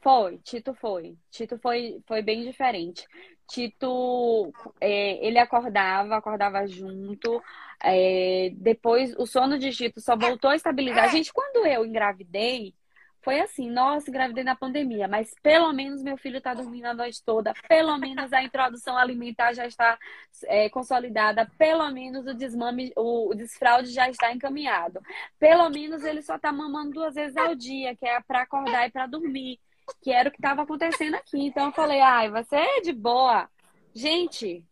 Foi, Tito foi. Tito foi, foi bem diferente. Tito, é, ele acordava, acordava junto. É, depois, o sono de Tito só voltou a estabilizar. Gente, quando eu engravidei, foi assim, nossa, engravidei na pandemia, mas pelo menos meu filho está dormindo a noite toda, pelo menos a introdução alimentar já está é, consolidada, pelo menos o desmame, o, o desfraude já está encaminhado, pelo menos ele só está mamando duas vezes ao dia, que é para acordar e para dormir, que era o que estava acontecendo aqui. Então eu falei, ai, você é de boa. Gente,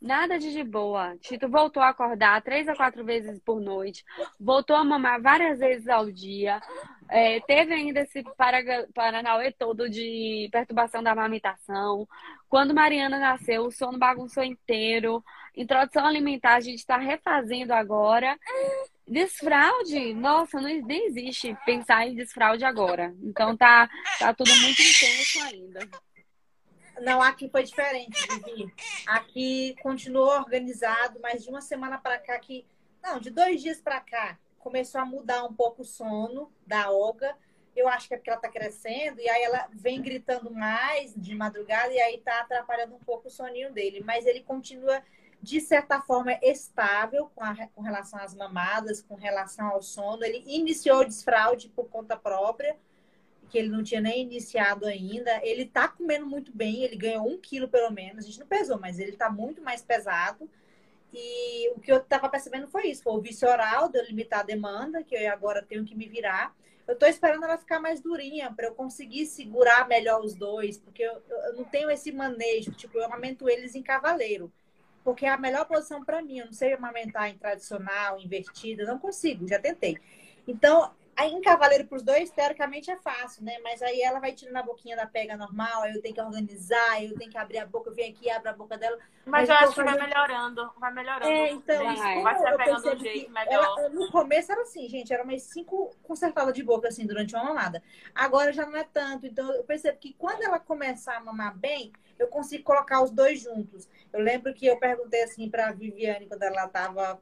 Nada de de boa. Tito voltou a acordar três a quatro vezes por noite, voltou a mamar várias vezes ao dia. É, teve ainda esse Paranauê todo de perturbação da amamentação. Quando Mariana nasceu, o sono bagunçou inteiro. Introdução alimentar a gente está refazendo agora. Desfraude, nossa, não, nem existe pensar em desfraude agora. Então tá, tá tudo muito intenso ainda. Não, aqui foi diferente, Vivi. Aqui continuou organizado, mas de uma semana para cá que não, de dois dias para cá começou a mudar um pouco o sono da Olga. Eu acho que é porque ela está crescendo e aí ela vem gritando mais de madrugada e aí está atrapalhando um pouco o soninho dele. Mas ele continua de certa forma estável com, a, com relação às mamadas, com relação ao sono. Ele iniciou o desfraude por conta própria que ele não tinha nem iniciado ainda. Ele tá comendo muito bem, ele ganhou um quilo pelo menos. A gente não pesou, mas ele tá muito mais pesado. E o que eu tava percebendo foi isso: foi o vício oral de eu limitar a demanda, que eu agora tenho que me virar. Eu tô esperando ela ficar mais durinha para eu conseguir segurar melhor os dois, porque eu, eu não tenho esse manejo. Tipo, eu amamento eles em cavaleiro porque é a melhor posição para mim. Eu não sei amamentar em tradicional, invertida, não consigo, já tentei. Então, Aí em cavaleiro para os dois, teoricamente é fácil, né? Mas aí ela vai tirando a boquinha da pega normal, aí eu tenho que organizar, eu tenho que abrir a boca, eu venho aqui, abro a boca dela. Mas, mas eu acho que vai melhorando, vai melhorando. É, então, vai, vai se pegando um jeito melhor. Ela, no começo era assim, gente, era umas cinco consertadas de boca, assim, durante uma mamada. Agora já não é tanto. Então eu percebo que quando ela começar a mamar bem, eu consigo colocar os dois juntos. Eu lembro que eu perguntei assim para Viviane quando ela estava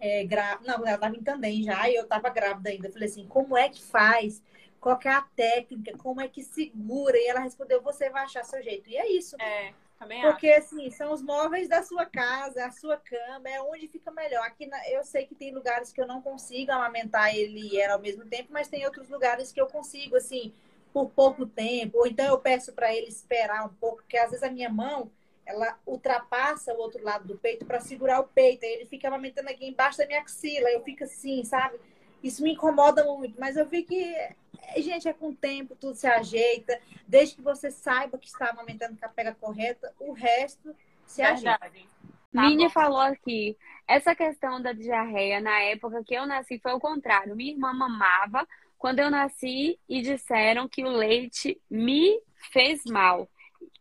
é, grávida. Não, ela estava em Tandem já e eu estava grávida ainda. Eu falei assim: como é que faz? Qual é a técnica? Como é que segura? E ela respondeu: você vai achar seu jeito. E é isso. É. Também Porque, acho. assim, são os móveis da sua casa, a sua cama, é onde fica melhor. Aqui na, eu sei que tem lugares que eu não consigo amamentar ele e ela ao mesmo tempo, mas tem outros lugares que eu consigo, assim, por pouco tempo. Ou então eu peço para ele esperar um pouco, porque às vezes a minha mão, ela ultrapassa o outro lado do peito para segurar o peito. Aí ele fica amamentando aqui embaixo da minha axila. Eu fico assim, sabe? Isso me incomoda muito. Mas eu vi que, gente, é com o tempo, tudo se ajeita. Desde que você saiba que está amamentando com a pega correta, o resto se ajeita. Tá Mini falou aqui, essa questão da diarreia, na época que eu nasci, foi o contrário. Minha irmã mamava quando eu nasci e disseram que o leite me fez mal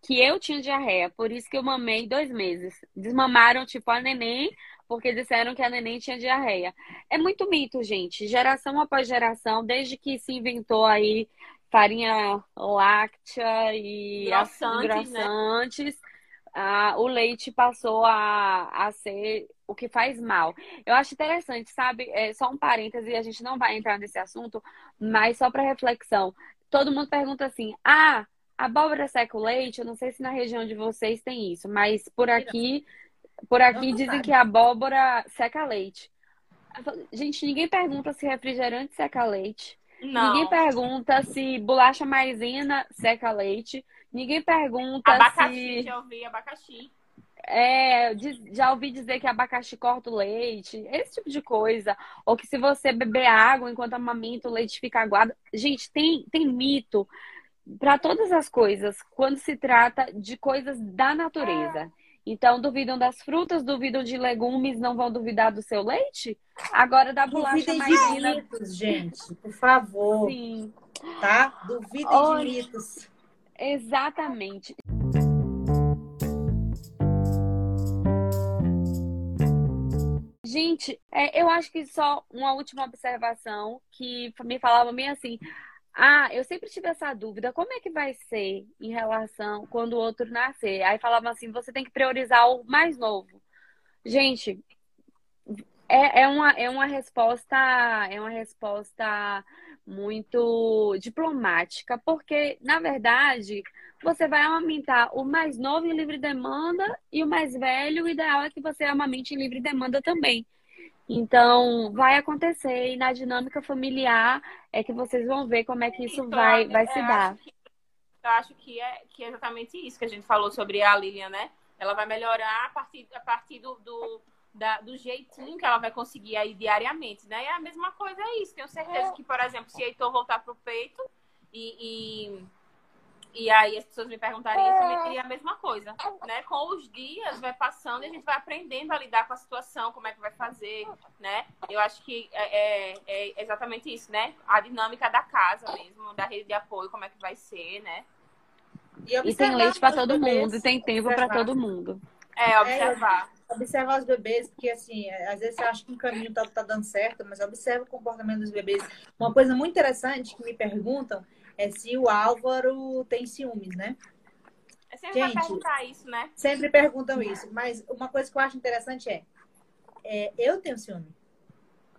que eu tinha diarreia, por isso que eu mamei dois meses. Desmamaram, tipo, a neném, porque disseram que a neném tinha diarreia. É muito mito, gente. Geração após geração, desde que se inventou aí farinha láctea e grossantes, grossantes né? Ah, o leite passou a, a ser o que faz mal. Eu acho interessante, sabe? É só um parêntese, a gente não vai entrar nesse assunto, mas só para reflexão. Todo mundo pergunta assim: ah, Abóbora seca o leite, eu não sei se na região de vocês tem isso, mas por aqui, por aqui dizem que a abóbora seca leite. Gente, ninguém pergunta se refrigerante seca leite. Não. Ninguém pergunta se bolacha maisena seca leite. Ninguém pergunta abacaxi, se. já ouvi abacaxi. É, já ouvi dizer que abacaxi corta o leite, esse tipo de coisa. Ou que se você beber água enquanto amamenta, o leite fica aguado. Gente, tem, tem mito para todas as coisas, quando se trata de coisas da natureza. Então, duvidam das frutas, duvidam de legumes, não vão duvidar do seu leite? Agora da bolacha maisena. de mitos, gente, por favor. Sim. Tá? Duvidem Olha, de mitos. Exatamente. Gente, é, eu acho que só uma última observação que me falava meio assim: ah, eu sempre tive essa dúvida, como é que vai ser em relação quando o outro nascer? Aí falavam assim, você tem que priorizar o mais novo. Gente, é, é, uma, é uma resposta, é uma resposta muito diplomática, porque, na verdade, você vai amamentar o mais novo em livre demanda e o mais velho, o ideal é que você amamente em livre demanda também. Então, vai acontecer e na dinâmica familiar é que vocês vão ver como é que isso então, vai, vai se dar. Que, eu acho que é, que é exatamente isso que a gente falou sobre a Lilian, né? Ela vai melhorar a partir, a partir do, do, da, do jeitinho que ela vai conseguir aí diariamente, né? E a mesma coisa é isso. Tenho certeza é. que, por exemplo, se Heitor voltar pro peito e, e e aí as pessoas me perguntariam, eu também teria a mesma coisa, né? Com os dias vai passando e a gente vai aprendendo a lidar com a situação, como é que vai fazer, né? Eu acho que é, é, é exatamente isso, né? A dinâmica da casa mesmo, da rede de apoio, como é que vai ser, né? E, e tem leite para todo mundo, e tem tempo para todo mundo. É, observar. É, observar os bebês, porque assim, às vezes você acha que um caminho tá, tá dando certo, mas observa o comportamento dos bebês. Uma coisa muito interessante que me perguntam é se o Álvaro tem ciúmes, né? É sempre Gente, perguntar isso, né? Sempre perguntam isso. Mas uma coisa que eu acho interessante é, é eu tenho ciúme.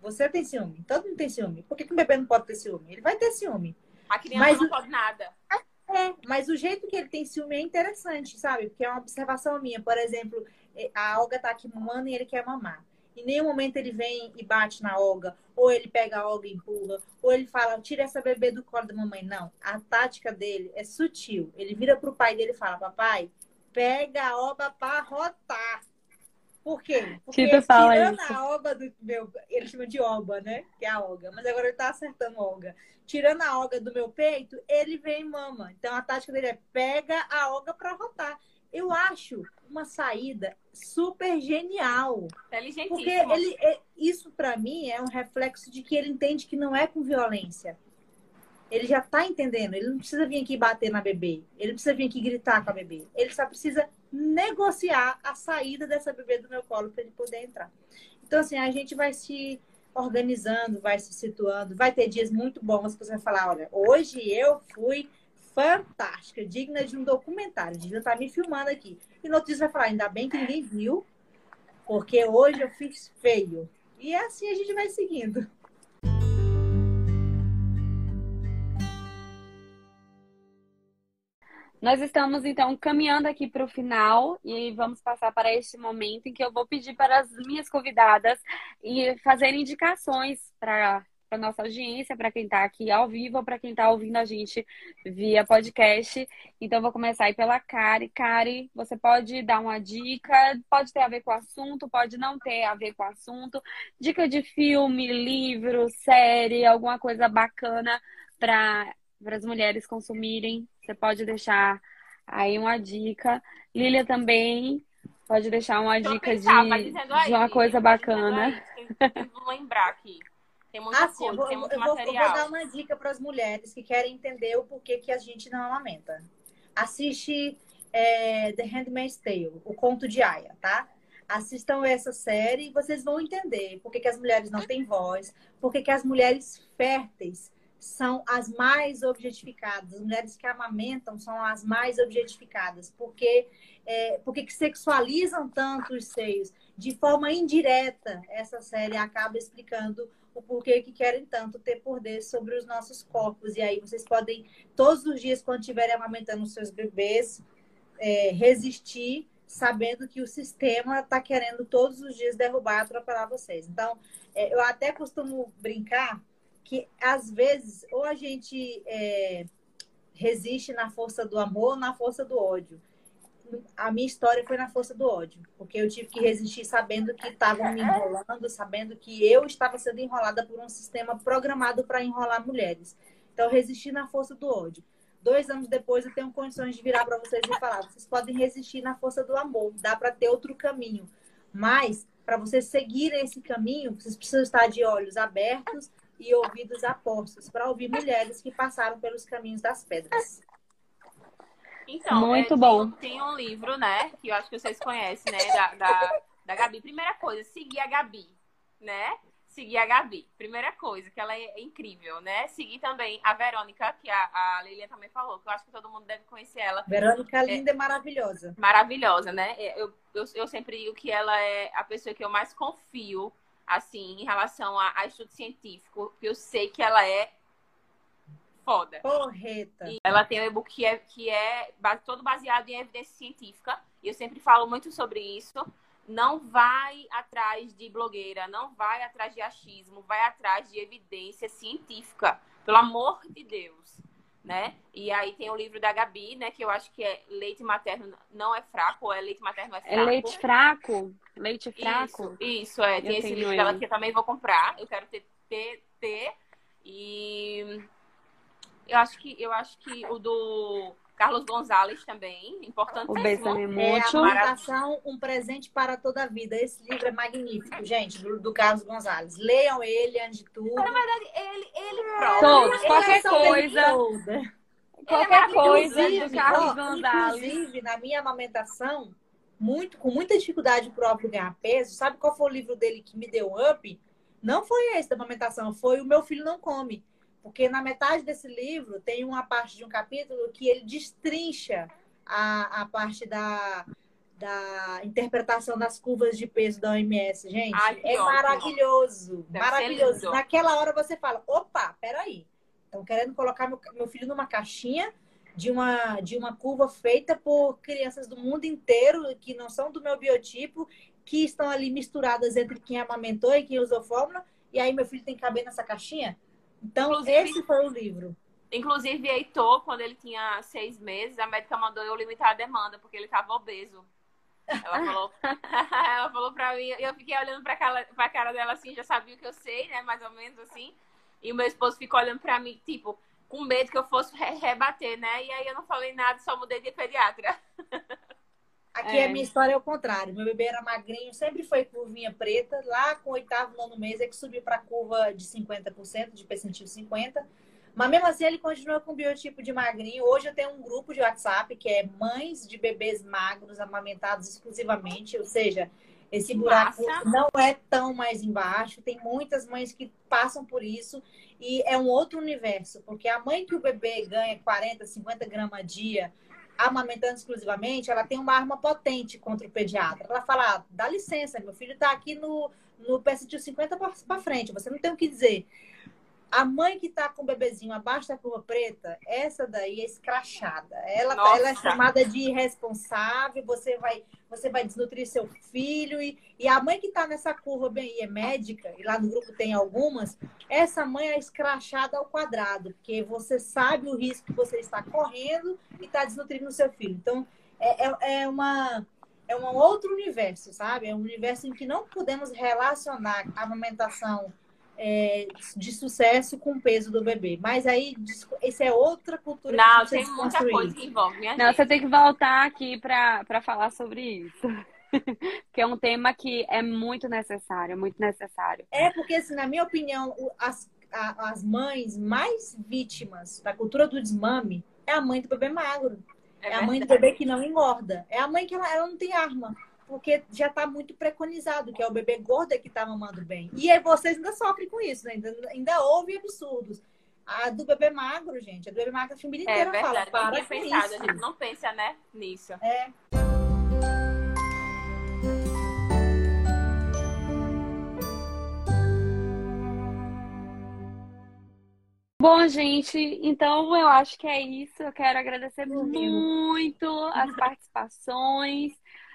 Você tem ciúme. Todo mundo tem ciúme. Por que, que o bebê não pode ter ciúme? Ele vai ter ciúme. A criança mas, não pode nada. É, mas o jeito que ele tem ciúme é interessante, sabe? Porque é uma observação minha. Por exemplo, é, a Olga tá aqui mamando e ele quer mamar. Em nenhum momento ele vem e bate na Olga, ou ele pega a Olga e empurra, ou ele fala, tira essa bebê do colo da mamãe. Não, a tática dele é sutil. Ele vira pro pai dele e fala, papai, pega a Olga para rotar. Por quê? Porque Tita fala tirando isso. a Olga do meu. Ele chama de Olga, né? Que é a Olga. Mas agora ele tá acertando a Olga. Tirando a Olga do meu peito, ele vem e mama. Então a tática dele é pega a Olga para rotar. Eu acho uma saída super genial. Porque ele, é, isso, para mim, é um reflexo de que ele entende que não é com violência. Ele já está entendendo. Ele não precisa vir aqui bater na bebê. Ele não precisa vir aqui gritar com a bebê. Ele só precisa negociar a saída dessa bebê do meu colo para ele poder entrar. Então, assim, a gente vai se organizando, vai se situando. Vai ter dias muito bons que você vai falar: olha, hoje eu fui fantástica, digna de um documentário. Digna estar tá me filmando aqui. E no outro dia vai falar, ainda bem que ninguém viu, porque hoje eu fiz feio. E é assim a gente vai seguindo. Nós estamos, então, caminhando aqui para o final e vamos passar para este momento em que eu vou pedir para as minhas convidadas e fazer indicações para para nossa audiência, para quem está aqui ao vivo ou para quem está ouvindo a gente via podcast. Então, vou começar aí pela Kari. Kari, você pode dar uma dica, pode ter a ver com o assunto, pode não ter a ver com o assunto. Dica de filme, livro, série, alguma coisa bacana para as mulheres consumirem. Você pode deixar aí uma dica. Lilia também pode deixar uma dica de, de uma coisa bacana. Vou lembrar aqui. Tem muita assim, coisa, vou, tem muito eu material. Vou, eu vou dar uma dica para as mulheres que querem entender o porquê que a gente não amamenta. Assiste é, The Handmaid's Tale, o conto de Aya, tá? Assistam essa série e vocês vão entender por que, que as mulheres não têm voz, por que, que as mulheres férteis são as mais objetificadas, as mulheres que amamentam são as mais objetificadas, porque é, porque que sexualizam tanto os seios. De forma indireta, essa série acaba explicando o porquê que querem tanto ter poder sobre os nossos corpos. E aí vocês podem, todos os dias, quando estiverem amamentando os seus bebês, é, resistir, sabendo que o sistema está querendo todos os dias derrubar, atropelar vocês. Então, é, eu até costumo brincar que, às vezes, ou a gente é, resiste na força do amor ou na força do ódio a minha história foi na força do ódio, porque eu tive que resistir sabendo que estavam me enrolando, sabendo que eu estava sendo enrolada por um sistema programado para enrolar mulheres. Então, eu resisti na força do ódio. Dois anos depois eu tenho condições de virar para vocês e falar: vocês podem resistir na força do amor, dá para ter outro caminho. Mas, para vocês seguirem esse caminho, vocês precisam estar de olhos abertos e ouvidos apostos para ouvir mulheres que passaram pelos caminhos das pedras. Então, Muito é, bom. Tem, tem, um livro, né, que eu acho que vocês conhecem, né, da, da, da Gabi. Primeira coisa, seguir a Gabi, né? seguir a Gabi. Primeira coisa, que ela é incrível, né? Seguir também a Verônica, que a, a Lilian também falou, que eu acho que todo mundo deve conhecer ela. Verônica é, linda e maravilhosa. Maravilhosa, né? É, eu, eu, eu sempre digo que ela é a pessoa que eu mais confio, assim, em relação a, a estudo científico, porque eu sei que ela é foda. Correta. E ela tem um e-book que é, que é todo baseado em evidência científica, e eu sempre falo muito sobre isso não vai atrás de blogueira, não vai atrás de achismo, vai atrás de evidência científica, pelo amor de Deus, né? E aí tem o livro da Gabi, né, que eu acho que é leite materno não é fraco, ou é leite materno é, é fraco. É leite fraco? Leite fraco? Isso, isso é. Tem eu esse livro dela que eu também vou comprar. Eu quero ter, ter, ter. E eu acho que eu acho que o do Carlos Gonzalez também. O Bessame é a Amamentação, um presente para toda a vida. Esse livro é magnífico, gente, do, do Carlos Gonzalez. Leiam ele antes de tudo. Na verdade, ele, ele próprio. Todos, qualquer coisa. Qualquer é coisa do Carlos Gonzalez. Inclusive, na minha amamentação, muito, com muita dificuldade próprio ganhar peso, sabe qual foi o livro dele que me deu up? Não foi esse da amamentação, foi O Meu Filho Não Come porque na metade desse livro tem uma parte de um capítulo que ele destrincha a, a parte da, da interpretação das curvas de peso da OMS. Gente, Ai, é maravilhoso. Maravilhoso. Naquela hora você fala: opa, peraí. Estão querendo colocar meu, meu filho numa caixinha de uma, de uma curva feita por crianças do mundo inteiro que não são do meu biotipo, que estão ali misturadas entre quem amamentou e quem usou fórmula. E aí meu filho tem que caber nessa caixinha? Então, inclusive, esse foi o livro. Inclusive, Heitor, quando ele tinha seis meses, a médica mandou eu limitar a demanda, porque ele estava obeso. Ela falou, ela falou pra mim, eu fiquei olhando pra cara, pra cara dela assim, já sabia o que eu sei, né? Mais ou menos assim. E o meu esposo ficou olhando pra mim, tipo, com medo que eu fosse re rebater, né? E aí eu não falei nada, só mudei de pediatra. Aqui é. a minha história é o contrário. Meu bebê era magrinho, sempre foi curvinha preta. Lá com o oitavo, nono mês é que subiu para a curva de 50%, de percentil 50%. Mas mesmo assim ele continua com o biotipo de magrinho. Hoje eu tenho um grupo de WhatsApp que é mães de bebês magros amamentados exclusivamente. Ou seja, esse buraco Massa. não é tão mais embaixo. Tem muitas mães que passam por isso. E é um outro universo. Porque a mãe que o bebê ganha 40, 50 gramas a dia amamentando exclusivamente, ela tem uma arma potente contra o pediatra. Ela fala: ah, dá licença, meu filho está aqui no, no PST 50 para frente, você não tem o que dizer. A mãe que está com o bebezinho abaixo da curva preta, essa daí é escrachada. Ela, tá, ela é chamada de irresponsável, você vai, você vai desnutrir seu filho. E, e a mãe que está nessa curva bem e é médica, e lá no grupo tem algumas, essa mãe é escrachada ao quadrado, porque você sabe o risco que você está correndo e está desnutrindo o seu filho. Então, é, é, é uma é um outro universo, sabe? É um universo em que não podemos relacionar a amamentação é, de sucesso com o peso do bebê. Mas aí, isso é outra cultura Não, tem muita coisa que envolve. Não, gente. você tem que voltar aqui para falar sobre isso. que é um tema que é muito necessário, muito necessário. É, porque, assim, na minha opinião, as, a, as mães mais vítimas da cultura do desmame é a mãe do bebê magro. É, é a mãe do bebê que não engorda. É a mãe que ela, ela não tem arma porque já está muito preconizado, que é o bebê gordo é que está mamando bem. E aí vocês ainda sofrem com isso, né? ainda, ainda houve absurdos. A do bebê magro, gente, a do bebê magro, a família é inteira é verdade, fala, para pensado, isso. A gente não pensa, né, nisso. É. Bom, gente, então eu acho que é isso. Eu quero agradecer muito as participações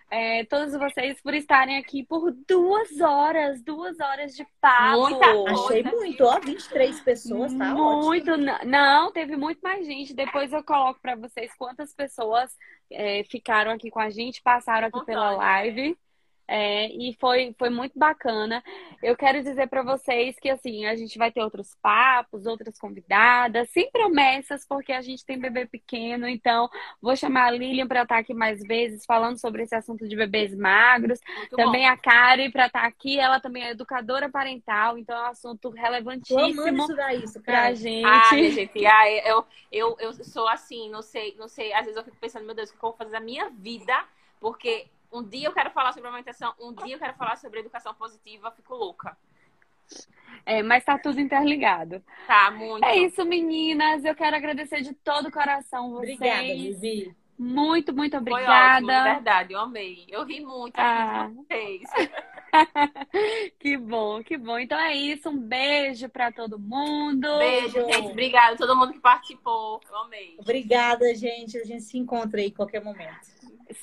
é, todos vocês por estarem aqui por duas horas, duas horas de papo. Muita Achei muito, ó, 23 pessoas, tá Muito, ótimo. não, teve muito mais gente. Depois eu coloco para vocês quantas pessoas é, ficaram aqui com a gente, passaram aqui pela live. É, e foi, foi muito bacana. Eu quero dizer para vocês que assim, a gente vai ter outros papos, outras convidadas, sem promessas, porque a gente tem bebê pequeno, então vou chamar a Lilian para estar aqui mais vezes falando sobre esse assunto de bebês magros. Muito também bom. a Kari para estar aqui, ela também é educadora parental, então é um assunto relevantíssimo para a gente. Ah, gente, ah, eu, eu, eu sou assim, não sei, não sei, às vezes eu fico pensando, meu Deus, o que eu vou fazer da minha vida? Porque um dia eu quero falar sobre amamentação, um dia eu quero falar sobre educação positiva, fico louca. É, mas tá tudo interligado. Tá, muito. É isso, meninas. Eu quero agradecer de todo o coração vocês. Obrigada, Vivi. Muito, muito obrigada. Foi ótimo, verdade, eu amei. Eu ri muito ah. vocês. que bom, que bom. Então é isso, um beijo para todo mundo. Beijo, gente. Obrigada a todo mundo que participou. Eu amei. Obrigada, gente. A gente se encontra aí em qualquer momento.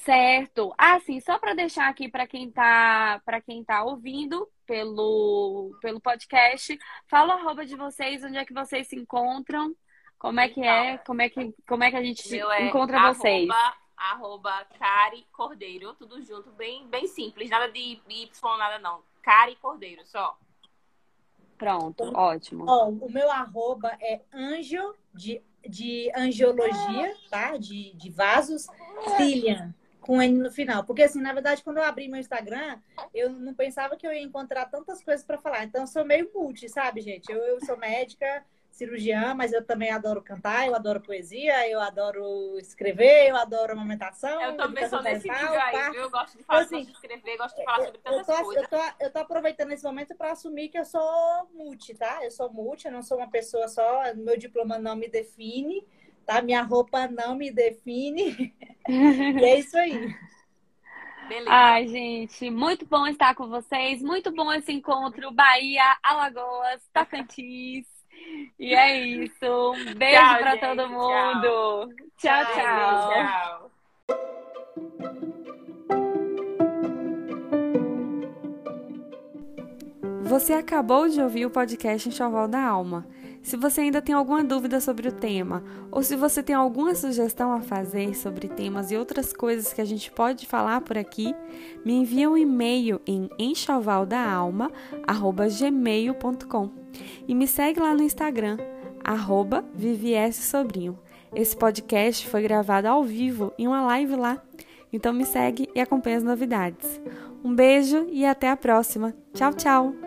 Certo. Ah, sim, só para deixar aqui para quem tá para quem tá ouvindo pelo pelo podcast, fala o arroba de vocês, onde é que vocês se encontram, como é que é, então, como é que como é que a gente é encontra arroba, vocês? Arroba Cari Cordeiro, tudo junto, bem bem simples, nada de Y, nada não. Cari Cordeiro, só. Pronto, ótimo. Ó, o meu arroba é anjo de, de angiologia, tá? De, de vasos, Lilian, com N no final. Porque, assim, na verdade, quando eu abri meu Instagram, eu não pensava que eu ia encontrar tantas coisas para falar. Então, eu sou meio multi, sabe, gente? Eu, eu sou médica, cirurgiã, mas eu também adoro cantar, eu adoro poesia, eu adoro escrever, eu adoro amamentação. Eu também sou desse nível aí, viu? Eu gosto de falar, então, assim, gosto de escrever, gosto de falar sobre tantas eu tô, coisas. Eu tô, eu tô aproveitando esse momento para assumir que eu sou multi, tá? Eu sou multi, eu não sou uma pessoa só, meu diploma não me define, tá? Minha roupa não me define. e é isso aí. Beleza. Ai, gente, muito bom estar com vocês. Muito bom esse encontro Bahia, Alagoas, Tocantins. E é isso. Um beijo para todo mundo. Tchau, tchau. tchau. tchau. Você acabou de ouvir o podcast Enxoval da Alma. Se você ainda tem alguma dúvida sobre o tema, ou se você tem alguma sugestão a fazer sobre temas e outras coisas que a gente pode falar por aqui, me envie um e-mail em enxovaldaalma.gmail.com e me segue lá no Instagram, arroba Sobrinho. Esse podcast foi gravado ao vivo em uma live lá, então me segue e acompanhe as novidades. Um beijo e até a próxima. Tchau, tchau!